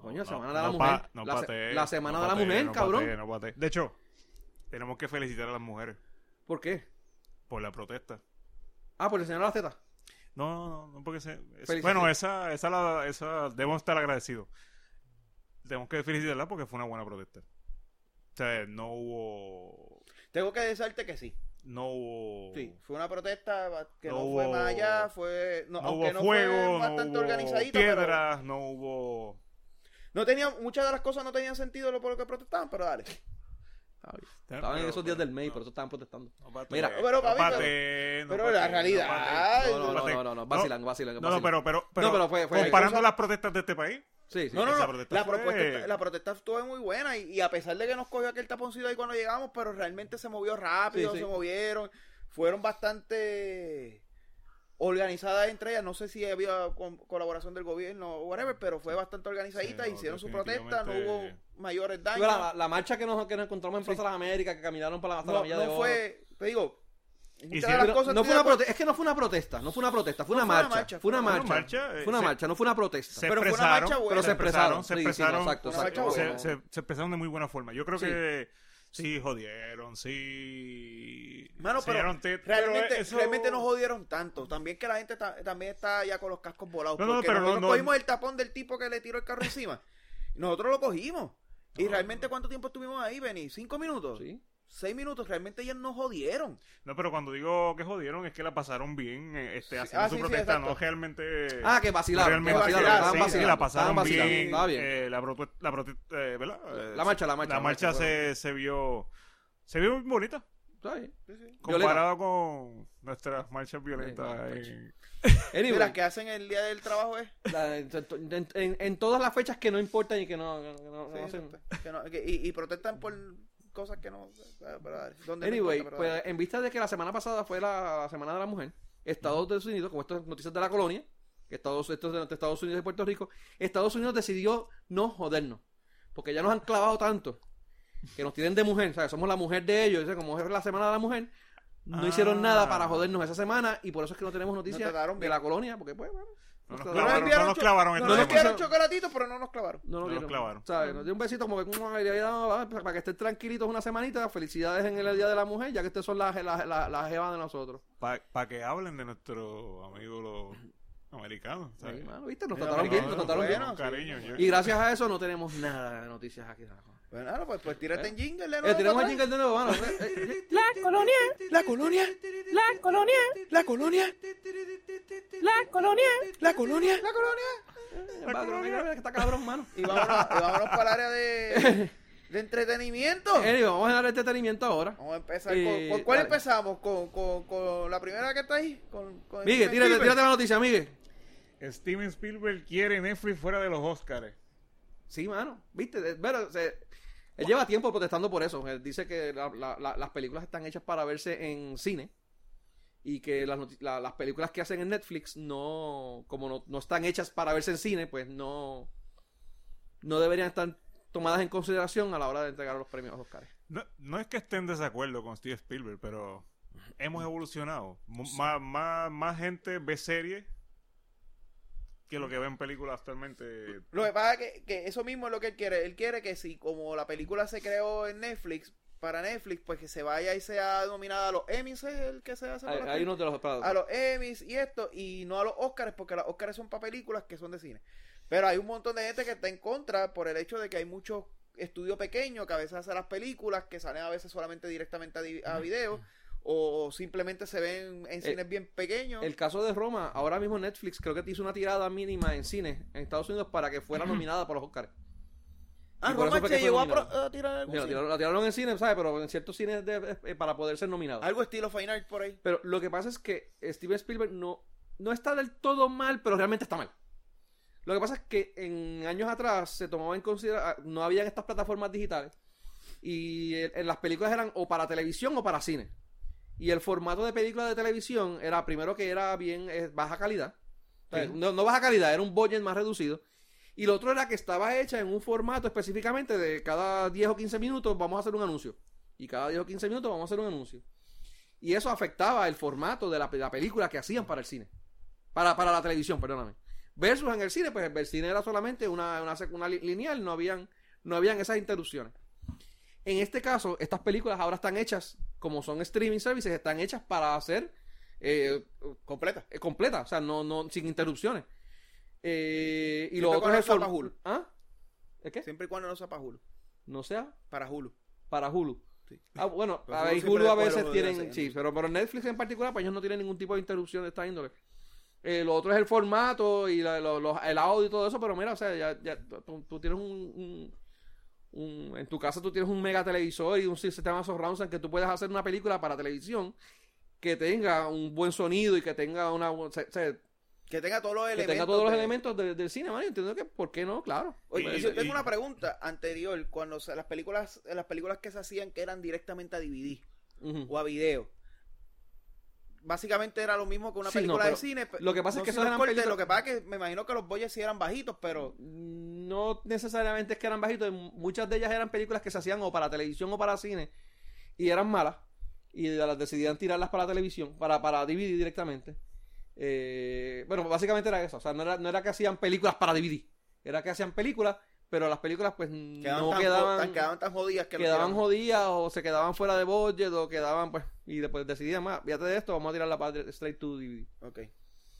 S1: Coño, la semana de la
S3: no
S1: mujer.
S3: pa- no
S1: la, se-
S3: patee,
S1: la semana
S3: no
S1: de la mujer,
S3: no
S1: cabrón.
S3: patee, no patee. De hecho, tenemos que felicitar a las mujeres
S1: ¿Por qué?
S3: por la protesta.
S1: Ah, por enseñar las tetas.
S3: No, no, no, porque se... es- bueno, esa, esa, la, esa debemos estar agradecidos. Tenemos que felicitarla porque fue una buena protesta. O sea, no hubo...
S2: Tengo que decirte que sí.
S3: No hubo...
S2: Sí, fue una protesta que no,
S3: No
S2: fue
S3: hubo-
S2: más allá, fue... No,
S3: No
S2: aunque
S3: hubo
S2: no
S3: fuego,
S2: fue
S3: no
S2: bastante organizadita, pero-
S3: piedras, no hubo...
S2: No tenía, muchas de las cosas no tenían sentido lo por lo que protestaban, pero dale.
S3: Pero-
S1: Estaban en esos días
S3: pero-
S1: del May,
S3: no.
S1: por eso estaban protestando. Mira,
S2: pero,
S3: no
S2: pero
S3: patee,
S2: la realidad-
S1: No, no, no, no, no, no, vacilan, vacilan,
S3: No, no, pero, pero, pero,
S1: pero
S3: comparando las protestas de este país,
S1: Sí, sí.
S2: No, no,
S3: protesta
S2: La,
S3: fue-
S2: propuesta, la protesta estuvo muy buena y, a pesar de que nos cogió aquel taponcito ahí cuando llegamos, pero realmente se movió rápido, se movieron, fueron bastante organizadas entre ellas. No sé si había con- colaboración del gobierno o whatever, pero fue bastante organizadita,
S3: Sí, no,
S2: hicieron su protesta, no hubo mayores
S1: Sí,
S2: daños.
S1: la, la marcha que nos, que nos encontramos en Plaza de las Américas, que caminaron para la, hasta la
S2: no,
S1: Milla
S2: no
S1: de Oro.
S2: fue, te digo, muchas de
S3: Hicieron-
S2: las cosas
S1: no fue una es que no fue una protesta, no fue una protesta, fue una
S2: No fue una
S1: marcha, fue una
S2: fue una
S1: marcha,
S3: marcha,
S1: fue una
S3: se-
S1: marcha, no fue una protesta.
S3: se
S2: Pero fue una
S3: expresaron,
S2: marcha buena.
S1: Pero se expresaron,
S3: se
S1: sí, sí,
S3: expresaron,
S1: exacto, exacto.
S3: se,
S2: buena.
S3: se- se expresaron de muy buena forma. Yo creo
S1: Sí.
S3: que sí jodieron, sí.
S2: Mano, pero realmente,
S3: eso-
S2: realmente no jodieron tanto. También que la gente ta- también está ya con los cascos volados.
S3: No, no,
S2: porque
S3: pero no,
S2: nosotros
S3: no.
S2: cogimos el tapón del tipo que le tiró el carro encima. Nosotros lo cogimos. ¿Y
S3: No,
S2: realmente cuánto tiempo estuvimos ahí, Benny? ¿Cinco minutos?
S1: Sí.
S2: ¿Seis minutos? Realmente ellos nos jodieron.
S3: No, pero cuando digo que jodieron es que la pasaron bien eh, este, haciendo
S2: ah,
S3: su
S2: sí,
S3: protesta, no realmente...
S1: Ah, que vacilaron, que
S3: realmente
S1: vacilaron,
S2: vacilaron,
S1: estaban
S3: sí,
S1: vacilando,
S3: sí, la pasaron bien. eh, la prote- la prote- eh, ¿verdad? Eh,
S1: La marcha, la marcha,
S3: La
S1: marcha,
S3: se, se vio... Se vio muy bonita.
S1: Está bien.
S2: Sí,
S3: Comparado con nuestras marchas violentas.
S1: Sí,
S3: en-
S1: Anyway,
S2: Mira, que hacen el día del trabajo es.
S1: la- en, en- en- en todas las fechas que no importan y que no, que no- que no
S2: Sí,
S1: hacen-
S2: que no- que- y, y protestan por cosas que no. Pero dale, ¿dónde no
S1: Anyway,
S2: importa,
S1: pues en vista de que la semana pasada fue la, la Semana de la Mujer, Estados Unidos, como estas noticias de la colonia, que Estados, esto es de Estados Unidos y Puerto Rico, Estados Unidos decidió no jodernos, porque ya nos han clavado tanto, que nos tienen de mujer, ¿sabes? Somos la mujer de ellos, ¿sabes? como es la Semana de la Mujer, no
S3: Ah.
S1: hicieron nada para jodernos esa semana y por eso es que no tenemos noticias de la colonia, porque pues, bueno,
S3: No nos
S2: No
S3: clavaron, no nos clavaron
S2: no nos enviaron chocolatitos, pero no nos clavaron.
S1: No,
S3: No nos
S1: quiero.
S3: clavaron.
S1: ¿Sabes? Nos dio un besito como que para que estén tranquilitos una semanita. Felicidades en el Día de la Mujer, ya que ustedes son las las las las jevas de nosotros.
S3: Para que hablen de nuestros amigos los americanos. ¿sabes?
S1: Sí, mano, ¿viste? Nos trataron
S2: no,
S1: bien,
S2: no,
S1: nos
S2: no,
S1: trataron bien.
S2: bueno,
S3: Con cariño. yo-
S1: Y gracias a eso no tenemos nada de noticias aquí.
S2: Bueno, nada, pues, pues tírate en jingle. de
S1: Eh,
S2: para
S1: el jingle de nuevo, mano. Eh, eh, eh.
S4: La colonia,
S2: La colonia,
S4: la colonia,
S2: la colonia,
S4: la colonia,
S2: la colonia, la colonia.
S1: mira, mira que está cabrón, mano.
S2: Y vámonos, y vámonos para el área de, de entretenimiento.
S1: Anyway, vamos a dar este ahora.
S2: Vamos a empezar
S1: Eh,
S2: con, ¿con cuál
S1: dale.
S2: empezamos? ¿Con, con, con la primera que está ahí? ¿Con, con
S1: Miguel,
S2: Steven
S1: tírate,
S2: Spielberg?
S1: tírate la noticia, Miguel.
S3: Steven Spielberg quiere Netflix fuera de los Oscars.
S1: Sí, mano. Viste, pero, se- él lleva tiempo protestando por eso. Él dice que la- la- la- las películas están hechas para verse en cine y que las, películas que hacen en Netflix no, como no, no están hechas para verse en cine, pues no, no deberían estar tomadas en consideración a la hora de entregar los premios Oscar.
S3: No, no es que esté en desacuerdo con Steve Spielberg, pero hemos evolucionado. M- Más, más, más gente ve series que lo que ven películas actualmente.
S2: Lo que pasa es que, que eso mismo es lo que él quiere. Él quiere que si como la película se creó en Netflix, para Netflix, pues que se vaya y sea nominada a los Emmys, es el que se hace
S1: Hay, hay unos de los...
S2: a los Emmys y esto, y no a los Oscars, porque los Oscars son para películas que son de cine. Pero hay un montón de gente que está en contra por el hecho de que hay muchos estudios pequeños que a veces hacen las películas que salen a veces solamente directamente a, a video o simplemente se ven en cines bien pequeños.
S1: El caso de Roma, ahora mismo Netflix creo que te hizo una tirada mínima en cine en Estados Unidos para que fuera nominada por los Oscars.
S2: ah, Roma se llegó a, tirar algún
S1: Sí, la tiraron, en cine, ¿sabes? Pero en ciertos cines de- eh, para poder ser nominado.
S2: Algo estilo Fine Art por ahí.
S1: Pero lo que pasa es que Steven Spielberg no, no está del todo mal, pero realmente está mal. Lo que pasa es que en años atrás se tomaba en consideración, no habían estas plataformas digitales y eh, en las películas eran o para televisión o para cine. Y el formato de película de televisión era primero que era bien eh, baja calidad. O sea,
S3: Sí.
S1: no, no baja calidad, era un budget más reducido. Y lo otro era que estaba hecha en un formato específicamente de cada 10 o 15 minutos vamos a hacer un anuncio. Y cada 10 o 15 minutos vamos a hacer un anuncio. Y eso afectaba el formato de la, de la película que hacían para el cine. Para, para la televisión, perdóname. Versus en el cine, pues el cine era solamente una, una, una li- lineal, no habían, no habían esas interrupciones. En este caso, estas películas ahora están hechas, como son streaming services, están hechas para hacer eh,
S2: Completa.
S1: eh, completa, o sea, no, no, sin interrupciones. Eh, y
S2: Siempre
S1: lo otro es el
S2: Hulu.
S1: ¿Ah? ¿Es qué?
S2: Siempre y cuando no sea para Hulu.
S1: No sea
S2: Para Hulu.
S1: para Hulu.
S2: Sí.
S1: Ah, bueno, a
S2: Hulu
S1: ver, Hulu a veces tienen, sí, pero, pero Netflix en particular, pues ellos no tienen ningún tipo de interrupción de esta índole. Eh, lo otro es el formato y la- lo- lo- el audio y todo eso, pero mira, o sea, ya, ya tú, tú tienes un, un- un- en tu casa tú tienes un mega televisor y un sistema surround sound que tú puedes hacer una película para televisión que tenga un buen sonido y que tenga una, o sea, o sea,
S2: Que tenga todos los
S1: que
S2: elementos.
S1: tenga todos los
S2: de-
S1: elementos de- del cine, man, entiendo que, ¿por qué no? Claro.
S2: Oye,
S3: Y-
S2: yo
S3: y-
S2: tengo una pregunta anterior. Cuando se- las películas las películas que se hacían que eran directamente a DVD o a video. Básicamente era lo mismo que una
S1: Sí,
S2: película de cine.
S1: lo que pasa es que
S2: los
S1: eran
S2: cortes, Lo que pasa es que me imagino que los boyes sí eran bajitos, pero
S1: no necesariamente es que eran bajitos, muchas de ellas eran películas que se hacían o para televisión o para cine y eran malas y las decidían tirarlas para la televisión, para, para DVD directamente. Eh, bueno, básicamente era eso, o sea, no era, no era que hacían películas para DVD, era que hacían películas, pero las películas pues
S2: quedaban,
S1: no
S2: tan,
S1: quedaban,
S2: tan- quedaban tan jodidas que
S1: quedaban jodidas o se quedaban fuera de budget o quedaban pues y después decidían más, fíjate de esto, vamos a tirarla para straight to DVD.
S2: Ok.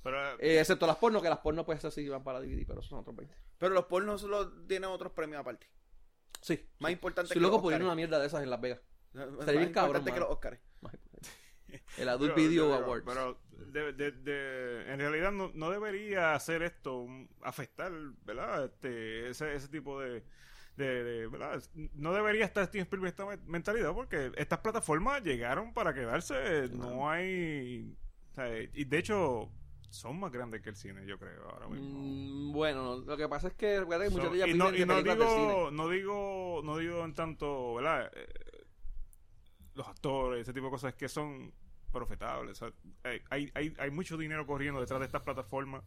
S3: Pero,
S1: Eh, excepto las porno, que las porno pues esas sí iban para DVD, pero esos son otros 20.
S2: Pero los pornos solo tienen otros premios aparte.
S1: Sí.
S2: Más importante
S1: Soy
S2: que
S1: loco
S2: Oscars.
S1: una mierda de esas en Las Vegas. Estaría bien cabrón,
S2: importante que los Oscars.
S1: El Adult
S3: pero-
S1: Video
S3: pero-
S1: Awards.
S3: Pero de- de- de- en realidad no, no debería hacer esto afectar, ¿verdad? Este, ese, ese tipo de, ¿verdad? No debería estar Steven Spielberg esta me- mentalidad porque estas plataformas llegaron para quedarse. No hay... o sea, y de hecho son más grandes que el cine, yo creo, ahora mismo.
S1: Mm, bueno, no, lo que pasa es que que
S3: So,
S1: de ellas
S3: y no,
S1: viven
S3: y
S1: de
S3: no
S1: películas del cine.
S3: digo, no digo, no digo en tanto, ¿verdad? Eh, los actores, ese tipo de cosas que son profetables. o sea, hay, hay, hay, mucho dinero corriendo detrás de estas plataformas.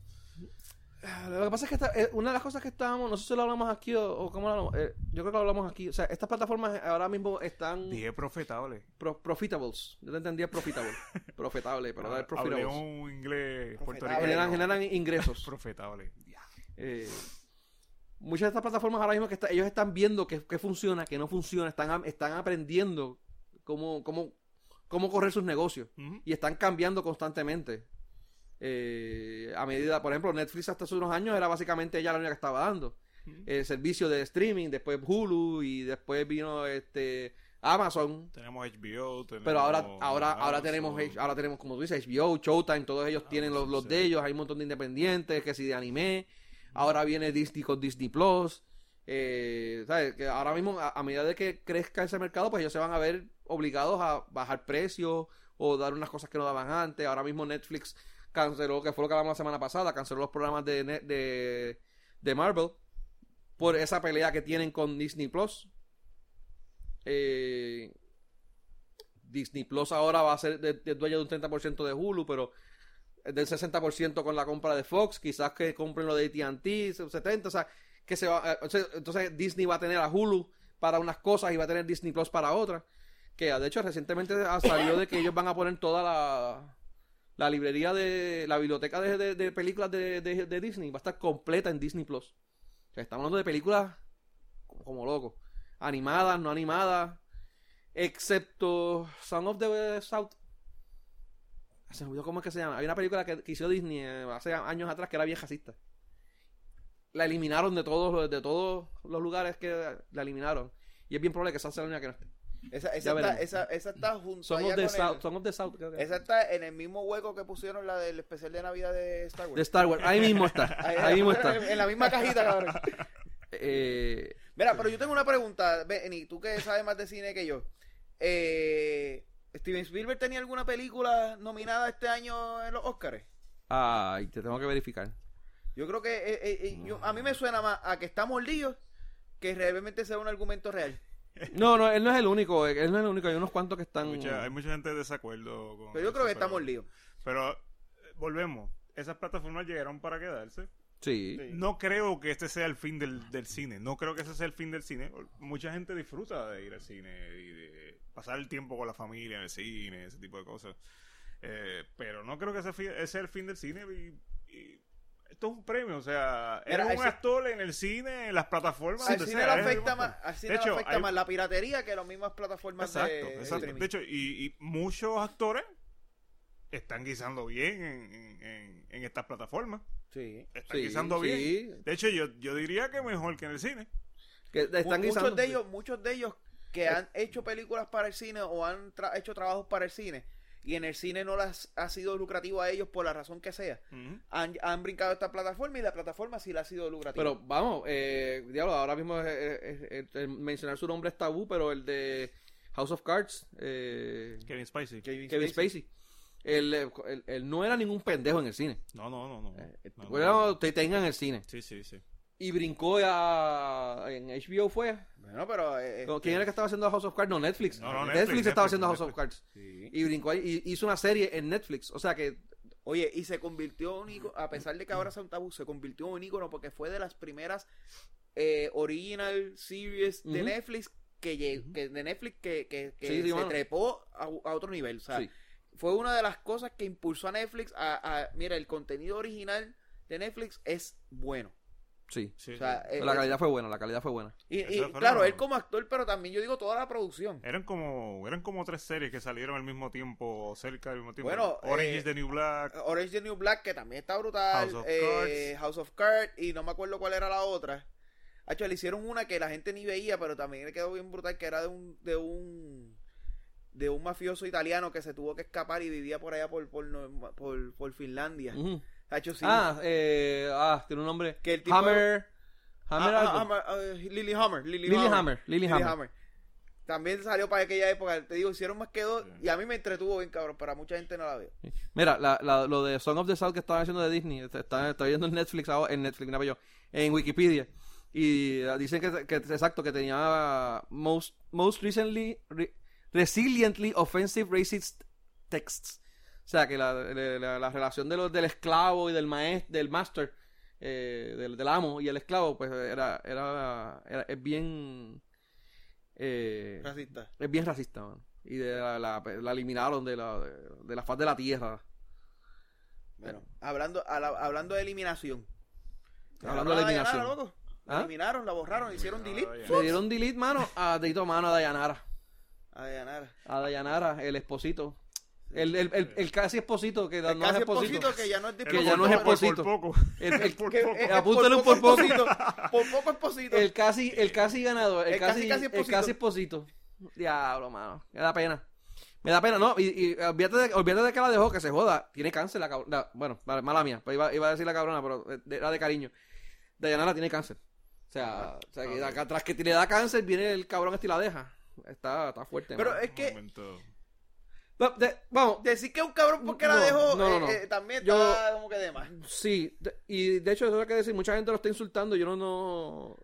S1: Lo que pasa es que esta- eh, una de las cosas que estábamos, no sé si lo hablamos aquí o, o cómo lo hablamos, eh, yo creo que lo hablamos aquí. O sea, estas plataformas ahora mismo están
S3: Dije profetable.
S1: pro- profitables. Yo te entendía profitable. profitable, pero
S3: Ah,
S1: es profitables.
S3: Hablé un inglés puertorriqueño.
S1: Generan, generan ingresos.
S3: Profetable.
S1: Eh, muchas de estas plataformas ahora mismo que está- ellos están viendo que, que funciona, que no funciona, están, están aprendiendo cómo, cómo, cómo correr sus negocios. Y están cambiando constantemente. Eh, a medida, por ejemplo, Netflix hasta hace unos años era básicamente ella la única que estaba dando
S3: Ujú.
S1: el servicio de streaming, después Hulu y después vino este Amazon.
S3: Tenemos HBO. Tenemos
S1: Pero ahora, ahora, ahora tenemos, ahora tenemos, como tú dices, HBO, Showtime, todos ellos tienen los, los de ellos, hay un montón de independientes, que si de anime, Ahora viene Disney con Disney Plus. Eh, ¿sabes? Que ahora mismo, a, a medida de que crezca ese mercado, pues ellos se van a ver obligados a bajar precios o dar unas cosas que no daban antes. Ahora mismo Netflix canceló, que fue lo que hablamos la semana pasada, canceló los programas de, de, de Marvel por esa pelea que tienen con Disney Plus. Eh, Disney Plus ahora va a ser de, dueño de un 30% de Hulu, pero del 60% con la compra de Fox, quizás que compren lo de AT&T, 70, o sea, que se va, eh, entonces Disney va a tener a Hulu para unas cosas y va a tener Disney Plus para otras, que ah, de hecho recientemente ha salido de que ellos van a poner toda la librería de la biblioteca de, películas de, Disney va a estar completa en Disney Plus. Estamos hablando de películas como, como locos, animadas, no animadas, excepto Song of the South. Se me olvidó cómo es que se llama. Hay una película que, que hizo Disney eh, hace años atrás que era bien racista. La eliminaron de todos de todos los lugares que la eliminaron. Y es bien probable que esa sea la única que no esté.
S2: Esa, esa, está, esa, esa está junto
S1: the
S2: con
S1: South,
S2: el-
S1: of the South, creo que
S2: Esa está en el mismo hueco que pusieron la del especial de Navidad de Star Wars.
S1: de Star Wars. Ahí mismo está. Ahí mismo está.
S2: En la misma cajita, cabrón.
S1: Eh,
S2: Mira, pero yo tengo una pregunta, Benny, tú que sabes más de cine que yo. Eh, ¿Steven Spielberg tenía alguna película nominada este año en los Oscars?
S1: ay, te tengo que verificar.
S2: Yo creo que eh, eh, yo- a mí me suena más a que estamos líos que realmente sea un argumento real.
S1: No, no, él no es el único. Él no es el único. Hay unos cuantos que están.
S3: Mucha- hay mucha gente de desacuerdo con
S2: Pero yo
S3: eso,
S2: creo que
S3: pero-
S2: estamos líos.
S3: Pero eh, volvemos. Esas plataformas llegaron para quedarse.
S1: Sí.
S2: Sí.
S3: No creo que este sea el fin del, del cine. No creo que ese sea el fin del cine. Mucha gente disfruta de ir al cine y de pasar el tiempo con la familia en el cine, ese tipo de cosas. Eh, pero no creo que ese, ese sea el fin del cine. Y, y esto es un premio. O sea,
S2: Mira,
S3: eres un
S2: ese-
S3: actor en el cine, en las plataformas.
S2: Al
S3: donde
S2: cine
S3: sea,
S2: le
S3: eres
S2: afecta más, al cine
S3: hecho,
S2: afecta
S3: hay-
S2: más la piratería que las mismas plataformas
S3: Exacto,
S2: de, de
S3: exacto.
S2: streaming.
S3: De hecho, y, y muchos actores están guisando bien en, en- estas plataformas.
S2: sí.
S3: Están
S1: Sí,
S3: guisando
S1: sí.
S3: bien. De hecho, yo, yo diría que mejor que en el cine.
S1: Que están guisando.
S2: muchos de ellos, muchos de ellos que han hecho películas para el cine o han tra- hecho trabajos para el cine y en el cine no las ha sido lucrativo a ellos por la razón que sea. Han, han brincado esta plataforma y la plataforma sí la ha sido lucrativa.
S1: Pero vamos, eh, diablo, ahora mismo es- es- es- es- el mencionar su nombre es tabú, pero el de House of Cards, eh,
S3: Kevin Spacey.
S2: Kevin
S1: Kevin
S2: Spacey.
S1: Spacey, él, eh, él- él no era ningún pendejo en el cine.
S3: No, no, no, no.
S1: Eh,
S3: No, no, no.
S1: te tengan en el cine.
S3: Sí, sí, sí.
S1: Y brincó a, en HBO fue.
S2: Bueno, pero eh,
S1: ¿Quién
S2: este,
S1: era que estaba haciendo House of Cards? No, Netflix.
S3: No, no,
S1: Netflix,
S3: Netflix,
S1: estaba
S3: Netflix,
S1: haciendo House of. Cards.
S2: sí.
S1: Y brincó ahí, y hizo una serie en Netflix. O sea que
S2: Oye, y se convirtió en un ícono, a pesar de que ahora sea un tabú, se convirtió en un ícono porque fue de las primeras eh, original series de. Netflix que, lleg- que de Netflix que, que, que
S1: Sí, sí,
S2: se trepó a, a otro nivel. O sea,
S1: sí.
S2: fue una de las cosas que impulsó a Netflix a, a- mira, el contenido original de Netflix es bueno.
S1: Sí.
S3: Sí,
S2: O sea,
S3: sí.
S2: eh,
S1: La
S2: es-
S1: calidad fue buena, la calidad fue buena.
S2: y, claro, él como actor, pero también yo digo toda la producción.
S3: Eran como, eran como tres series que salieron al mismo tiempo, cerca del mismo tiempo.
S2: Bueno,
S3: Orange
S2: eh,
S3: is the New Black.
S2: Orange is the New Black, que también está brutal.
S3: House of
S2: eh,
S3: Cards.
S2: House of Cards, y no me acuerdo cuál era la otra. Hacho, le hicieron una que la gente ni veía, pero también le quedó bien brutal, que era de un, de un de un mafioso italiano que se tuvo que escapar y vivía por allá por, por, por Finlandia.
S1: Ujú.
S2: Hacho, sí.
S1: Ah, eh, ah, tiene un nombre.
S2: Que el tipo-
S1: Hammer.
S2: Ah,
S1: Hammer
S2: ah,
S1: algo.
S2: Hammer, ah, Lily Hammer. Lily,
S1: Lilyhammer, Lilyhammer.
S2: Hammer. También salió para aquella época. Te digo, hicieron más que dos. Y a mí me entretuvo bien, cabrón. Pero a mucha gente no la veo.
S1: Mira, la, la- lo de Song of the South que estaban haciendo de Disney, está, está, está viendo en Netflix ahora, en Netflix, no, yo, en Wikipedia. Y ah, dicen que, que exacto, que tenía most, most recently, re- resiliently offensive racist texts. O sea, que la, la- la- la relación de los, del esclavo y del maestro, del master, eh, del, del amo y el esclavo, pues era, era, era- es bien, eh,
S2: Racista.
S1: es bien racista, mano. Y de la, la, la eliminaron de la, de, de la faz de la tierra.
S2: Bueno, hablando, a la- hablando de eliminación.
S1: Hablando de eliminación.
S2: Dayanara, loco. La
S1: ¿Ah?
S2: eliminaron, la borraron, hicieron
S3: Ah,
S2: delete.
S3: Dayanara.
S1: Le dieron delete, mano, a Tito Mano, a Dayanara.
S2: A Dayanara.
S1: A Dayanara, el esposito. El, el, el, el casi esposito, que no
S2: El
S1: es
S2: casi
S1: esposito.
S2: esposito que ya no es
S1: Que ya no es esposito.
S3: Por poco.
S1: El, el-
S3: Por poco.
S2: eh,
S1: Apúntalo por poco.
S2: esposito. Por poco esposito.
S1: el casi, el casi ganador, el,
S2: El
S1: casi,
S2: casi, casi
S1: el
S2: esposito.
S1: casi esposito. Diablo, mano. Me da pena. Me da pena, no. Y, y olvídate, de, olvídate de que la dejó, que se joda. Tiene cáncer la cabrona. Bueno, vale, mala mía. Pues iba, iba a decir la cabrona, pero era de cariño. Dayanara tiene cáncer. O sea, o sea que acá atrás que le da cáncer, viene el cabrón este y la deja. Está, está fuerte.
S2: Pero
S1: mano.
S2: es que
S1: de- vamos,
S2: decir que es un cabrón porque la
S1: No,
S2: dejó
S1: no, no,
S2: eh,
S1: no.
S2: eh, también
S1: Yo-
S2: está como que de más.
S1: Sí, de- y de hecho eso es lo que decir, mucha gente lo está insultando, yo no, no...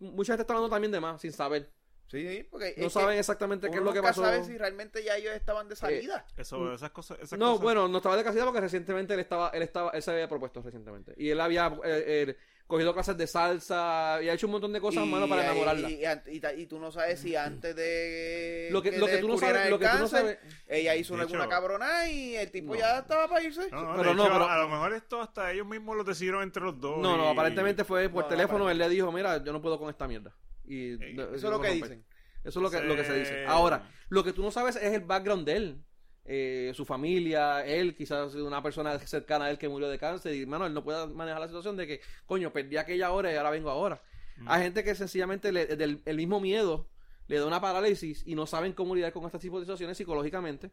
S1: Mucha gente está hablando también de más, sin saber.
S2: Sí, sí, porque
S1: No saben
S2: que
S1: exactamente qué es lo que pasó.
S2: sabe si realmente ya ellos estaban de salida.
S3: Eso, esas cosas. Esas
S1: No,
S3: cosas-
S1: bueno, no estaba de casita porque recientemente él estaba, él estaba, él se había propuesto recientemente. Y él había eh, eh, cogido clases de salsa y ha hecho un montón de cosas,
S2: Y-
S1: mano, para enamorarla.
S2: Y, y- y ta- y tú no sabes si antes de
S1: Lo que- lo
S2: le
S1: que tú no sabes- lo que tú no sabes-
S2: ella hizo
S3: De
S2: alguna
S3: hecho-
S2: cabrona y el tipo
S1: No.
S2: ya estaba para irse.
S3: No, no,
S1: Pero no,
S3: hecho,
S1: pero-
S3: a lo mejor esto hasta ellos mismos lo decidieron entre los dos.
S1: No, no, aparentemente fue por
S2: No,
S1: teléfono, él le dijo, mira, yo no puedo con esta mierda. Y
S3: Ey,
S2: Eso es lo que
S1: romper.
S2: dicen.
S1: Eso es lo que, lo que se dice. Ahora, lo que tú no sabes es el background de él. Eh, su familia, él, quizás una persona cercana a él que murió de cáncer. Y, mano, él no puede manejar la situación de que, coño, perdí aquella hora y ahora vengo ahora. Hay gente que sencillamente le- del el mismo miedo le da una parálisis y no saben cómo lidiar con este tipo de situaciones psicológicamente.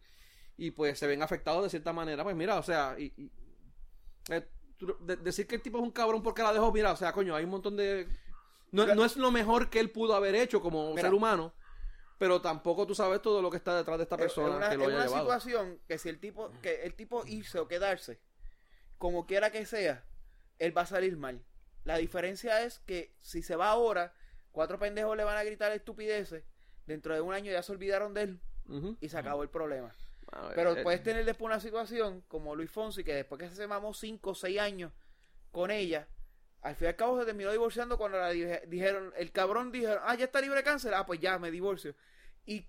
S1: Y pues se ven afectados de cierta manera. Pues mira, o sea, y, y- eh, de- decir que el tipo es un cabrón porque la dejó, mira, o sea, coño, hay un montón de... No, no es lo mejor que él pudo haber hecho como
S2: Mira.
S1: ser humano, pero tampoco tú sabes todo lo que está detrás de esta
S2: Es
S1: persona
S2: una,
S1: que lo
S2: es
S1: haya
S2: una
S1: llevado.
S2: situación que si el tipo, que el tipo irse o quedarse, como quiera que sea, él va a salir mal. La diferencia es que si se va ahora, cuatro pendejos le van a gritar estupideces, dentro de un año ya se olvidaron de él y se acabó el problema. Pero
S1: eh,
S2: puedes tener después una situación como Luis Fonsi, que después que se mamó 5 o 6 años con ella, al fin y al cabo se terminó divorciando cuando la dije- dijeron, el cabrón dijeron, ah, ya está libre de cáncer, ah, pues ya, me divorcio. Y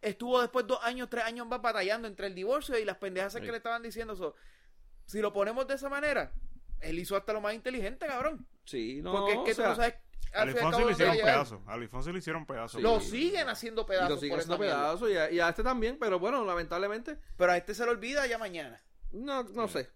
S2: estuvo después dos años, tres años más batallando entre el divorcio y las pendejas
S1: Sí.
S2: que le estaban diciendo. So, si lo ponemos de esa manera, él hizo hasta lo más inteligente, cabrón.
S1: Sí, no,
S2: Porque es que
S1: o sea,
S2: tú no sabes
S3: A
S2: al
S3: Luis
S2: fin y al
S3: Fonsi
S2: cabo
S3: le hicieron pedazos. A Luis Fonsi le hicieron pedazos.
S2: Lo
S1: Sí.
S2: siguen haciendo
S1: y
S2: pedazos.
S1: lo siguen
S2: por
S1: haciendo pedazos y a, y a este también, pero bueno, lamentablemente,
S2: Pero a este se le olvida ya mañana.
S1: no, no sé.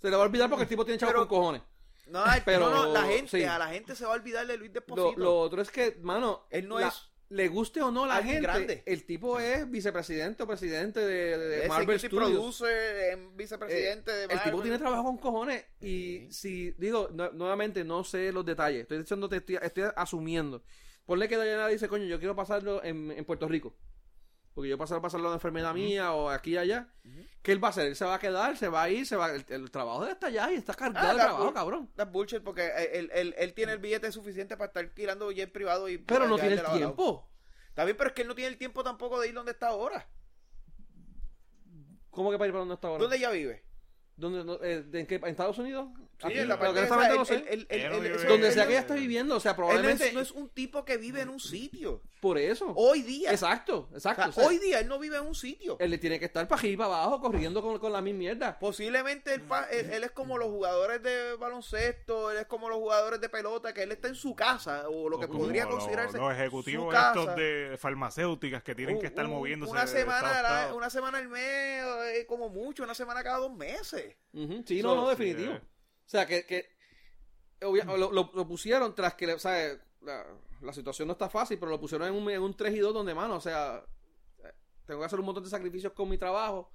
S1: Se le va a olvidar porque el tipo tiene chavos
S2: Pero-
S1: con cojones.
S2: No,
S1: Pero,
S2: no, no, la gente,
S1: sí.
S2: a la gente se va a olvidar de Luis
S1: Lo,
S2: Desposito.
S1: lo otro es que, mano,
S2: Él no
S1: la-
S2: es
S1: le guste o no la gente,
S2: grande.
S1: el tipo es vicepresidente o presidente de, de Marvel Studios.
S2: producer, em, vicepresidente de
S1: El tipo
S2: Marvel.
S1: tiene trabajo con cojones y si, digo, nu- nuevamente no sé los detalles, estoy diciendo, estoy, estoy asumiendo. Ponle que Diana dice, coño, yo quiero pasarlo en, en Puerto Rico. Porque yo pasar pasarlo de enfermedad mía o aquí y allá. ¿Qué él va a hacer? Él se va a quedar, se va a ir, se va el, el trabajo de él está allá y está cargado
S2: Ah,
S1: de
S2: la
S1: trabajo, cabrón.
S2: That's bullshit porque él, él, él tiene el billete suficiente para estar tirando jet privado y
S1: Pero no tiene el tiempo.
S2: Está bien, pero es que él no tiene el tiempo tampoco de ir donde está ahora.
S1: ¿Cómo que para ir para dónde está ahora?
S2: ¿Dónde ella vive?
S1: ¿Dónde, no- eh, ¿En qué? ¿En Estados Unidos?
S2: Sí, en la
S1: pero
S2: parte él- él- él- él- él-
S1: Donde
S2: él
S1: sea que ella esté viviendo, o sea,
S2: él no
S1: probablemente
S2: es, no es un tipo que vive en un sitio.
S1: Por eso.
S2: Hoy día.
S1: Exacto,
S2: O
S1: exacto.
S2: sea,
S1: o sea,
S2: hoy día él no vive en un sitio.
S1: Él le tiene que estar para arriba, para abajo, corriendo con, con la misma mierda.
S2: Posiblemente él, pa- él, él es como los jugadores de baloncesto, él es como los jugadores de pelota, que él está en su casa, o lo que
S3: O
S2: podría considerarse
S3: Los ejecutivos
S2: su casa.
S3: estos de farmacéuticas que tienen que estar
S2: Un-
S3: moviéndose.
S2: Una semana, la- una semana al mes, eh, como mucho, una semana cada dos meses.
S1: Ujú, Sí,
S2: So,
S1: no, no,
S3: sí,
S1: definitivo.
S3: eh.
S1: O sea, que, que obvia- lo, lo- lo pusieron tras que, o sea, la, la situación no está fácil, pero lo pusieron en un, en un 3 y 2 donde, mano, o sea, tengo que hacer un montón de sacrificios con mi trabajo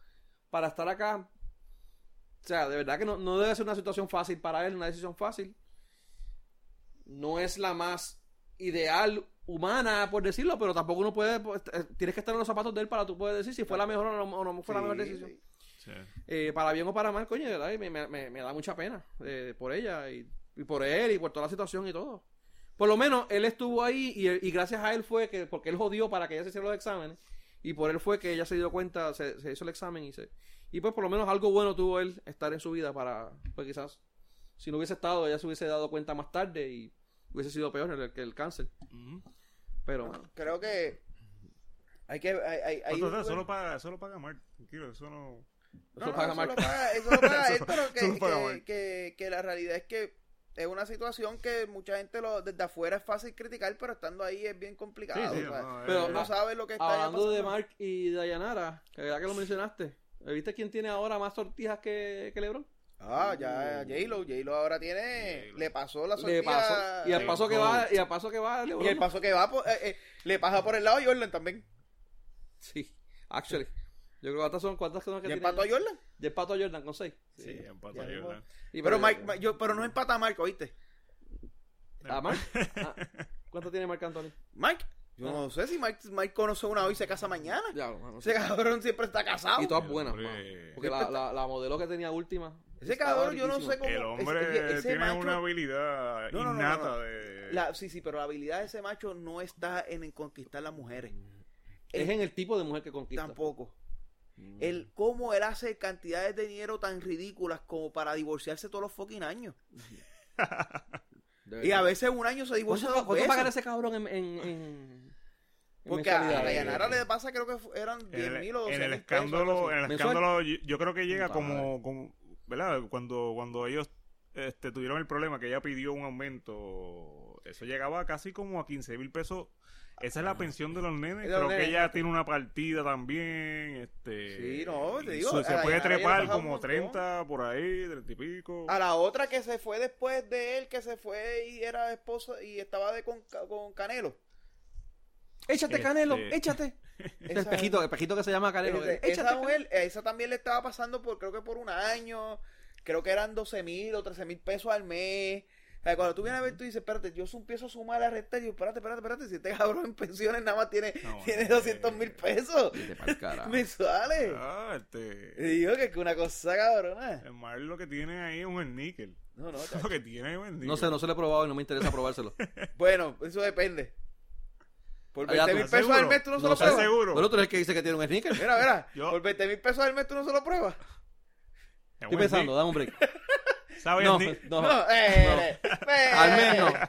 S1: para estar acá. O sea, de verdad que no, no debe ser una situación fácil para él, una decisión fácil. No es la más ideal humana, por decirlo, pero tampoco uno puede, pues, eh, tienes que estar en los zapatos de él para tú poder decir si fue la mejor o no, o no fue la mejor decisión.
S2: sí.
S3: Sí.
S1: Eh, para bien o para mal, coño, de verdad, y me, me- me- me da mucha pena eh, por ella y, y por él y por toda la situación y todo. Por lo menos él estuvo ahí y, y gracias a él fue que, porque él jodió para que ella se hiciera los exámenes y por él fue que ella se dio cuenta, se, se hizo el examen y se... Y pues por lo menos algo bueno tuvo él estar en su vida para, pues quizás, si no hubiese estado, ella se hubiese dado cuenta más tarde y hubiese sido peor que el cáncer. Pero,
S2: Creo que hay que... Hay, hay, hay
S3: Entonces,
S2: un-
S3: solo paga, solo paga Mark. Tranquilo, eso no.
S2: No,
S1: eso
S2: no,
S1: paga
S2: eso
S1: Mark.
S2: lo paga- eso lo paga él,
S3: Eso-
S2: pero que,
S3: paga
S2: que- que la realidad es que es una situación que mucha gente lo, desde afuera es fácil criticar, pero estando ahí es bien complicado.
S3: Sí, sí,
S2: o sea,
S3: no,
S1: Pero,
S2: no sabe lo que está
S1: Hablando de. Mark y Dayanara, que verdad que lo mencionaste. ¿Viste quién tiene ahora más sortijas que, que LeBron?
S2: Ah, ya J-Lo, J-Lo ahora tiene,
S3: J-Lo.
S2: le pasó la
S1: Le
S2: sortija.
S1: pasó, y al
S3: Sí,
S1: paso que va, y al paso que va LeBron.
S2: Y el paso que va, por- eh, eh, le pasa por el lado a Jordan también.
S1: Sí, actually. Yo creo que cuántas son, cuántas son que
S2: ¿Y
S1: tiene
S2: empató a Jordan?
S1: Ya empató a Jordan con seis.
S3: Sí, empata
S2: ya
S3: Jordan.
S2: Pero,
S1: pero-
S2: Mike, yo, pero no empata a Marco, ¿oíste?
S1: ¿A Mark? Ah, ¿Cuánto tiene Marc Anthony?
S2: Mike, yo no sé si Mike, Mike conoce una hoy y se casa mañana.
S1: Ya, mano,
S2: Ese cabrón siempre está casado.
S1: Y todas buenas, mano. Porque la, la, la modelo que tenía última.
S2: Ese cabrón, yo no sé cómo.
S3: El hombre
S2: ese- ese
S3: tiene
S2: macho-
S3: una habilidad
S2: No, no, no,
S3: innata
S2: no, no.
S3: de...
S2: La- sí, sí, pero la habilidad de ese macho no está en, en conquistar las mujeres.
S1: Es en el tipo de mujer que conquista.
S2: Tampoco.
S1: Mm.
S2: El cómo él hace cantidades de dinero tan ridículas como para divorciarse todos los fucking años. Y a veces un año se divorcia
S1: ¿Cuánto,
S2: dos
S1: cuánto
S2: veces.
S1: ese cabrón en, en, en, en
S2: Porque a? Dayanara le pasa, creo que eran
S3: en
S2: 10
S3: el,
S2: mil o 12
S3: en el
S2: mil
S3: escándalo, en el escándalo yo, yo creo que llega como, como, ¿verdad? Cuando, cuando ellos este, tuvieron el problema que ella pidió un aumento, eso llegaba casi como a 15 mil pesos. Esa es la pensión de los nenes. Creo que ella tiene una partida también. Este,
S2: Sí, no, te digo,
S3: se- puede trepar como
S2: montón.
S3: 30 por ahí, 30 y pico.
S2: A la otra que se fue después de él, que se fue y era esposa y estaba de con, con Canelo.
S1: Échate,
S3: Este-
S1: Canelo, échate. el
S2: Esa-
S1: espejito, el espejito que se llama Canelo.
S2: Esa
S1: Canelo.
S2: mujer, esa también le estaba pasando por, creo que por un año, creo que eran 12 mil o 13 mil pesos al mes. O sea, cuando tú vienes a ver, tú dices, espérate, yo empiezo a sumar la resta y digo, espérate, espérate, espérate, si este cabrón en pensiones nada más tiene,
S3: No,
S2: tiene
S3: eh.
S2: 200 mil pesos mensuales.
S3: Ah, este.
S2: Y digo que es una cosa cabrona.
S3: El Mar lo que tiene ahí es un níquel.
S2: No, no,
S3: Lo que tiene es un níquel.
S1: No sé, no se lo he probado y no me interesa probárselo.
S2: bueno, eso depende. Por
S1: Allá
S2: 20
S1: tú.
S2: mil
S3: ¿Estás
S2: pesos al mes tú no, se
S1: No
S2: lo
S1: sé.
S2: pruebas.
S3: seguro?
S1: Bueno, tú eres el que dice que tiene un sneaker.
S2: Mira, mira,
S3: Yo-
S2: por 20 mil pesos al mes tú no se lo pruebas.
S3: Es
S1: Estoy pensando, dame un break.
S3: ¿Sabe
S1: No, no.
S2: No, eh, eh,
S1: Al mes no.
S2: eh,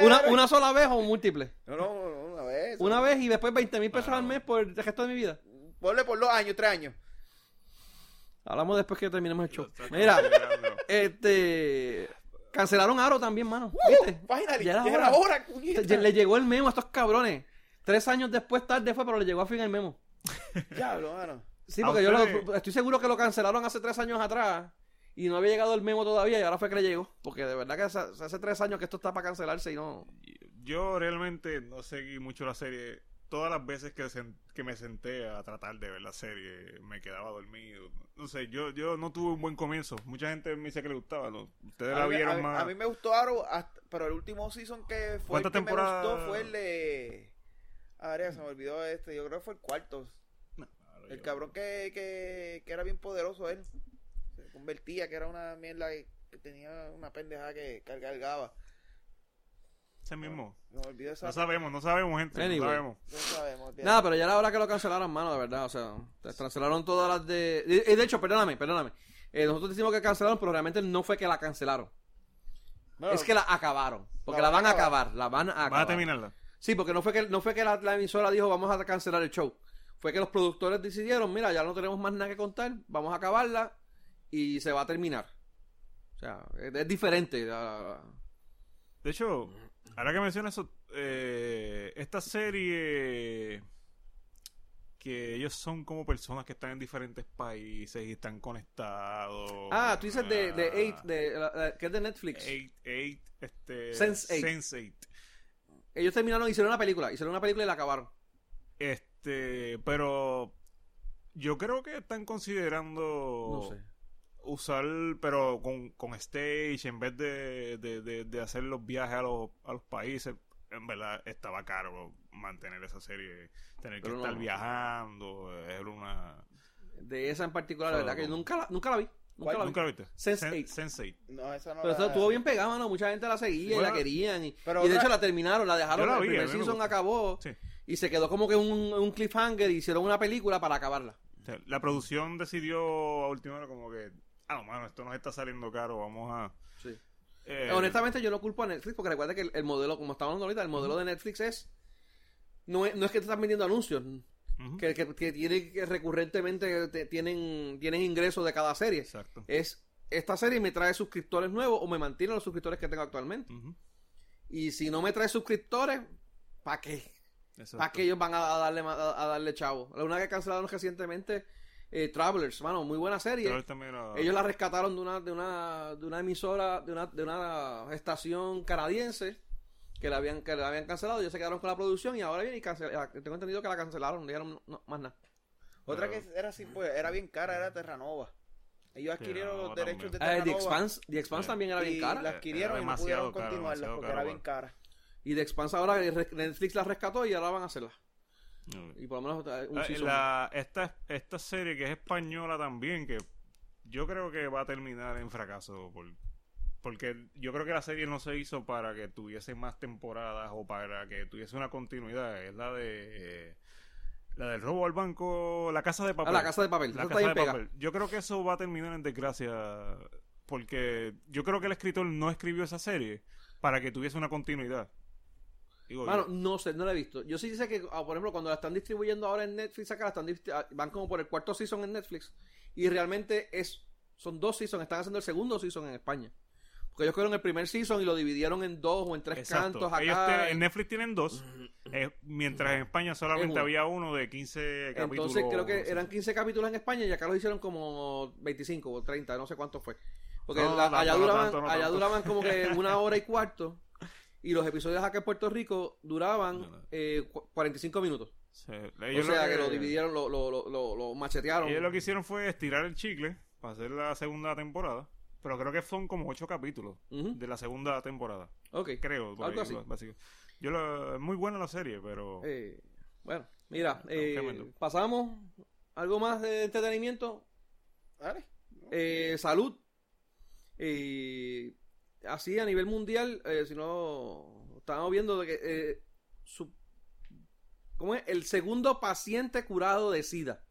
S1: Una, una sola vez o múltiple.
S2: No, no, no, una vez.
S1: Una vez y después 20 mil pesos al mes por el resto de mi vida.
S2: Ponle por dos años, tres años.
S1: Hablamos después que terminemos el show. Mira, este. Cancelaron Aro también, mano. ¿Viste?
S2: Finally,
S1: Ya
S2: ya
S1: era
S2: era
S1: hora. Le llegó el memo a estos cabrones. Tres años después, tarde fue, pero le llegó a fin el memo.
S2: Diablo, mano.
S1: Sí,
S3: ¿A
S1: porque yo lo- estoy seguro que lo cancelaron hace tres años atrás y no había llegado el memo todavía y ahora fue que le llegó. Porque de verdad que hace, hace tres años que esto está para cancelarse y no.
S3: Yo realmente no seguí mucho la serie. Todas las veces que, sen- que me senté a tratar de ver la serie, me quedaba dormido. No sé, yo, yo no tuve un buen comienzo. Mucha gente me dice que le gustaba. ¿no? Ustedes la
S2: mí,
S3: vieron
S2: a mí-
S3: más.
S2: a mí me gustó Arrow, hasta- pero el último season que fue el
S3: ¿Cuántas
S2: que me
S3: temporadas?
S2: gustó fue el de... A ver, se me olvidó este. Yo creo que fue el cuarto. El
S3: yo-
S2: cabrón que, que, que era bien poderoso él. Convertía, que era una mierda que, que tenía una pendejada que cargaba.
S3: Ese mismo.
S2: Esa...
S3: No sabemos, no sabemos, gente.
S1: Anyway.
S3: No sabemos.
S2: No sabemos.
S1: Nada, pero ya era hora que lo cancelaran, mano, de verdad. O sea, te cancelaron todas las de. Y de hecho, perdóname, perdóname. Eh, nosotros decimos que cancelaron, pero realmente no fue que la cancelaron.
S2: Bueno,
S1: es que la acabaron. Porque
S2: La
S1: la,
S2: van
S1: van
S2: a
S1: acabar. La van a acabar.
S3: Vas a terminarla.
S1: Sí, porque no fue que, no fue que la, la emisora dijo vamos a cancelar el show. Fue que los productores decidieron, mira, ya no tenemos más nada que contar, vamos a acabarla y se va a terminar. O sea, es, es diferente. ah,
S3: De hecho, ahora que mencionas eso, eh, esta serie que ellos son como personas que están en diferentes países y están conectados.
S1: Ah, tú dices de, de
S3: Ah,
S1: Eight, de, la- que es de Netflix.
S3: Eight, eight, este,
S1: Sense8.
S3: Sense8.
S1: Ellos terminaron, hicieron una película, hicieron una película y la acabaron.
S3: Este, pero yo creo que están considerando
S1: No sé.
S3: Usar, pero con, con stage, en vez de, de, de- de hacer los viajes a los, a los países, en verdad estaba caro mantener esa serie, tener que
S1: no,
S3: estar viajando, era una...
S1: De esa en particular, la verdad que yo nunca la, nunca la vi. Nunca la vi.
S3: ¿Nunca la viste?
S1: Sense8.
S3: Sense8.
S2: No, esa no
S1: Pero
S2: la-
S1: esto estuvo bien pegada, mano. Mucha gente la seguía y la querían. Y,
S2: pero
S1: y de
S2: otra-
S1: hecho la terminaron, la dejaron.
S3: La
S1: el
S3: vi,
S1: primer
S3: a mí me
S1: season acabó.
S3: Sí.
S1: Y se quedó como que un, un cliffhanger y hicieron una película para acabarla.
S3: O sea, la producción decidió a última hora como que, ah, no, mano, esto nos está saliendo caro, vamos a...
S1: Sí.
S3: eh,
S1: Honestamente, yo no culpo a Netflix porque recuerda que el, el modelo, como estamos hablando ahorita, el modelo de Netflix es. No es, no es que te están vendiendo anuncios, que, que, que tiene que recurrentemente te- tienen, tienen ingresos de cada serie.
S3: Exacto.
S1: Es esta serie me trae suscriptores nuevos o me mantiene los suscriptores que tengo actualmente. Y si no me trae suscriptores, ¿para qué? ¿Para qué ellos van a, a darle a, a darle chavo? La una que cancelaron recientemente, eh, Travelers, mano, muy buena serie. Ellos la rescataron de una, de una, de una emisora, de una, de una estación canadiense que la habían, que la habían cancelado. Ellos se quedaron con la producción y ahora vienen y cancelaron. Tengo entendido que la cancelaron, no dijeron no, más nada.
S2: Otra
S3: Pero-
S2: que era así, pues, era bien cara, era Terranova. Ellos adquirieron los derechos de
S1: Eh, The
S2: Terranova
S1: Expanse, The Expanse
S3: Sí.
S1: también era bien
S2: y
S1: cara.
S2: la adquirieron
S3: Era
S2: y no pudieron continuarla porque
S3: caro,
S2: era bien cara.
S1: Y The Expanse ahora re- Netflix la rescató y ahora van a hacerla. Y por lo menos un
S3: Ah,
S1: season.
S3: la- esta, esta serie que es española también, que yo creo que va a terminar en fracaso. por- porque yo creo que la serie no se hizo para que tuviese más temporadas o para que tuviese una continuidad. Es la de. eh, la del robo al banco, la casa de
S1: Ah,
S3: papel.
S1: la casa de papel.
S3: La casa de papel. Yo creo que eso va a terminar en desgracia. Porque yo creo que el escritor no escribió esa serie para que tuviese una continuidad. Digo,
S1: Mano,
S3: yo-
S1: no sé, no la he visto. Yo sí sé que, ah, por ejemplo, cuando la están distribuyendo ahora en Netflix, acá la están ah, van como por el cuarto season en Netflix. Y realmente es son dos seasons, están haciendo el segundo season en España. Porque ellos cogieron el primer season y lo dividieron en dos o en tres
S3: Exacto.
S1: cantos
S3: Ellos
S1: acá.
S3: te- en Netflix tienen dos, eh, mientras en España
S1: Es
S3: solamente había uno de 15 capítulos.
S1: Entonces creo que eran 15 capítulos en España y acá lo hicieron como 25 o 30, no sé cuánto fue. Porque
S3: No,
S1: la-
S3: no,
S1: allá,
S3: no,
S1: duraban,
S3: tanto, no
S1: allá duraban como que una hora y cuarto y los episodios acá en Puerto Rico duraban
S3: No, no.
S1: eh, cu- 45 minutos.
S3: Sí,
S1: O sea
S3: lo
S1: que, lo dividieron, lo, lo, lo, machetearon.
S3: Ellos lo que hicieron fue estirar el chicle para hacer la segunda temporada. Pero creo que son como ocho capítulos de la segunda temporada.
S1: Ok.
S3: Creo.
S1: Algo
S3: ahí,
S1: así.
S3: básico. Yo lo- es muy buena la serie, pero...
S1: Eh, bueno, mira, eh, pasamos. ¿Algo más de entretenimiento?
S2: Dale.
S1: Eh, salud. Eh, así a nivel mundial, eh, si no, estábamos viendo de que eh, su- ¿cómo es? el segundo paciente curado de SIDA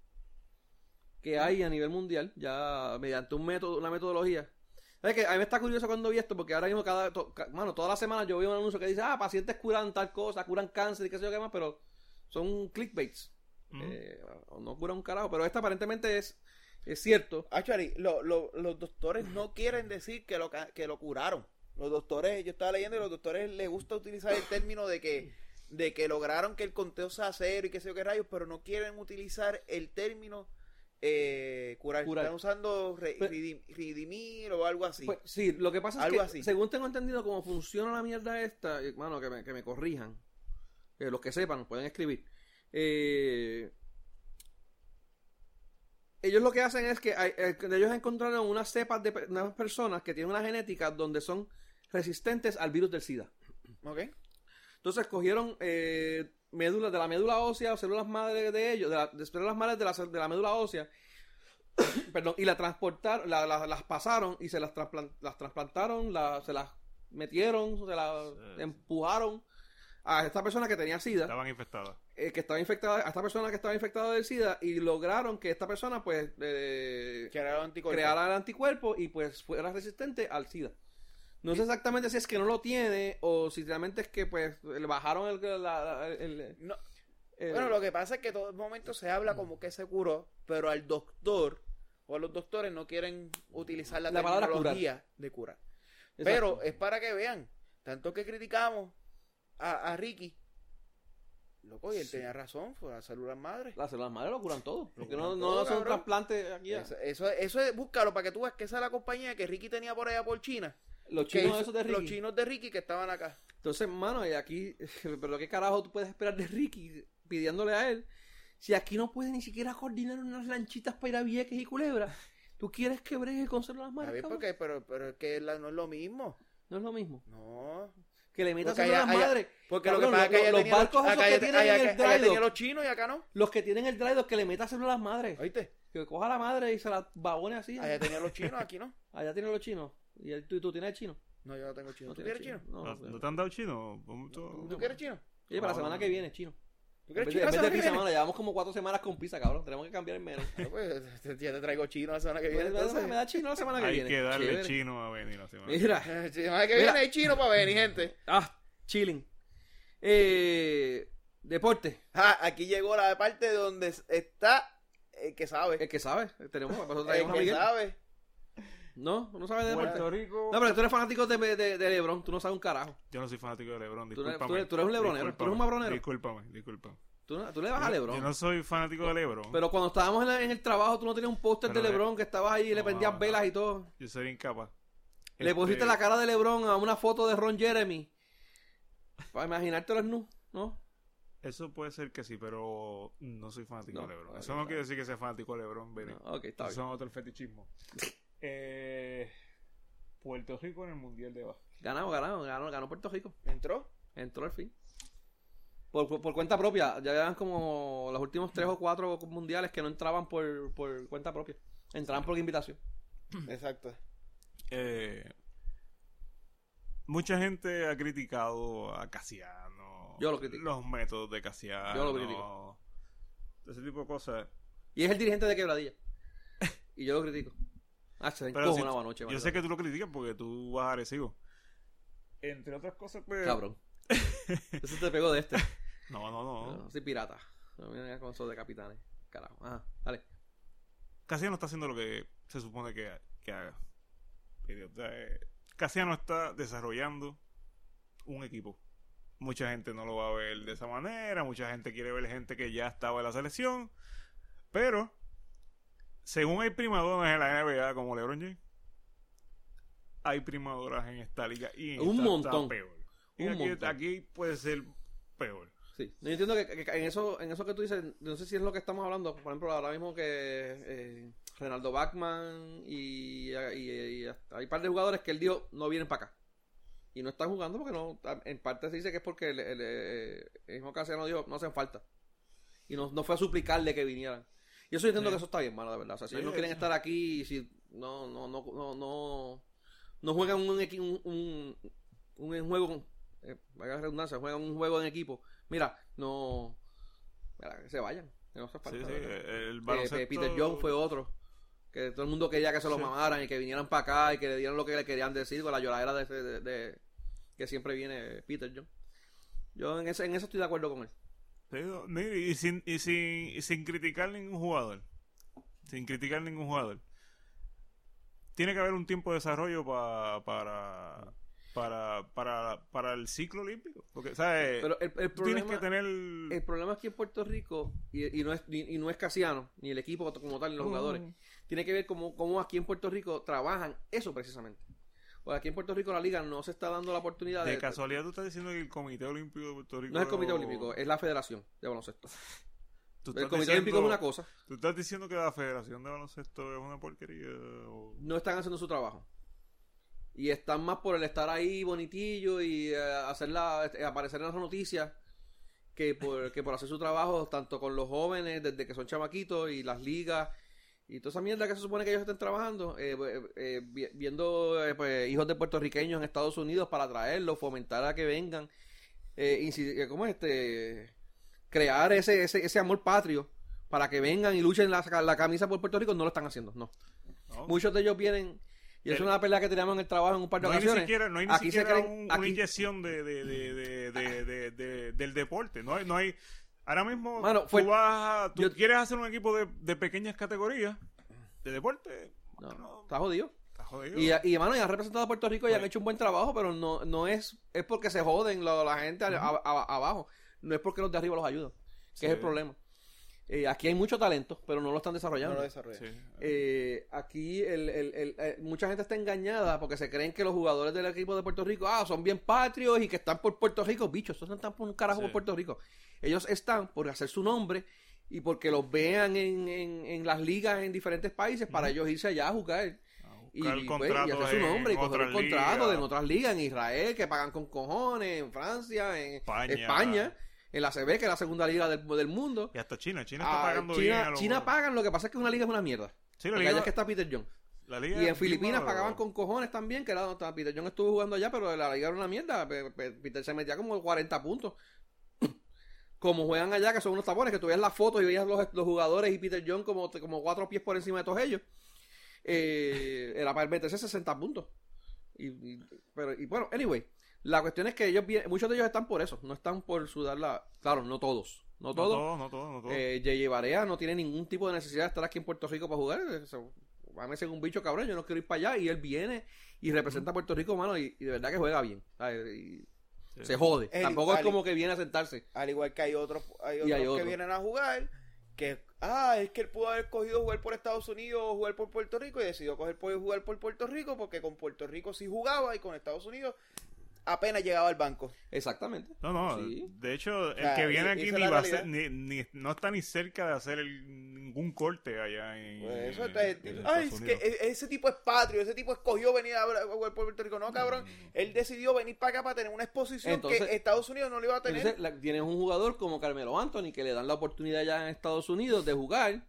S1: que hay a nivel mundial, ya mediante un método, una metodología. ¿Sabes qué? A mí me está curioso cuando vi esto, porque ahora mismo cada, to- ca- mano, toda la semana yo veo un anuncio que dice, ah, pacientes curan tal cosa, curan cáncer y qué sé yo qué más, pero son clickbaits.
S3: Ujú.
S1: Eh, no curan un carajo, pero esta aparentemente es, es cierto.
S2: Actually, lo- lo- los doctores no quieren decir que lo, que lo curaron. Los doctores, yo estaba leyendo y los doctores les gusta utilizar el término de que de que lograron que el conteo sea cero y qué sé yo qué rayos, pero no quieren utilizar el término eh, curar.
S1: Curar.
S2: Están usando re-
S1: Pues-
S2: redimir o algo así.
S1: Pues, sí, lo que pasa es
S2: Algo
S1: que,
S2: así.
S1: según tengo entendido cómo funciona la mierda esta, eh, mano, que me, que me corrijan, que los que sepan pueden escribir. Eh, ellos lo que hacen es que hay- eh, ellos encontraron unas cepas de unas personas que tienen una genética donde son resistentes al virus del SIDA.
S2: ¿Ok?
S1: Entonces cogieron eh, médulas de la médula ósea o células madres de ellos, de, la- de células madres de la, de la médula ósea, perdón, y la transportaron, la- la- las pasaron y se las, trasplan- las trasplantaron, la- se las metieron, se las
S3: Sí.
S1: empujaron a esta persona que tenía SIDA,
S3: Estaban infectadas.
S1: Eh, que estaba infectada, a esta persona que estaba infectada del SIDA y lograron que esta persona pues eh,
S2: anticuerpo.
S1: creara el anticuerpo y pues fuera resistente al SIDA. No sé exactamente si es que no lo tiene o si realmente es que pues le bajaron el... la- la- el-
S2: No,
S1: el-
S2: Bueno, lo que pasa es que todo el momento se habla como que se curó, pero al doctor o a los doctores no quieren utilizar la,
S1: La palabra
S2: terminología de curar.
S1: Exacto.
S2: Pero es para que vean, tanto que criticamos a, a Ricky, loco, y él tenía razón, fue a células madres.
S1: Las células madres lo curan todo. Porque no, no
S2: todo,
S1: hacen un trasplante aquí. a-
S2: Eso, eso, eso es, búscalo para que tú veas que esa es la compañía que Ricky tenía por allá por China.
S1: Los chinos
S2: hizo-
S1: esos de Ricky.
S2: Los chinos de Ricky que estaban acá.
S1: Entonces, mano, y aquí... Pero qué carajo tú puedes esperar de Ricky pidiéndole a él. Si aquí no puede ni siquiera coordinar unas lanchitas para ir a Vieques y Culebra. ¿Tú quieres que bregue con células
S2: A
S1: madres?
S2: ver, porque, pero, pero es que la- no es lo mismo.
S1: No es lo mismo.
S2: No.
S1: Que le metas
S2: allá- allá-
S1: madres.
S2: Porque
S1: Cabrón,
S2: lo que pasa es que
S1: los-
S2: allá
S1: los barcos esos
S2: acá
S1: que tienen
S2: allá-
S1: en el
S2: allá
S1: dry dock.
S2: los chinos y acá no.
S1: Los que tienen el dry dock, que le metas células madres.
S2: ¿Oíste?
S1: Que coja la madre y se la babone así.
S2: Allá tenía los chinos, aquí no.
S1: Allá tienen los chinos. ¿Y el- tú, tú tienes el chino?
S2: No, yo no tengo chino.
S1: No
S2: ¿Tú
S1: tienes
S2: quieres chino?
S1: No,
S3: ¿No,
S1: no,
S3: no te han dado chino?
S2: ¿Tú quieres chino?
S1: Oye, para la semana que viene, chino.
S2: ¿Tú
S1: En
S2: quieres
S1: vez
S2: chino
S1: de,
S2: que
S1: pizza,
S2: viene?
S1: mano, llevamos como cuatro semanas con pizza, cabrón. Tenemos que cambiar el menú.
S2: No, pues, ya te traigo chino la semana que
S1: Me,
S2: viene. entonces.
S1: me da chino la semana que
S3: Hay
S1: viene.
S3: que darle
S1: Chévere.
S3: chino a Benny la semana.
S1: Mira.
S2: La semana que
S1: Mira.
S2: viene hay chino para venir, gente.
S1: Ah, chilling. Eh, deporte.
S2: Ah, aquí llegó la parte donde está el que sabe.
S1: El que sabe. Tenemos, eso
S2: El que
S1: Miguel.
S2: sabe.
S1: No, no sabes de deporte.
S3: Puerto Rico.
S1: No, pero tú eres fanático de, de, de Lebron. Tú no sabes un carajo.
S3: Yo no soy fanático de LeBron, discúlpame.
S1: tú eres- tú eres un lebronero, tú eres un mabronero.
S3: Discúlpame, discúlpame.
S1: Tú, tú le vas a
S3: Yo-
S1: Lebron.
S3: Yo no soy fanático de LeBron.
S1: Pero cuando estábamos en, la- en el trabajo, tú no tenías un póster de Lebron que estabas ahí y le prendías
S3: no.
S1: velas y todo.
S3: Yo soy incapaz.
S1: Le
S3: Este,
S1: pusiste la cara de Lebron a una foto de Ron Jeremy. Para imaginártelo nu, ¿no?
S3: Eso puede ser que sí, pero no soy fanático
S1: No,
S3: de LeBron. Eso no quiere decir que sea fanático de LeBron. Benny.
S1: No, ok, está
S3: Eso
S1: bien.
S3: son otro fetichismo. eh, Puerto Rico en el Mundial de Básquet.
S1: Ganamos, ganamos, ganó, ganó Puerto Rico.
S2: ¿Entró?
S1: Entró al fin. Por, por, por cuenta propia. Ya eran como los últimos tres o cuatro mundiales que no entraban por, por cuenta propia. Entraban por invitación.
S2: Exacto.
S3: Eh, mucha gente ha criticado a Casiano.
S1: Yo lo critico.
S3: Los métodos de Casiano.
S1: Yo lo critico.
S3: Ese tipo de cosas.
S1: Y es el dirigente de Quebradilla. y yo lo critico. Ah, se
S3: Pero si-
S1: anoche.
S3: yo sé que tú lo criticas porque tú vas agresivo. Entre otras cosas, pues.
S1: Cabrón. Eso te pegó de este.
S3: No, no, no.
S1: No, soy pirata. No me vengas con eso de capitanes. Carajo. Ajá, dale.
S3: Casiano está haciendo lo que se supone que, que haga. Eh, Casiano está desarrollando un equipo. Mucha gente no lo va a ver de esa manera, mucha gente quiere ver gente que ya estaba en la selección, pero según hay primadoras en la NBA como LeBron James, hay primadoras en esta liga y en
S1: Un
S3: esta
S1: montón.
S3: está peor. Y
S1: Un
S3: aquí,
S1: montón.
S3: aquí puede ser peor.
S1: Sí. No, Yo entiendo que, en eso en eso que tú dices, no sé si es lo que estamos hablando. Por ejemplo, ahora mismo que eh, Renaldo Bachman y, y- hay un par de jugadores que él dijo no vienen para acá. Y no están jugando porque no. En parte se dice que es porque el, el, eh, el mismo Casiano dijo no hacen falta. Y no, no fue a suplicarle que vinieran. Y eso yo entiendo
S3: Sí.
S1: que eso está bien, mano, de verdad. O sea, si
S3: Sí,
S1: ellos no quieren estar aquí, si no, no, no, no, no, no juegan un, un, un, un juego, eh, valga la redundancia, juegan un juego en equipo. Mira, no, mira, que se vayan. Que no
S3: el
S1: Eh. Peter Young fue otro. Que todo el mundo quería que se lo mamaran y que vinieran para acá y que le dieran lo que le querían decir con la lloradera de, ese- de, de- que siempre viene Peter Young. Yo en, ese, en eso estoy de acuerdo con él.
S3: Ni- y, sin, y, sin, y sin criticar ningún jugador. Sin criticar ningún jugador. Tiene que haber un tiempo de desarrollo pa- para, para, para, para el ciclo olímpico. Porque, ¿sabes?
S1: Pero el, el
S3: Tú tienes que tener...
S1: el problema aquí en Puerto Rico, y, y no es, y, y no es Casiano, ni el equipo como tal, ni los jugadores, tiene que ver cómo, cómo aquí en Puerto Rico trabajan eso precisamente. Porque aquí en Puerto Rico la liga no se está dando la oportunidad de...
S3: De casualidad tú estás diciendo que el Comité Olímpico de Puerto Rico...
S1: no es el Comité Olímpico, es la Federación de Baloncesto.
S3: Tú
S1: El Comité
S3: diciendo-
S1: Olímpico es una cosa.
S3: ¿Tú estás diciendo que la Federación de Baloncesto es una porquería? o-
S1: no están haciendo su trabajo. Y están más por el estar ahí bonitillo y eh, hacerla, eh, aparecer en las noticias que por, que por hacer su trabajo tanto con los jóvenes desde que son chamaquitos y las ligas y toda esa mierda que se supone que ellos estén trabajando, eh, eh, eh, vi- viendo eh, pues, hijos de puertorriqueños en Estados Unidos para traerlos, fomentar a que vengan, eh, ¿cómo es este? Crear ese, ese, ese amor patrio para que vengan y luchen la, la camisa por Puerto Rico, no lo están haciendo, no.
S3: ¿no?
S1: Muchos de ellos vienen y es una pelea que teníamos en el trabajo en un par de
S3: No hay ni
S1: ocasiones.
S3: siquiera, no hay ni
S1: Aquí se creen-
S3: un- una inyección de- de- de- del deporte. No hay, no hay. Ahora mismo,
S1: Mano,
S3: tú vas a- tú
S1: yo-
S3: quieres hacer un equipo de, de pequeñas categorías de deporte.
S1: No,
S3: no,
S1: está jodido.
S3: está jodido.
S1: Y, y hermano, y han representado a Puerto Rico y han
S3: Pues-
S1: hecho un buen trabajo, pero no, no es, es porque se joden lo- la gente a- a- a- abajo. No es porque los de arriba los ayudan. Que
S3: Sí.
S1: es el problema. Eh, aquí hay mucho talento, pero no lo están
S2: No
S1: desarrollando.
S2: lo desarrolla.
S3: Sí.
S1: Eh, aquí el, el- el- eh, mucha gente está engañada porque se creen que los jugadores del equipo de Puerto Rico ah, son bien patrios y que están por Puerto Rico. Bichos, estos no están por un carajo
S3: Sí.
S1: por Puerto Rico. Ellos están por hacer su nombre y porque los vean en, en- en las ligas en diferentes países para ellos irse allá a jugar. Pues, y hacer su nombre y coger un contrato
S3: ligas.
S1: en otras ligas, en Israel, que pagan con cojones, en Francia, en
S3: España.
S1: España, en la CB, que es la segunda liga del, del mundo.
S3: Y hasta China. China está
S1: Ah,
S3: pagando bien.
S1: China,
S3: a los-
S1: China pagan, lo que pasa es que una liga es una mierda.
S3: Sí, la
S1: Porque
S3: liga,
S1: allá es que está Peter John.
S3: la liga
S1: Y en Filipinas pagaban con cojones también, que era donde estaba Peter John estuvo jugando allá, pero la liga era una mierda. Pe- Pe- Peter se metía como 40 puntos. Como juegan allá, que son unos tapones, que tú veías las fotos y veías los, los jugadores y Peter John como, como cuatro pies por encima de todos ellos. Eh, era para meterse 60 puntos. Y, y- pero, y bueno, anyway, la cuestión es que ellos, muchos de ellos están por eso, no están por sudar la... Claro, no todos, no
S3: No
S1: todos.
S3: todo, no todo, no todo.
S1: Eh, J.J. Barea no tiene ningún tipo de necesidad de estar aquí en Puerto Rico para jugar. Eso, a mí un bicho cabrón, yo no quiero ir para allá. Y él viene y representa a Puerto Rico, mano, y, y de verdad que juega bien. ¿sabes? Y
S3: Sí.
S1: Se jode.
S2: El-
S1: Tampoco es como que viene a sentarse.
S2: Al igual que hay otros, hay otros
S1: hay
S2: que vienen a jugar que, ah, es que él pudo haber cogido jugar por Estados Unidos o jugar por Puerto Rico y decidió coger por jugar por Puerto Rico porque con Puerto Rico sí jugaba y con Estados Unidos apenas llegaba al banco.
S1: Exactamente.
S3: No, no.
S1: Sí.
S3: De hecho, el
S2: sea,
S3: que viene
S2: y-
S3: aquí ni va a ser, ni, ni- no está ni cerca de hacer el- ningún corte allá en.
S2: Pues eso
S3: en-
S2: está-
S3: en
S2: ay, es que e- ese tipo es patrio, ese tipo escogió venir a a Puerto Rico. No, cabrón, él decidió venir para acá para tener una exposición
S1: Entonces-
S2: que Estados Unidos no le iba a tener.
S1: Entonces, la- tienes un jugador como Carmelo Anthony que le dan la oportunidad ya en Estados Unidos de jugar,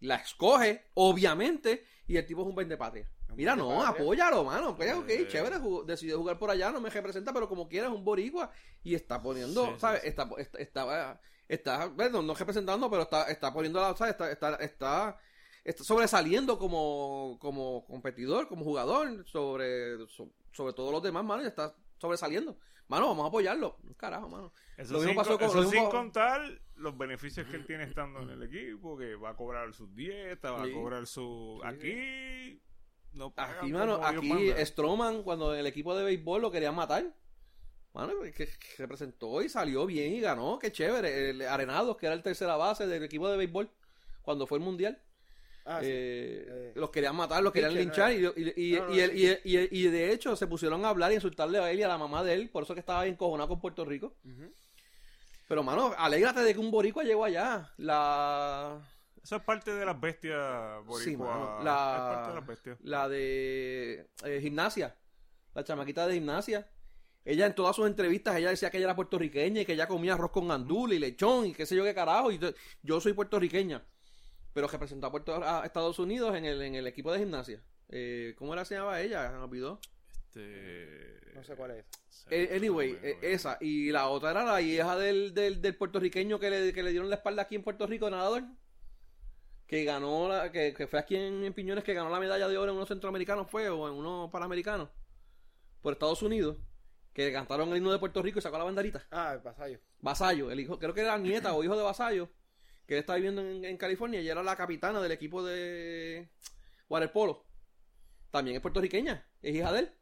S1: la escoge, obviamente, y el tipo es un vende patria. Mira, no, apóyalo, mano. Pues, ok,
S3: Eh.
S1: chévere, jugó- decidió jugar por allá, no me representa, pero como quiera es un boricua y está poniendo,
S3: Sí, sí,
S1: ¿sabes?
S3: sí.
S1: Está, está, está, está- bueno, no representando, pero está, está poniendo la, ¿sabes? Está, está, está, está sobresaliendo como, como competidor, como jugador, sobre, so- sobre todos los demás, mano, y está sobresaliendo. Mano, vamos a apoyarlo. Carajo, mano.
S3: Eso,
S1: Lo
S3: sin,
S1: mismo pasó
S3: con- eso
S1: lo mismo-
S3: sin contar los beneficios que él tiene estando en el equipo, que va a cobrar sus dietas, va
S1: Sí.
S3: a cobrar su... Aquí... No pagan
S1: Aquí, mano, aquí. Stroman, cuando el equipo de béisbol lo querían matar, mano, que, que se presentó y salió bien y ganó, qué chévere. El Arenados, que era el tercera base del equipo de béisbol, cuando fue el mundial,
S2: Ah, sí.
S1: eh,
S2: Eh,
S1: los querían matar, los querían linchar
S2: ¿no?
S1: y,
S2: No, no,
S1: de hecho se pusieron a hablar y insultarle a él y a la mamá de él, por eso que estaba encojonado con Puerto Rico. Pero, mano, alégrate de que un boricua llegó allá. La...
S3: Eso es parte de las bestias boricua.
S1: Sí, mano,
S3: Es
S1: la-
S3: parte de las bestias.
S1: la de eh, gimnasia, la chamaquita de gimnasia. Ella en todas sus entrevistas, ella decía que ella era puertorriqueña y que ella comía arroz con andul y lechón y qué sé yo qué carajo. Y yo, soy puertorriqueña, pero representó a, Puerto, a Estados Unidos en el, en el equipo de gimnasia. Eh, ¿Cómo era se llamaba ella? Se me olvidó.
S3: Este...
S2: No sé cuál es.
S1: Eh, anyway, esa. Y la otra era la hija del, del, del puertorriqueño que le, que le dieron la espalda aquí en Puerto Rico, nadador. Que ganó, la, que, que fue aquí en, en Piñones, que ganó la medalla de oro en unos centroamericanos, fue, o en unos panamericanos, por Estados Unidos. Que cantaron el himno de Puerto Rico y sacó la banderita.
S2: Ah, el pasallo.
S1: Vasallo, el hijo, creo que era nieta o hijo de Vasallo, que él estaba viviendo en, en California y era la capitana del equipo de waterpolo. También es puertorriqueña, es hija de él.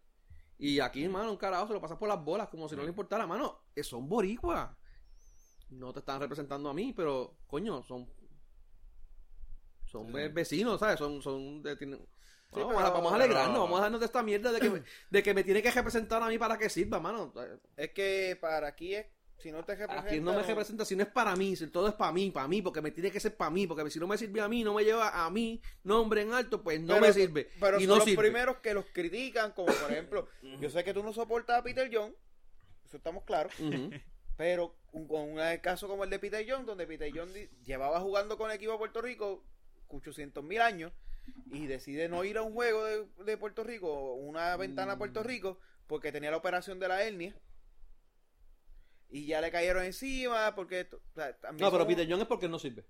S1: Y aquí, hermano, un carajo se lo pasa por las bolas como si no le importara, mano. eh, Son boricuas. No te están representando a mí, pero, coño, son. Son ve- vecinos, ¿sabes? Son. son de- tienen- vamos, a,
S2: pero-
S1: vamos a alegrarnos,
S3: pero-
S1: vamos a dejarnos de esta mierda de que, me- de que me tiene que representar a mí para que sirva, mano.
S2: Es que para aquí es, si no te representa...
S1: Aquí no me representa si no es para mí, si todo es para mí, para mí, porque me tiene que ser para mí, porque si no me sirve a mí, no me lleva a mí, nombre en alto, pues no
S2: Pero-
S1: me sirve.
S2: Pero
S1: y
S2: son
S1: no
S2: los
S1: sirve.
S2: primeros que los critican, como por ejemplo, yo sé que tú no soportas a Peter John, eso estamos claros, pero un, con un caso como el de Peter John, donde Peter John llevaba jugando con el equipo de Puerto Rico 800 mil años y decide no ir a un juego de, de Puerto Rico, una ventana a Puerto Rico, porque tenía la operación de la hernia. Y ya le cayeron encima, porque... o sea,
S1: No, pero Peter John es porque no sirve.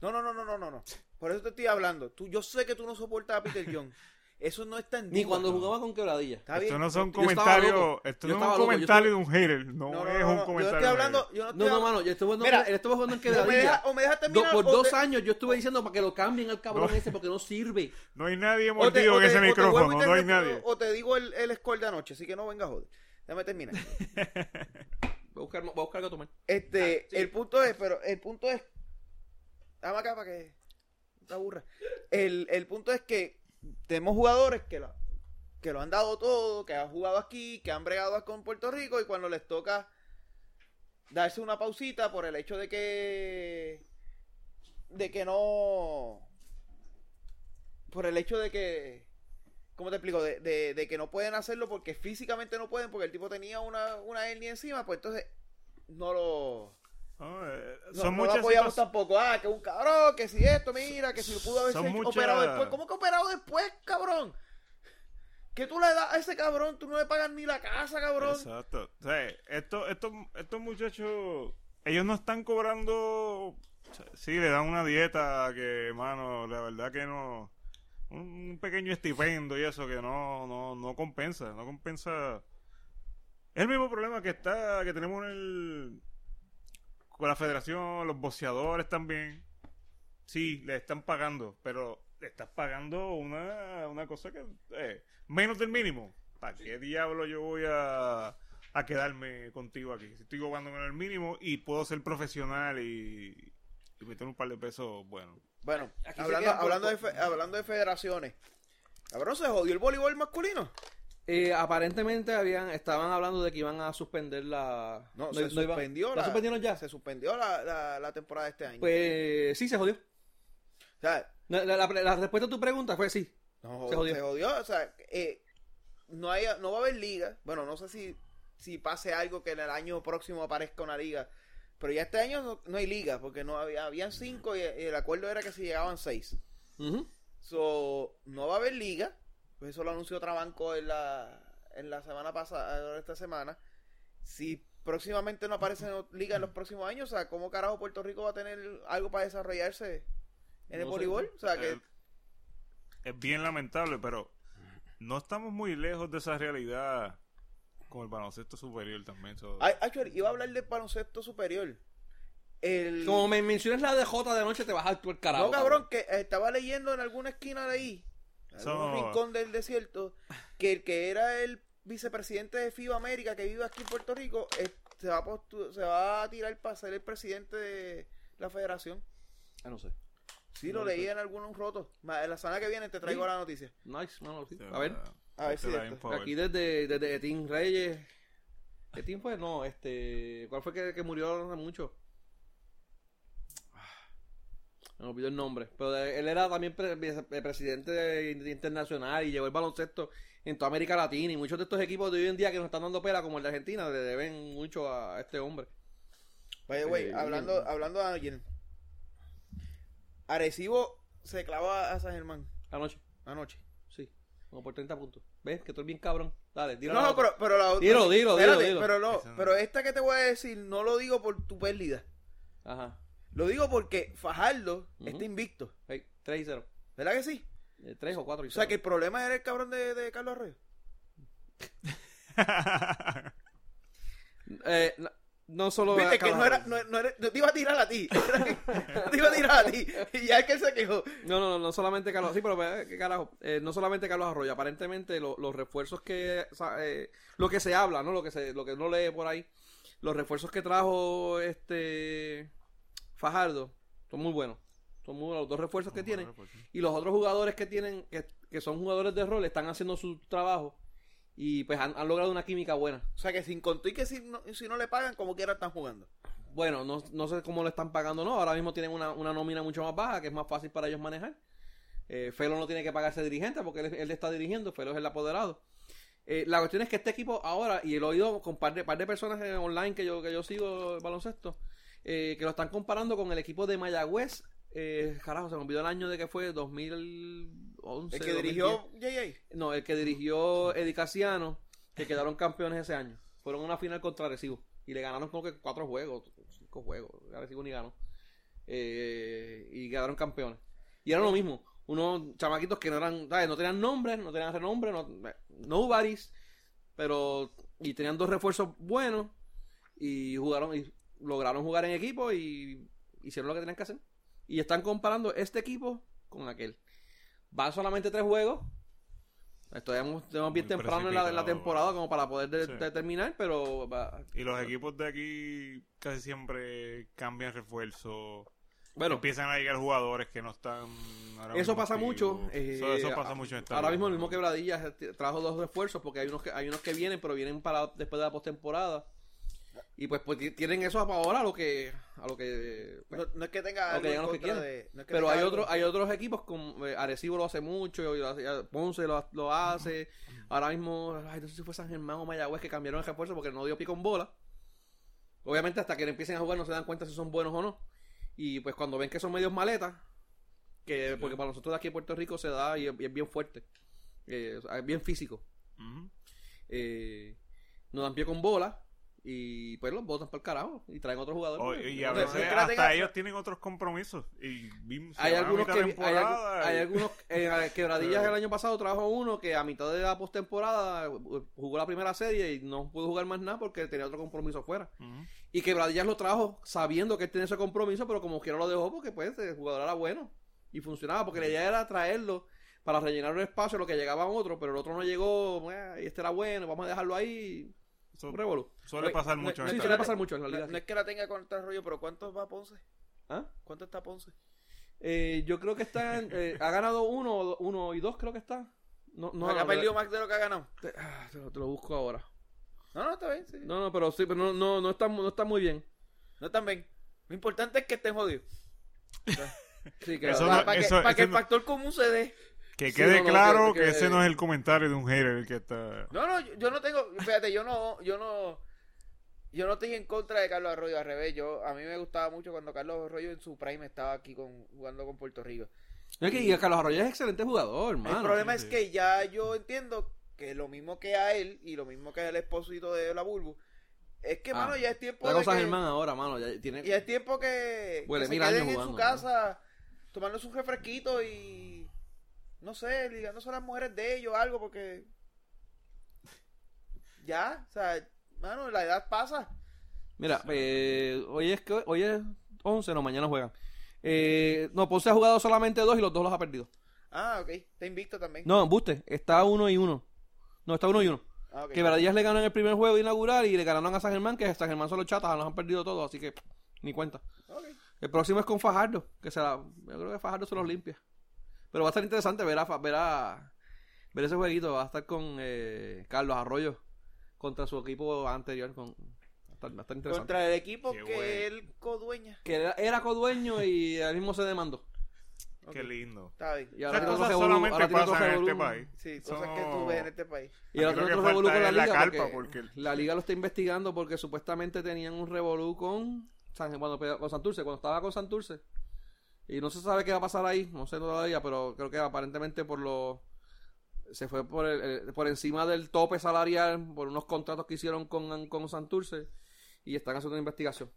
S2: No, no, no, no, no, no, no. Por eso te estoy hablando. Tú, yo sé que tú no soportas a Peter John. Eso no está en
S1: Ni cuando jugaba con quebradilla.
S2: Está
S3: Esto no son comentarios. Esto no es un comentario de un hater. No,
S2: No, no,
S3: es
S2: no,
S3: un
S2: no,
S3: comentario.
S2: Yo estoy hablando. Yo no, estoy
S1: No, no, mano, yo estuve jugando,
S2: Mira,
S1: él estuvo jugando en
S2: o me,
S1: quebradilla.
S2: deja- o me dejas
S1: Do-
S2: terminar.
S1: por dos
S2: te-
S1: años yo estuve diciendo para que lo cambien al cabrón
S2: No.
S1: ese porque no sirve.
S3: No hay nadie mordido en ese micrófono. No hay nadie.
S2: O te digo el, el score de anoche, así que no venga a joder. Déjame terminar.
S1: Voy a buscar, voy a buscar algo a tomar.
S2: Este,
S1: Ah, sí.
S2: el punto es, pero el punto es. Dame acá para que no te aburra. El, el punto es que tenemos jugadores que lo, que lo han dado todo, que han jugado aquí, que han bregado con Puerto Rico y cuando les toca darse una pausita por el hecho de que de que no por el hecho de que ¿cómo te explico? De, de- de que no pueden hacerlo porque físicamente no pueden porque el tipo tenía una, una hernia encima pues entonces no lo
S3: No, eh,
S2: no,
S3: son
S2: no lo
S3: muchas
S2: apoyamos tampoco ah que un cabrón que si esto mira que si lo pudo haber
S3: muchas-
S2: operado después ¿cómo que operado después cabrón? que tú le das a ese cabrón tú no le pagas ni la casa cabrón
S3: Exacto. O sea, estos, estos, estos muchachos, ellos no están cobrando. Sí, le dan una dieta que, mano, la verdad que no. Un pequeño estipendio y eso que no, no, no compensa. No compensa. Es el mismo problema que está que tenemos en el, con la federación, los boxeadores también. Sí, le están pagando, pero le estás pagando una, una cosa que eh, menos del mínimo. ¿Para qué diablo yo voy a, a quedarme contigo aquí? Si estoy jugando con el mínimo y puedo ser profesional y, y meter un par de pesos, bueno.
S2: bueno hablando, hablando, de fe- hablando de federaciones cabrón se jodió el voleibol masculino
S1: Eh, aparentemente habían estaban hablando de que iban a suspender la...
S2: No, se
S1: iban-
S2: suspendió
S1: ¿La suspendieron ya?
S2: Se suspendió la, la, la temporada de este año.
S1: Pues sí, se jodió.
S2: o sea,
S1: La, la- la- la respuesta a tu pregunta fue sí.
S2: no,
S1: Se jodió.
S2: Se jodió. O sea, eh, no, hay, no va a haber liga. Bueno, no sé si, si pase algo que en el año próximo aparezca una liga. Pero ya este año no, no hay liga, porque no había, habían cinco y, y el acuerdo era que se llegaban seis.
S1: Ujú.
S2: So, no va a haber liga. Pues eso lo anunció Trabanco en la, en la semana pasada, esta semana. Si próximamente no aparece liga en los próximos años, o sea, ¿cómo carajo Puerto Rico va a tener algo para desarrollarse en el
S1: No
S2: voleibol? O sea, que
S3: Eh, es bien lamentable, pero no estamos muy lejos de esa realidad con el baloncesto superior también. so-
S2: Ay, actually, iba a hablar del baloncesto superior. El...
S1: Como me mencionas la DJ de noche, te vas a actuar carajo.
S2: no, cabrón, que estaba leyendo en alguna esquina de ahí, algún
S3: no-
S2: rincón del desierto, que el que era el vicepresidente de FIBA América que vive aquí en Puerto Rico se, va a postu- se va a tirar para ser el presidente de la federación.
S1: Ah, no sé.
S2: Sí,
S1: No
S2: lo
S1: lo
S2: leí
S1: sé.
S2: en algún roto. Ma- En la semana que viene te traigo
S1: Sí.
S2: la noticia.
S1: Nice, mano, sí. A ver,
S2: A ver
S3: te
S2: si
S1: aquí desde, desde Etín Reyes. ¿Etín fue? No, este. ¿Cuál fue que, que murió hace mucho? Me olvidó el nombre. Pero él era también pre- eh, presidente de- de internacional y llevó el baloncesto en toda América Latina. Y muchos de estos equipos de hoy en día que nos están dando pela, como el de Argentina, le deben mucho a este hombre.
S2: Vaya, güey,
S1: Eh,
S2: hablando,
S1: bien.
S2: hablando de alguien. Arecibo se clavó a San Germán
S1: Anoche.
S2: anoche.
S1: Sí. Como por 30 puntos. ¿Ves? Que estoy bien cabrón. Dale, dilo.
S2: No, no, pero, pero la otra.
S1: Dilo, dilo, dilo, dilo.
S2: Pero no. pero esta que te voy a decir, no lo digo por tu pérdida.
S1: Ajá.
S2: Lo digo porque Fajardo está invicto.
S1: Hey, 3 y 0.
S2: ¿Verdad que sí?
S1: 3 o 4 y
S2: O sea,
S1: 0.
S2: que el problema era el cabrón de, de Carlos Arroyo.
S1: Eh, no, no solo.
S2: Viste que no era, no, no era- te iba a tirar a ti. te iba a tirar a ti. Y ya es que él se quejó.
S1: No, no, no, no solamente Carlos. Sí, pero eh, qué carajo. Eh, no solamente Carlos Arroyo. Aparentemente lo- los refuerzos que. o sea, eh, lo que se habla, ¿no? Lo que se, lo que uno lee por ahí. Los refuerzos que trajo este. Fajardo. Son muy buenos. Son muy buenos los dos refuerzos que tienen. Y los otros jugadores que tienen. Que, que son jugadores de rol. Están haciendo su trabajo. Y pues han, han logrado una química buena.
S2: O sea, que sin contar y que si no, si no le pagan, como quiera están jugando.
S1: Bueno, no, no sé cómo lo están pagando, no. Ahora mismo tienen una, una nómina mucho más baja, que es más fácil para ellos manejar. Eh, Felo no tiene que pagarse dirigente porque él, él está dirigiendo, Felo es el apoderado. Eh, la cuestión es que este equipo ahora, y lo he oído con par de, par de personas online que yo, que yo sigo el baloncesto, eh, que lo están comparando con el equipo de Mayagüez. Eh, carajo, se me olvidó el año de que fue 2011.
S2: El que
S1: 2010.
S2: dirigió JJ.
S1: No, el que dirigió Eddie Casiano, que quedaron campeones ese año. Fueron una final contra Arecibo. Y le ganaron como que cuatro juegos, cinco juegos. Arecibo ni ganó. Eh, y quedaron campeones. Y era lo mismo. Unos chamaquitos que no eran, ¿sabes? no tenían nombres, no tenían renombre, no, nobody's. Pero, y tenían dos refuerzos buenos. Y jugaron, y lograron jugar en equipo y hicieron lo que tenían que hacer. Y están comparando este equipo con aquel. Van solamente tres juegos. Estamos, estamos bien temprano en la, en la temporada como para poder de-
S3: Sí.
S1: determinar, pero va-
S3: Y los equipos de aquí casi siempre cambian refuerzo.
S1: bueno,
S3: Empiezan a llegar jugadores que no están. ahora
S1: eso pasa
S3: activos.
S1: mucho. eh,
S3: eso, eso pasa mucho en esta
S1: Ahora mismo el mismo Quebradillas eh, trajo dos refuerzos porque hay unos que hay unos que vienen, pero vienen para después de la postemporada. Y pues, pues ti- tienen eso ahora a lo que a lo que pues,
S2: No, no es que tenga algo en
S1: ya los que
S2: contra
S1: quieren.
S2: de- no es que
S1: Pero hay
S2: algo-
S1: otros hay otros equipos como eh, Arecibo lo hace mucho, y lo hace- Ponce lo, lo hace. Ahora mismo, ay, no sé si fue San Germán o Mayagüez que cambiaron el refuerzo porque no dio pico en bola. Obviamente hasta que empiecen a jugar no se dan cuenta si son buenos o no. Y pues cuando ven que son medios maletas, que porque para nosotros de aquí en Puerto Rico se da y es, y es bien fuerte, eh, o sea, es bien físico.
S3: Ujú.
S1: Eh, no dan pie con bola y pues los botan para el carajo y traen otros jugadores.
S3: O-
S1: pues,
S3: y a veces hasta
S2: tenga-
S3: ellos tienen otros compromisos. Y
S1: hay algunos que hay, algunos en quebradillas
S3: Sí.
S1: el año pasado trajo uno que a mitad de la postemporada uh, jugó la primera serie y no pudo jugar más nada porque tenía otro compromiso afuera
S3: Ujú.
S1: y quebradillas lo trajo sabiendo que él tenía ese compromiso pero como quiera lo dejó porque pues el jugador era bueno y funcionaba porque la idea era traerlo para rellenar un espacio lo que llegaban otros pero el otro no llegó eh, y este era bueno vamos a dejarlo ahí
S3: Eso
S1: un revolú
S3: suele
S2: Oye,
S3: pasar
S2: no-
S3: mucho
S2: no
S3: en
S1: sí suele pasar mucho en la
S2: No, es que la tenga contra el rollo, pero ¿cuántos va Ponce?
S1: ¿Ah?
S2: ¿Cuánto está Ponce?
S1: Eh, yo creo que está en- eh, ha ganado uno, uno y dos creo que está No,
S2: No, ha perdido más de lo que ha ganado.
S1: te, ah, te lo, te lo busco ahora.
S2: No, no, está bien. Sí.
S1: No, no, pero sí, pero no, no, no, está, no está muy bien.
S2: No están bien. Lo importante es que estén jodidos.
S1: Sí, que
S3: Eso
S2: Para,
S3: no-
S2: para que,
S3: eso-
S2: para que el factor común se dé.
S3: Que
S1: Sí,
S3: quede
S1: no, no,
S3: claro
S1: que-
S3: que,
S1: que-
S3: ese no es el comentario de un hater el que está...
S2: No, no, yo, yo no tengo, fíjate, yo no, yo no, yo no estoy en contra de Carlos Arroyo, al revés, yo, a mí me gustaba mucho cuando Carlos Arroyo en su prime estaba aquí con, jugando con Puerto Rico.
S1: Es que y Carlos Arroyo es excelente jugador,
S2: el
S1: hermano.
S2: problema
S3: sí,
S2: es
S3: sí.
S2: que ya yo entiendo que lo mismo que a él y lo mismo que al esposito de la Bulbu, es que,
S1: Ah,
S2: mano, ya es tiempo de que,
S1: Germán ahora, mano. Ya tiene...
S2: ya es tiempo que,
S1: Huele
S2: que se
S1: mil
S2: queden
S1: años
S2: en su casa tomándose un refresquito y, no sé, ligándose a las mujeres de ellos, algo, porque ya, o sea, mano, la edad pasa.
S1: Mira, eh, hoy es que hoy es 11, no, mañana juegan. Eh, no, Ponce ha jugado solamente dos y los dos los ha perdido.
S2: Ah, ok. Está invicto también.
S1: No, embuste, está uno y uno. No, está uno y uno.
S2: Ah, ok.
S1: Que Varadillas le ganó en el primer juego inaugural y le ganaron a San Germán, que San Germán son los chatas, los han perdido todos, así que ni cuenta. El próximo es con Fajardo, que será, yo creo que Fajardo se los limpia. Pero va a estar interesante ver a, ver a- ver ese jueguito, va a estar con eh, Carlos Arroyo contra su equipo anterior, con, va a estar, va a estar interesante.
S2: Contra el equipo
S3: Qué
S2: que
S3: bueno.
S2: él codueña.
S1: Que era, era codueño y él mismo se demandó.
S2: Ok.
S3: Qué lindo.
S2: Está bien.
S1: Y ahora otro
S3: cosas solamente
S1: ahora
S3: pasan en este país.
S2: Sí, cosas que tú ves en este país.
S1: Y ahora tiene otro revolú con la liga.
S3: carpa,
S1: porque
S3: porque-
S1: La liga lo está investigando porque supuestamente tenían un revolú con, San, cuando, pe- con Santurce, cuando estaba con Santurce. Y no se sabe qué va a pasar ahí, no sé todavía, pero creo que aparentemente por lo se fue por el- por encima del tope salarial por unos contratos que hicieron con, con Santurce y están haciendo una investigación.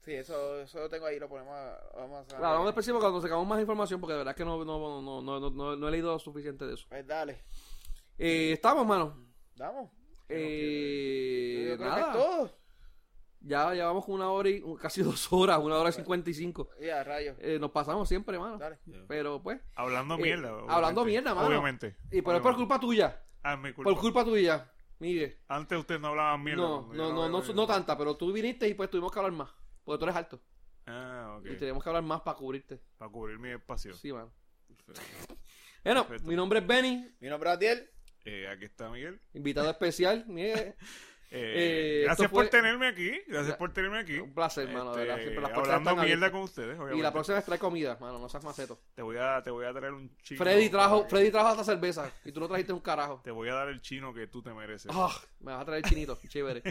S2: Sí, eso, eso lo tengo ahí, lo ponemos a, vamos a...
S1: Claro, vamos después cuando sacamos más información porque de verdad es que no, no, no, no, no, no- no he leído suficiente de eso.
S2: Pues dale,
S1: Eh, estamos, mano.
S2: vamos.
S1: Eh,
S2: Yo creo
S1: nada.
S2: que es todo.
S1: Ya llevamos una hora y casi dos horas, una hora y cincuenta y cinco.
S2: Ya, rayos.
S1: Eh, nos pasamos siempre, mano.
S2: Dale.
S1: Pero pues.
S3: Hablando
S1: Eh,
S3: mierda.
S1: hablando mierda, mano.
S3: Obviamente.
S1: Y pero es por culpa tuya.
S3: Ah, mi culpa.
S1: Por culpa tuya, Miguel.
S3: Antes ustedes no hablaban mierda.
S1: No, no, no, no,
S3: hablaba-
S1: no tanta, pero tú viniste y pues tuvimos que hablar más. Porque tú eres alto.
S3: Ah, ok.
S1: Y tenemos que hablar más para cubrirte.
S3: Para cubrir mi espacio.
S1: Sí, mano. Bueno,
S3: Perfecto.
S1: mi nombre es Benny,
S2: Mi nombre es Adiel.
S3: Eh, aquí está Miguel.
S1: invitado especial. Miguel,
S3: Eh,
S1: Eh,
S3: gracias
S1: fue-
S3: por tenerme aquí. Gracias por tenerme aquí.
S1: un placer, mano. de
S3: Este,
S1: verdad, siempre las puertas
S3: hablando
S1: están
S3: mierda con ustedes,
S1: Y la próxima vez trae comida, mano, no seas maceto.
S3: Te voy a, te voy a traer un chino.
S1: Freddy trajo, Freddy trajo hasta cerveza y tú no trajiste un carajo.
S3: Te voy a dar el chino que tú te mereces.
S1: Ah, me vas a traer chinito, chévere.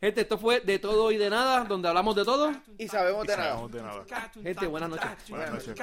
S1: Gente, esto fue de todo y de nada, donde hablamos de todo.
S2: Y sabemos
S3: Y
S2: de nada.
S3: sabemos de nada.
S1: Gente, buenas noches.
S3: Buenas noches.